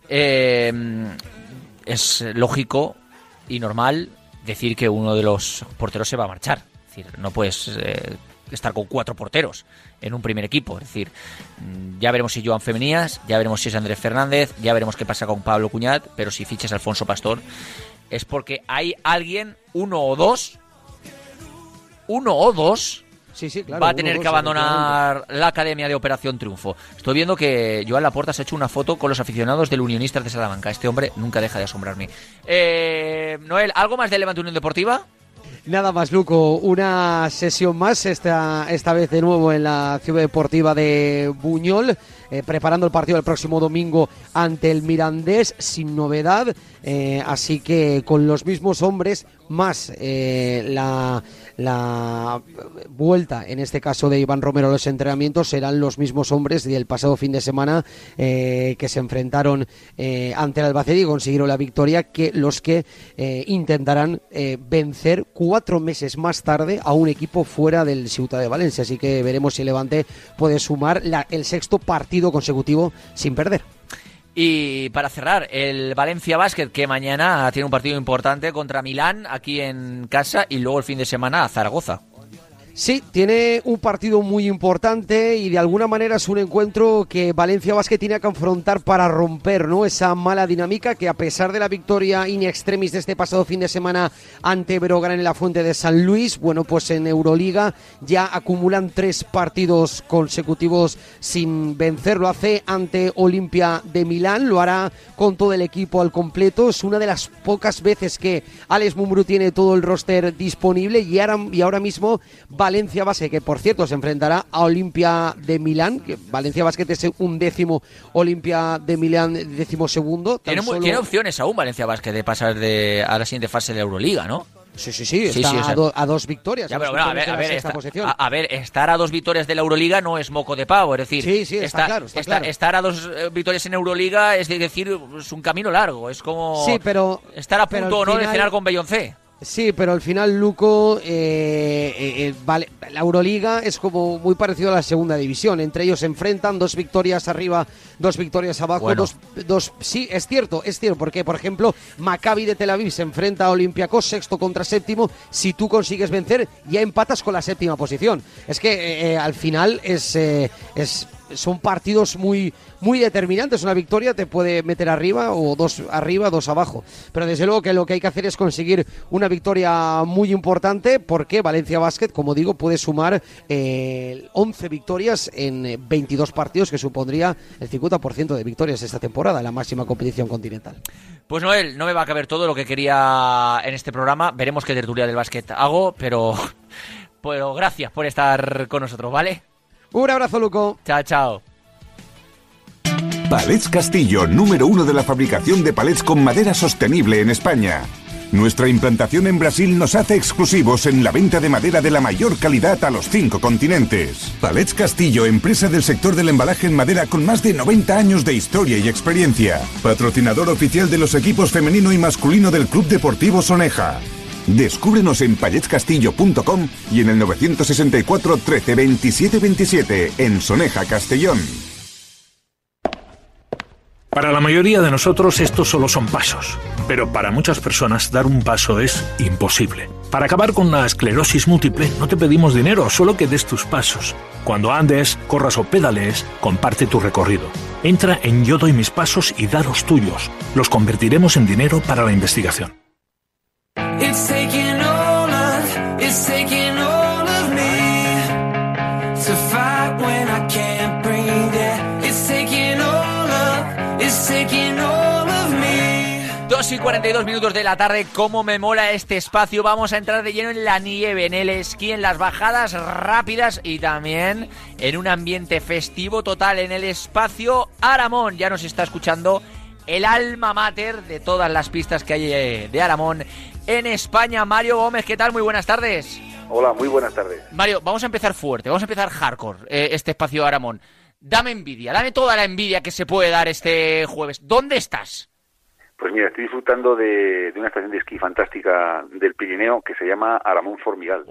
C: Eh, es lógico y normal decir que uno de los porteros se va a marchar. Es decir, no puedes eh, estar con cuatro porteros en un primer equipo. Es decir, mm, ya veremos si Joan Femenías, ya veremos si es Andrés Fernández, ya veremos qué pasa con Pablo Cuñat, pero si fichas a Alfonso Pastor es porque hay alguien, uno o dos, uno o dos,
T: Sí, sí, claro,
C: va a tener que abandonar la Academia de Operación Triunfo. Estoy viendo que Joan Laporta se ha hecho una foto con los aficionados del Unionistas de Salamanca. Este hombre nunca deja de asombrarme. Eh, Noel, ¿algo más de Levante Unión Deportiva?
T: Nada más, Luco. Una sesión más, esta, esta vez de nuevo en la Ciudad Deportiva de Buñol, eh, preparando el partido del próximo domingo ante el Mirandés, sin novedad. eh, así que con los mismos hombres, más eh, la, la vuelta, en este caso de Iván Romero a los entrenamientos, serán los mismos hombres del pasado fin de semana eh, que se enfrentaron eh, ante el Albacete y consiguieron la victoria, que los que eh, intentarán vencer cuatro meses más tarde a un equipo fuera del Ciutat de Valencia. Así que veremos si Levante puede sumar la- el sexto partido consecutivo sin perder.
C: Y para cerrar, el Valencia Basket, que mañana tiene un partido importante contra Milán, aquí en casa, y luego el fin de semana a Zaragoza.
T: Sí, tiene un partido muy importante y de alguna manera es un encuentro que Valencia Basket tiene que afrontar para romper ¿no? esa mala dinámica que a pesar de la victoria in extremis de este pasado fin de semana ante Brogan en la Fuente de San Luis, bueno, pues en Euroliga ya acumulan tres partidos consecutivos sin vencer. Lo hace ante Olimpia de Milán, lo hará con todo el equipo al completo. Es una de las pocas veces que Alex Mumbrú tiene todo el roster disponible y ahora, y ahora mismo Valencia Basket, que por cierto se enfrentará a Olimpia de Milán, que Valencia Basket es un décimo, Olimpia de Milán décimo segundo.
C: Tiene, mu-
T: solo-
C: tiene opciones aún Valencia Basket de pasar de, a la siguiente fase de la Euroliga, ¿no?
T: Sí, sí, sí, está
C: o sea-
T: a, do- a dos victorias.
C: Ya,
T: a
C: pero, bueno, ver, a esta- a, estar a dos victorias de la Euroliga no es moco de pavo, es decir,
T: Sí, sí, está claro, está claro.
C: estar a dos eh, victorias en Euroliga es decir, es un camino largo, es como
T: Sí, pero-
C: estar a
T: pero
C: punto
T: al
C: o no de cenar con Beyoncé.
T: Sí, pero al final, Luco, eh, eh, eh, vale, la Euroliga es como muy parecido a la segunda división. Entre ellos se enfrentan dos victorias arriba, dos victorias abajo,
C: Bueno.
T: dos, dos. Sí, es cierto, es cierto, porque por ejemplo, Maccabi de Tel Aviv se enfrenta a Olympiacos sexto contra séptimo. Si tú consigues vencer, ya empatas con la séptima posición. Es que eh, al final es, es son partidos muy muy determinantes. Una victoria te puede meter arriba o dos arriba, dos abajo. Pero desde luego que lo que hay que hacer es conseguir una victoria muy importante porque Valencia Basket, como digo, puede sumar eh, 11 victorias en eh, 22 partidos, que supondría el 50% de victorias esta temporada en la máxima competición continental.
C: Pues Noel, no me va a caber todo lo que quería en este programa. Veremos qué tertulia del básquet hago, pero, pero gracias por estar con nosotros, ¿vale?
T: Un abrazo, Luco.
C: Chao, chao.
U: Palets Castillo, número uno de la fabricación de palets con madera sostenible en España. Nuestra implantación en Brasil nos hace exclusivos en la venta de madera de la mayor calidad a los cinco continentes. Palets Castillo, empresa del sector del embalaje en madera con más de 90 años de historia y experiencia. Patrocinador oficial de los equipos femenino y masculino del Club Deportivo Soneja. Descúbrenos en paletscastillo.com y en el 964 13 27 27 en Soneja, Castellón.
V: Para la mayoría de nosotros estos solo son pasos, pero para muchas personas dar un paso es imposible. Para acabar con la esclerosis múltiple no te pedimos dinero, solo que des tus pasos. Cuando andes, corras o pedalees, comparte tu recorrido. Entra en Yo doy mis pasos y da los tuyos. Los convertiremos en dinero para la investigación.
G: It's taking all of, it's taking all of me to fight when I can't breathe. Yeah, it's taking all of, it's taking all of me.
C: 2 y 42 minutos de la tarde, cómo me mola este espacio. Vamos a entrar de lleno en la nieve, en el esquí, en las bajadas rápidas y también en un ambiente festivo total en el espacio Aramón. Ya nos está escuchando el alma mater de todas las pistas que hay eh, de Aramón en España. Mario Gómez, ¿qué tal? Muy buenas tardes.
W: Hola, muy buenas tardes.
C: Mario, vamos a empezar fuerte, vamos a empezar hardcore eh, este espacio Aramón. Dame envidia, dame toda la envidia que se puede dar este jueves. ¿Dónde estás?
W: Pues mira, estoy disfrutando de, de una estación de esquí fantástica del Pirineo que se llama Aramón Formigal.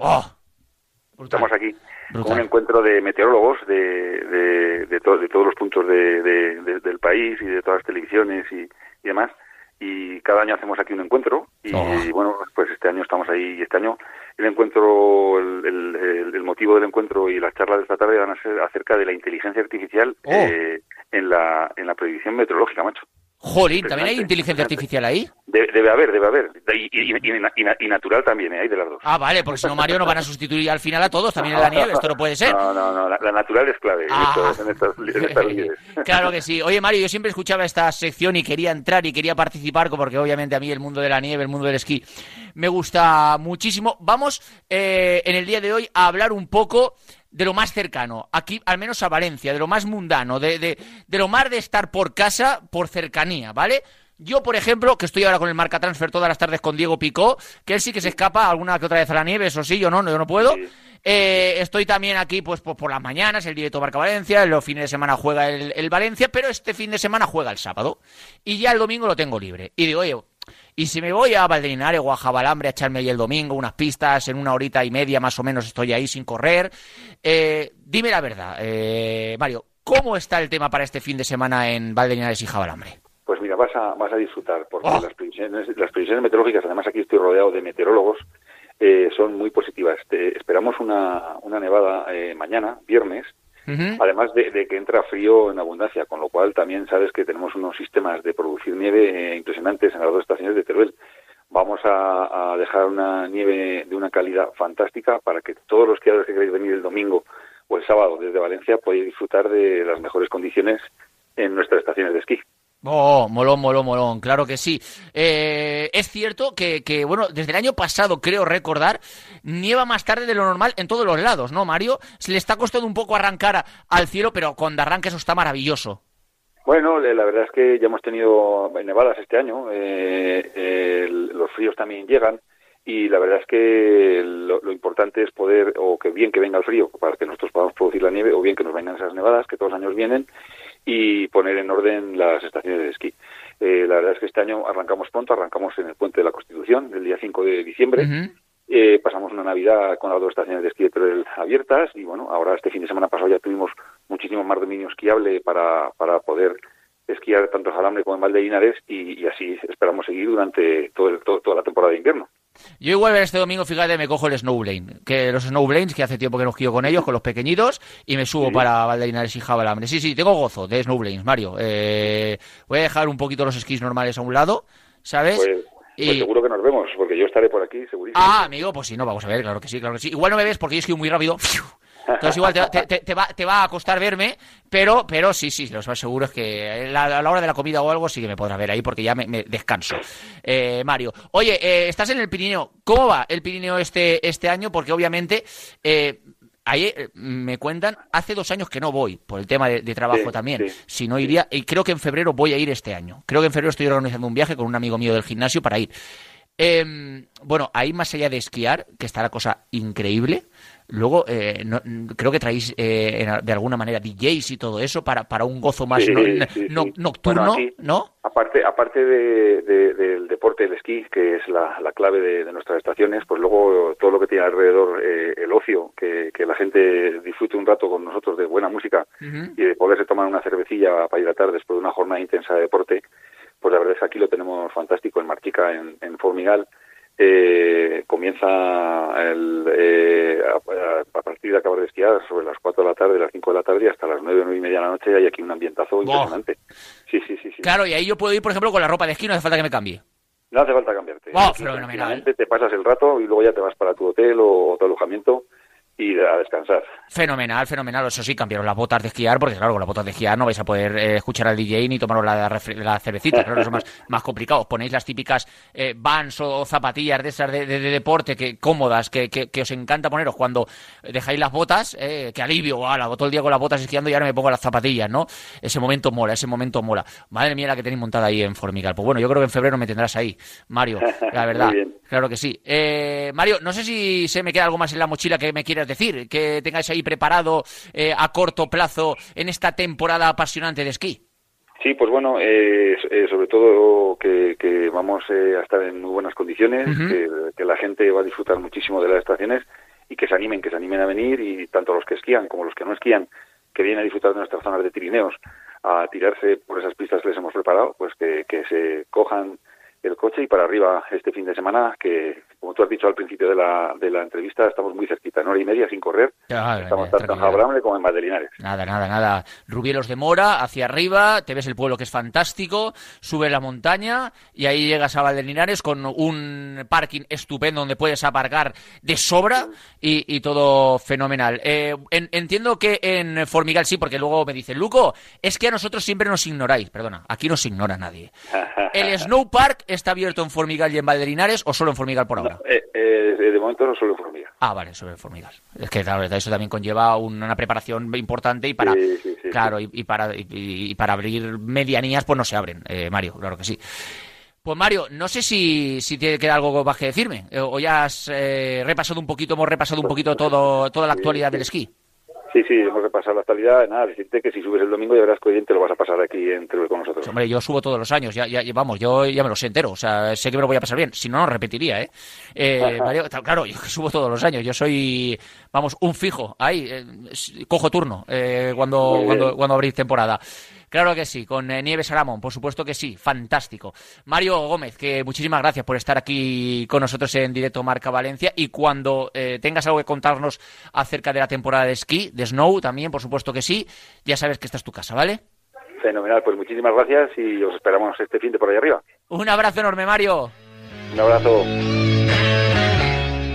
W: Estamos aquí con un encuentro de meteorólogos de, de, de, to- de todos los puntos de, de- de- del país y de todas las televisiones y, y demás. Y cada año hacemos aquí un encuentro y
C: Oh.
W: bueno, pues este año estamos ahí y este año el encuentro, el, el- el- el motivo del encuentro y las charlas de esta tarde van a ser acerca de la inteligencia artificial
C: Oh.
W: eh, en la en la predicción meteorológica, macho.
C: Jolín, ¿también hay inteligencia artificial ahí?
W: Debe, debe haber, debe haber. Y, y- y- y na- y natural también, ¿eh? hay de las dos.
C: Ah, vale, porque si no, Mario, nos van a sustituir al final a todos, también en la nieve, esto no puede ser.
W: No, no, no, la, la natural es clave en,
C: Ah.
W: en estas, en estas.
C: Claro que sí. Oye, Mario, yo siempre escuchaba esta sección y quería entrar y quería participar, porque obviamente a mí el mundo de la nieve, el mundo del esquí, me gusta muchísimo. Vamos eh, en el día de hoy a hablar un poco de lo más cercano, aquí al menos a Valencia, de lo más mundano, de, de, de lo más de estar por casa, por cercanía, ¿vale? Yo, por ejemplo, que estoy ahora con el marca transfer todas las tardes con Diego Picó, que él sí que se escapa alguna que otra vez a la nieve, eso sí, yo no, yo no puedo. Eh, estoy también aquí pues por, por las mañanas, el directo Marca Valencia, los fines de semana juega el, el Valencia, pero este fin de semana juega el sábado. Y ya el domingo lo tengo libre. Y digo, oye, y si me voy a Valderinares o a Jabalambre a echarme ahí el domingo unas pistas, en una horita y media más o menos estoy ahí sin correr, eh, dime la verdad, eh, Mario, ¿cómo está el tema para este fin de semana en Valderinares y Jabalambre?
W: Pues mira, vas a, vas a disfrutar, porque
C: Oh.
W: las, previsiones, las previsiones meteorológicas, además aquí estoy rodeado de meteorólogos, eh, son muy positivas. Te- esperamos una, una nevada eh, mañana, viernes, además de, que entra frío en abundancia, con lo cual también sabes que tenemos unos sistemas de producir nieve eh, impresionantes en las dos estaciones de Teruel. Vamos a, dejar una nieve de una calidad fantástica para que todos los que que queréis venir el domingo o el sábado desde Valencia podáis disfrutar de las mejores condiciones en nuestras estaciones de esquí.
C: Oh, molón, molón, molón, claro que sí. Eh, es cierto que, que, bueno, desde el año pasado, creo recordar, nieva más tarde de lo normal en todos los lados, ¿no, Mario? Se le está costando un poco arrancar al cielo, pero cuando arranca eso está maravilloso.
W: Bueno, la verdad es que ya hemos tenido nevadas este año, eh, el- los fríos también llegan y la verdad es que lo, lo importante es poder, o que bien que venga el frío para que nosotros podamos producir la nieve, o bien que nos vengan esas nevadas que todos los años vienen y poner en orden las estaciones de esquí. Eh, la verdad es que este año arrancamos pronto, arrancamos en el Puente de la Constitución, el día 5 de diciembre. Eh, pasamos una Navidad con las dos estaciones de esquí de abiertas y bueno, ahora este fin de semana pasado ya tuvimos muchísimo más dominio esquiable para, para poder esquiar tanto en Jalambre como en Valdelinares y, y así esperamos seguir durante todo el- todo- toda la temporada de invierno.
C: Yo igual este domingo, fíjate, me cojo el Snowblane, que los Snowblanes, que hace tiempo que no esquío con ellos, con los pequeñitos, y me subo para Valdelinares y Jabalambre. Sí, sí, tengo gozo de Snowblanes, Mario. Eh, voy a dejar un poquito los esquís normales a un lado, ¿sabes?
W: Pues, pues
C: Y-
W: seguro que nos vemos, porque yo estaré por aquí, segurísimo.
C: Ah, amigo, pues sí, no, vamos a ver, claro que sí, claro que sí. Igual no me ves porque yo muy rápido. Entonces igual te, te- te- va, te va a costar verme, pero, pero sí, sí, lo más seguro es que la- a la hora de la comida o algo sí que me podrás ver ahí porque ya me, me descanso. Eh, Mario, oye, eh, estás en el Pirineo. ¿Cómo va el Pirineo este, este año? Porque obviamente, eh, ahí eh, me cuentan, hace dos años que no voy, por el tema de, de trabajo
W: Sí,
C: también.
W: sí,
C: si no iría, y creo que en febrero voy a ir este año. Creo que en febrero estoy organizando un viaje con un amigo mío del gimnasio para ir. Eh, bueno, ahí más allá de esquiar, que está la cosa increíble, luego eh, no- creo que traéis eh, en- de alguna manera DJs y todo eso para, para un gozo más
W: Sí,
C: no-
W: sí,
C: no-
W: sí.
C: nocturno,
W: Bueno, aquí,
C: ¿no?
W: Aparte, aparte de- de- del deporte del esquí, que es la, la clave de, de nuestras estaciones, pues luego todo lo que tiene alrededor eh, el ocio, que, que la gente disfrute un rato con nosotros de buena música y de poderse tomar una cervecilla para hidratar después de una jornada intensa de deporte, pues la verdad es que aquí lo tenemos fantástico en Marchica, en, en Formigal. Eh, comienza el, eh, a, a partir de acabar de esquiar sobre las 4 de la tarde, las 5 de la tarde y hasta las 9, 9 y media de la noche hay aquí un ambientazo impresionante. Sí, sí, sí, sí.
C: Claro, y ahí yo puedo ir, por ejemplo, con la ropa de esquí, no hace falta que me cambie.
W: No hace falta cambiarte.
C: Wow,
W: Aquí
C: fenomenal.
W: Te pasas el rato y luego ya te vas para tu hotel o, o tu alojamiento y a descansar.
C: Fenomenal, fenomenal. Eso sí, cambiaron las botas de esquiar, porque claro, con las botas de esquiar no vais a poder eh, escuchar al DJ ni tomaros la, la cervecita. Claro, eso es más, más complicado. Os ponéis las típicas eh, vans o, o zapatillas de esas de, de- de deporte que cómodas, que, que- que os encanta poneros cuando dejáis las botas. Eh, que alivio, ala, todo el día con las botas esquiando y ahora me pongo las zapatillas, ¿no? Ese momento mola, ese momento mola. Madre mía, la que tenéis montada ahí en Formigal. Pues bueno, yo creo que en febrero me tendrás ahí, Mario, la verdad. Claro que sí. Eh, Mario, no sé si se me queda algo más en la mochila que me quieras decir, que tengáis ahí preparado eh, a corto plazo en esta temporada apasionante de esquí.
W: Sí, pues bueno, eh, eh, sobre todo que, que vamos eh, a estar en muy buenas condiciones, que, que la gente va a disfrutar muchísimo de las estaciones y que se animen, que se animen a venir y tanto los que esquían como los que no esquían, que vienen a disfrutar de nuestras zonas de trineos, a tirarse por esas pistas que les hemos preparado, pues que, que se cojan el coche y para arriba este fin de semana, que como tú has dicho al principio de la, de la entrevista, estamos muy cerquita, en hora y media sin correr, estamos tanto en Jabramle como en Madelinares.
C: Nada, nada, nada. Rubielos de Mora, hacia arriba, te ves el pueblo que es fantástico, subes la montaña y ahí llegas a Valdelinares con un parking estupendo donde puedes aparcar de sobra y, y todo fenomenal. Eh, en- entiendo que en Formigal sí, porque luego me dicen, Luco, es que a nosotros siempre nos ignoráis. Perdona, aquí no se ignora nadie. ¿El Snow Park está abierto en Formigal y en Valdelinares o solo en Formigal por ahora?
W: Eh, eh, de momento no solo Formiga.
C: Ah, vale, sobre Formigal. Es que claro, eso también conlleva una preparación importante y para
W: Sí, sí, sí,
C: claro y, y para y, y para abrir medianías pues no se abren, eh, Mario, claro que sí. Pues Mario, no sé si, si te queda algo más que decirme o ya has repasado un poquito, hemos repasado un poquito todo toda la actualidad del esquí.
W: Sí, sí, hemos repasado la actualidad. Nada, decirte que si subes el domingo ya verás que bien te lo vas a pasar aquí en Teruel con nosotros.
C: Hombre, yo subo todos los años, ya, ya, vamos, yo ya me lo sé entero, o sea, sé que me lo voy a pasar bien, si no, no repetiría, ¿eh? Eh, Mario, claro, yo subo todos los años, yo soy, vamos, un fijo, ahí, eh, cojo turno eh, cuando, cuando, cuando abrís temporada. Claro que sí, con eh, Nieves Aramón, por supuesto que sí, fantástico. Mario Gómez, que muchísimas gracias por estar aquí con nosotros en directo Marca Valencia y cuando eh, tengas algo que contarnos acerca de la temporada de esquí, de snow también, por supuesto que sí, ya sabes que esta es tu casa, ¿vale?
W: Fenomenal, pues muchísimas gracias y os esperamos este fin de por ahí arriba.
C: Un abrazo enorme, Mario.
W: Un abrazo.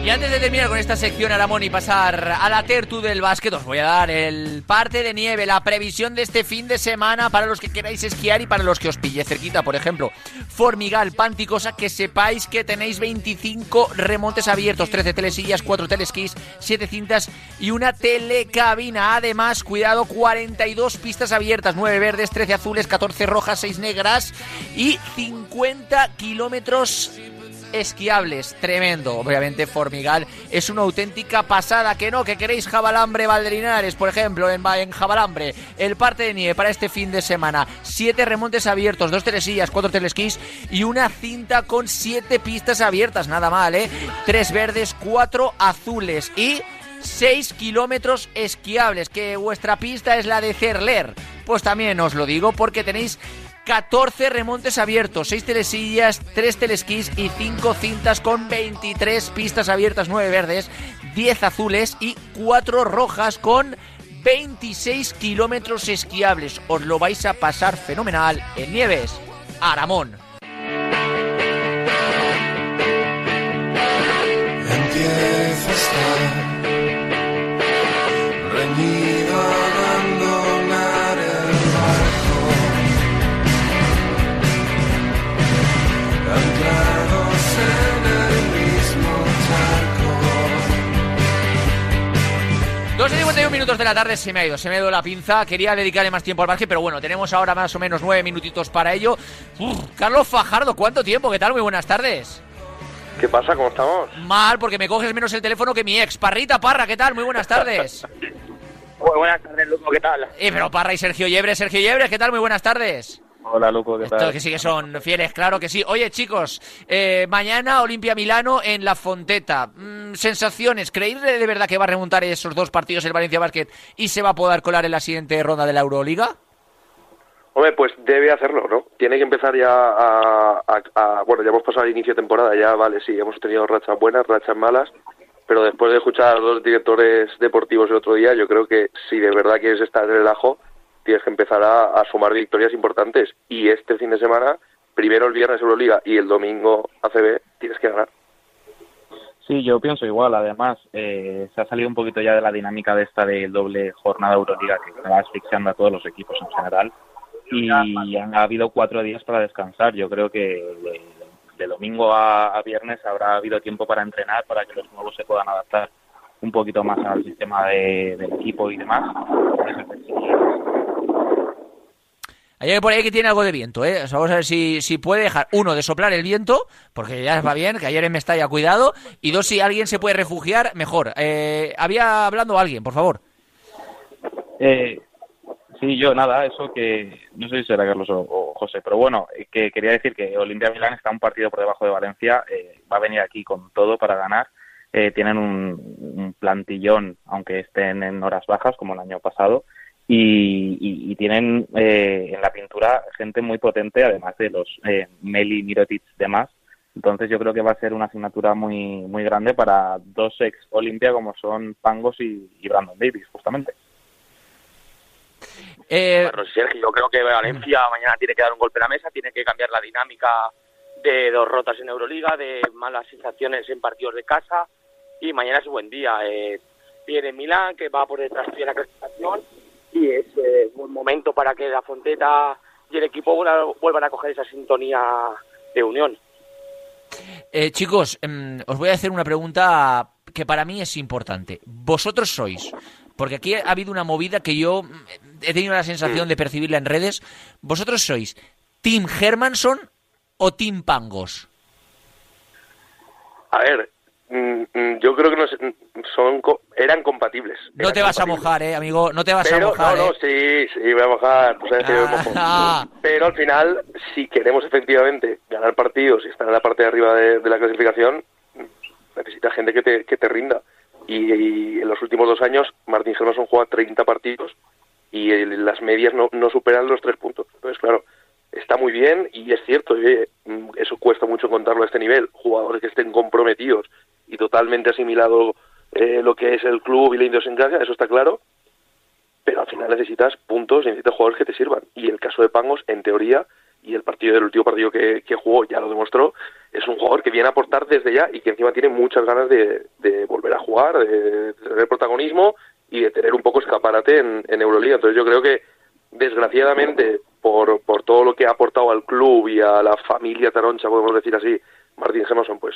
C: Y antes de terminar con esta sección, Aramón, y pasar a la tertu del básquet, os voy a dar el parte de nieve, la previsión de este fin de semana para los que queráis esquiar y para los que os pille cerquita. Por ejemplo, Formigal, Panticosa, que sepáis que tenéis 25 remontes abiertos, 13 telesillas, 4 telesquís, 7 cintas y una telecabina. Además, cuidado, 42 pistas abiertas, 9 verdes, 13 azules, 14 rojas, 6 negras y 50 kilómetros esquiables, tremendo. Obviamente Formigal es una auténtica pasada, que no, que queréis Jabalambre Valderinares, por ejemplo, en, Jabalambre, el parte de nieve para este fin de semana, siete remontes abiertos, dos telesillas, cuatro telesquís y una cinta con siete pistas abiertas, nada mal, ¿eh? Tres verdes, cuatro azules y 6 kilómetros esquiables, que vuestra pista es la de Cerler. Pues también os lo digo porque tenéis 14 remontes abiertos, 6 telesillas, 3 telesquís y 5 cintas con 23 pistas abiertas, 9 verdes, 10 azules y 4 rojas con 26 kilómetros esquiables. Os lo vais a pasar fenomenal en Nieves, Aramón. 2 y 51 minutos de la tarde se me ha ido, se me ha ido la pinza. Quería dedicarle más tiempo al básquet, pero bueno, tenemos ahora más o menos 9 minutitos para ello. Uf, Carlos Fajardo, ¿cuánto tiempo? ¿Qué tal? Muy buenas tardes.
X: ¿Qué pasa? ¿Cómo estamos?
C: Mal, porque me coges menos el teléfono que mi ex. Parrita Parra, ¿qué tal? Muy buenas tardes.
X: Muy buenas tardes, Luco, ¿qué tal?
C: Eh, pero Parra y Sergio Llebre, Sergio Llebre, ¿qué tal? Muy buenas tardes.
X: Hola, Luco, ¿qué
C: Estos
X: tal?
C: que sí que son fieles, claro que sí. Oye, chicos, eh, mañana Olimpia Milano en La Fonteta. Mm, sensaciones, ¿creéis de verdad que va a remontar esos dos partidos el Valencia Basket y se va a poder colar en la siguiente ronda de la Euroliga?
X: Hombre, pues debe hacerlo, ¿no? Tiene que empezar ya a, a- a- Bueno, ya hemos pasado el inicio de temporada, ya vale, sí, hemos tenido rachas buenas, rachas malas, pero después de escuchar a los dos directores deportivos el otro día, yo creo que si de verdad quieres estar en el ajo, tienes que empezar a, a sumar victorias importantes. Y este fin de semana, primero el viernes Euroliga y el domingo ACB, tienes que ganar.
Y: Sí, yo pienso igual. Además, eh, se ha salido un poquito ya de la dinámica de esta de doble jornada Euroliga que estaba asfixiando a todos los equipos en general. Y han habido cuatro días para descansar. Yo creo que de, de domingo a, a viernes habrá habido tiempo para entrenar, para que los nuevos se puedan adaptar un poquito más al sistema de- del equipo y demás.
C: Hay por ahí que tiene algo de viento, ¿eh? O sea, vamos a ver si, si puede dejar, uno, de soplar el viento, porque ya va bien, que ayer en Mestalla, cuidado, y dos, si alguien se puede refugiar, mejor. Eh, había hablando alguien, por favor.
Y: Eh, sí, yo nada, eso que no sé si será Carlos o, José, pero bueno, eh, que quería decir que Olimpia Milán está un partido por debajo de Valencia, eh, va a venir aquí con todo para ganar. Eh, tienen un plantillón, aunque estén en horas bajas como el año pasado, y, y- y tienen eh, en la pintura gente muy potente, además de los eh, Meli, Mirotic, demás. Entonces yo creo que va a ser una asignatura muy muy grande para dos ex Olimpia como son Pangos y, y Brandon Davis, justamente.
C: Eh,
Z: Bueno, Sergio, yo creo que Valencia mañana tiene que dar un golpe a la mesa, tiene que cambiar la dinámica de dos rotas en Euroliga, de malas sensaciones en partidos de casa y mañana es un buen día. Eh, viene Milán, que va por detrás de la clasificación y es eh, buen momento para que la Fonteta y el equipo vuelvan a coger esa sintonía de unión.
C: Eh, chicos, em, os voy a hacer una pregunta que para mí es importante. Vosotros sois, porque aquí ha habido una movida que yo mm, he tenido la sensación de percibirla en redes. ¿Vosotros sois Team Hermanson o Team Pangos?
X: A ver, mm, mm, yo creo que no mm, son eran compatibles.
C: No te vas a mojar, eh, amigo. No te vas
X: Pero,
C: a mojar.
X: no, no,
C: eh.
X: sí, sí, voy a mojar. me mojo.
C: Ah.
X: Pero al final, si queremos efectivamente ganar partidos y estar en la parte de arriba de, de la clasificación, necesita gente que te, que te rinda. Y, y en los últimos dos años, Martín Germason juega 30 partidos y el- las medias no, no superan los tres puntos. Entonces, claro, está muy bien y es cierto, oye, mm, eso cuesta mucho encontrarlo a este nivel. Jugadores que estén comprometidos y totalmente asimilado eh, lo que es el club y la idiosincrasia, eso está claro pero al final necesitas puntos y necesitas jugadores que te sirvan. Y el caso de Pangos, en teoría, y el partido del último partido que, que jugó ya lo demostró, es un jugador que viene a aportar desde ya y que encima tiene muchas ganas de, volver a jugar, de, tener protagonismo y de tener un poco escaparate en, en Euroliga. Entonces yo creo que, desgraciadamente, por, por todo lo que ha aportado al club y a la familia Taroncha, podemos decir así, Martín Gemerson, pues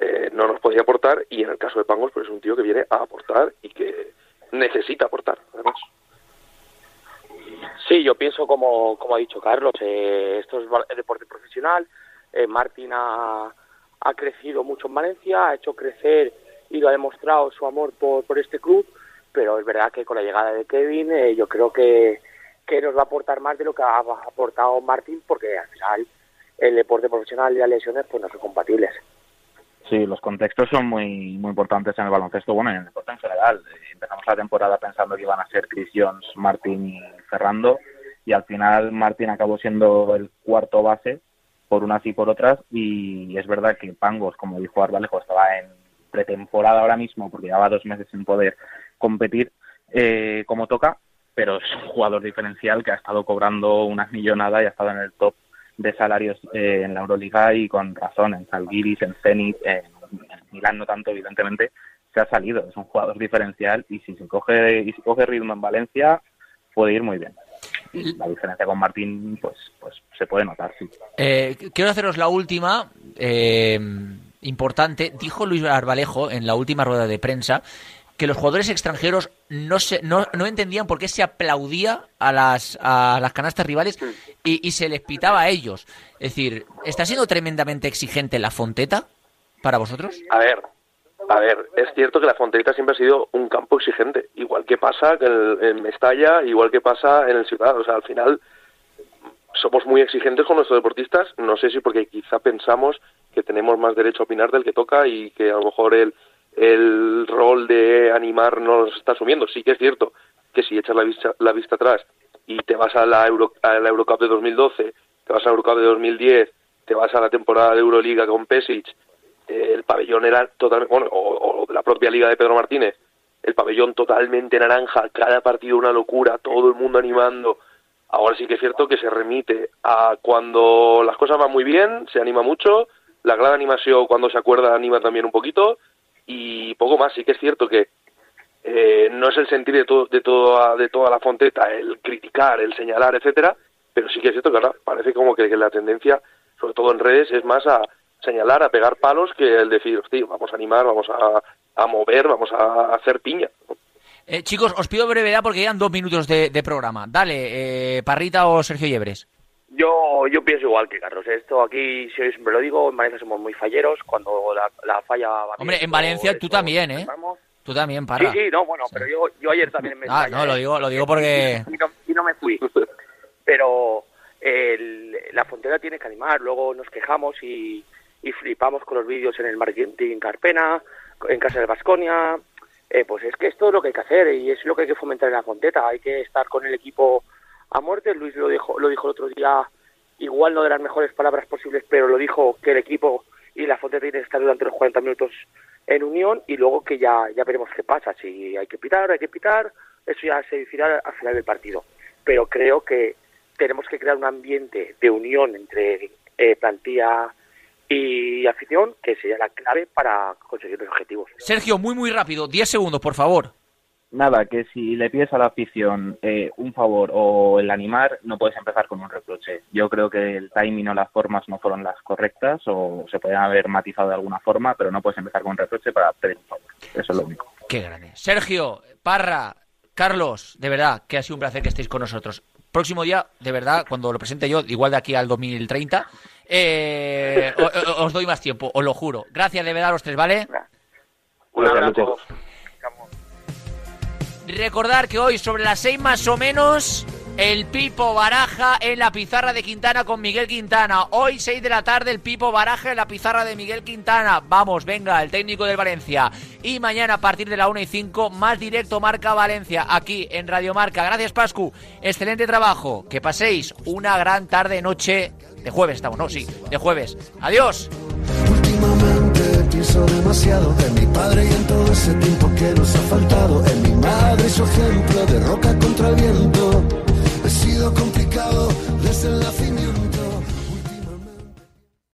X: eh, no nos podía aportar y en el caso de Pangos, pues es un tío que viene a aportar y que necesita aportar, además.
Z: Sí, yo pienso como, como ha dicho Carlos, eh, esto es deporte profesional. Eh, Martín ha, ha crecido mucho en Valencia, ha hecho crecer y lo ha demostrado su amor por, por este club, pero es verdad que con la llegada de Kevin eh, yo creo que, que nos va a aportar más de lo que ha aportado Martín, porque al final el deporte profesional y las lesiones pues no son compatibles.
Y: Sí, los contextos son muy muy importantes en el baloncesto, bueno, en el deporte en general. Eh, Empezamos la temporada pensando que iban a ser Chris Jones, Martín y Ferrando, y al final Martín acabó siendo el cuarto base por unas y por otras, y es verdad que Pangos, como dijo Arbalejo, estaba en pretemporada ahora mismo porque llevaba dos meses sin poder competir eh, como toca, pero es un jugador diferencial que ha estado cobrando unas millonadas y ha estado en el top de salarios eh, en la Euroliga y con razón, en Salguiris, en Zenit, en, Milán no tanto, evidentemente, se ha salido, es un jugador diferencial y si se coge, y si coge ritmo en Valencia puede ir muy bien. La diferencia con Martín, pues, pues se puede notar, sí.
C: Eh, quiero haceros la última, eh, importante. Dijo Luis Arbalejo en la última rueda de prensa que los jugadores extranjeros no, se, no, no entendían por qué se aplaudía a las, a las canastas rivales y, y se les pitaba a ellos. Es decir, ¿está siendo tremendamente exigente la Fonteta para vosotros?
X: A ver, a ver, es cierto que la Fonteta siempre ha sido un campo exigente, igual que pasa en, Mestalla, igual que pasa en el Ciudad. O sea, al final somos muy exigentes con nuestros deportistas. No sé si porque quizá pensamos que tenemos más derecho a opinar del que toca y que a lo mejor el, el rol de animar no nos está asumiendo. Sí que es cierto que si echas la vista, la vista atrás y te vas a la, Euro, a la Eurocup de 2012, te vas a la Eurocup de 2010, te vas a la temporada de Euroliga con Pesic, eh, el pabellón era totalmente, bueno, o, o la propia liga de Pedro Martínez, el pabellón totalmente naranja, cada partido una locura, todo el mundo animando. Ahora sí que es cierto que se remite a cuando las cosas van muy bien, se anima mucho, la gran animación cuando se acuerda anima también un poquito y poco más. Sí que es cierto que eh, no es el sentir de, todo, de, toda, de toda la fonteta el criticar, el señalar, etcétera, pero sí que es cierto que ahora parece como que, la tendencia, sobre todo en redes, es más a señalar, a pegar palos que el decir, hostia, vamos a animar, vamos a, a mover, vamos a hacer piña.
C: Eh, chicos, os pido brevedad porque quedan dos minutos de, de programa. Dale, eh, Parrita o Sergio Yebres.
Z: Yo, yo pienso igual que Carlos. Esto aquí, si yo siempre lo digo, en Valencia somos muy falleros. Cuando la, la falla va bien,
C: Hombre, en Valencia
Z: eso-
C: tú también, ¿eh? Tú también, Parra.
Z: Sí, sí, no, bueno, pero yo, yo ayer también me
C: Ah, no, lo digo, lo digo porque...
Z: y no, y no me fui. Pero el- la frontera tiene que animar. Luego nos quejamos y, y flipamos con los vídeos en el marketing Carpena, en Casa de Basconia. Eh, pues es que esto es lo que hay que hacer y es lo que hay que fomentar en la Fonteta. Hay que estar con el equipo a muerte. Luis lo dijo, lo dijo el otro día, igual no de las mejores palabras posibles, pero lo dijo que el equipo y la Fonteta tienen que estar durante los 40 minutos en unión y luego que ya, ya veremos qué pasa. Si hay que pitar, hay que pitar, eso ya se decidirá al final del partido. Pero creo que tenemos que crear un ambiente de unión entre eh, plantilla y afición que sería la clave para conseguir los objetivos.
C: Sergio, muy, muy rápido. 10 segundos, por favor.
Y: Nada, que si le pides a la afición eh, un favor o el animar, no puedes empezar con un reproche. Yo creo que el timing o las formas no fueron las correctas o se podían haber matizado de alguna forma, pero no puedes empezar con un reproche para pedir un favor. Eso es lo único.
C: Qué grande. Sergio, Parra, Carlos, de verdad, que ha sido un placer que estéis con nosotros. Próximo día, de verdad, cuando lo presente yo, igual de aquí al 2030, eh, os doy más tiempo, os lo juro. Gracias de verdad a los tres, ¿vale?
Z: Un abrazo.
C: Recordar que hoy sobre las seis más o menos el Pipo baraja en la pizarra de Quintana con Miguel Quintana. Hoy 6 de la tarde el Pipo baraja en la pizarra de Miguel Quintana. Vamos, venga, el técnico del Valencia. Y mañana a partir de la 1 y 5 más directo Marca Valencia aquí en Radio Marca. Gracias Pascu, excelente trabajo. Que paséis una gran tarde, noche de jueves estamos, ¿no? Sí, de jueves. Adiós.
G: Últimamente pienso demasiado en mi padre y en todo ese tiempo que nos ha faltado padre su ejemplo de roca contra el viento. He sido complicado desde la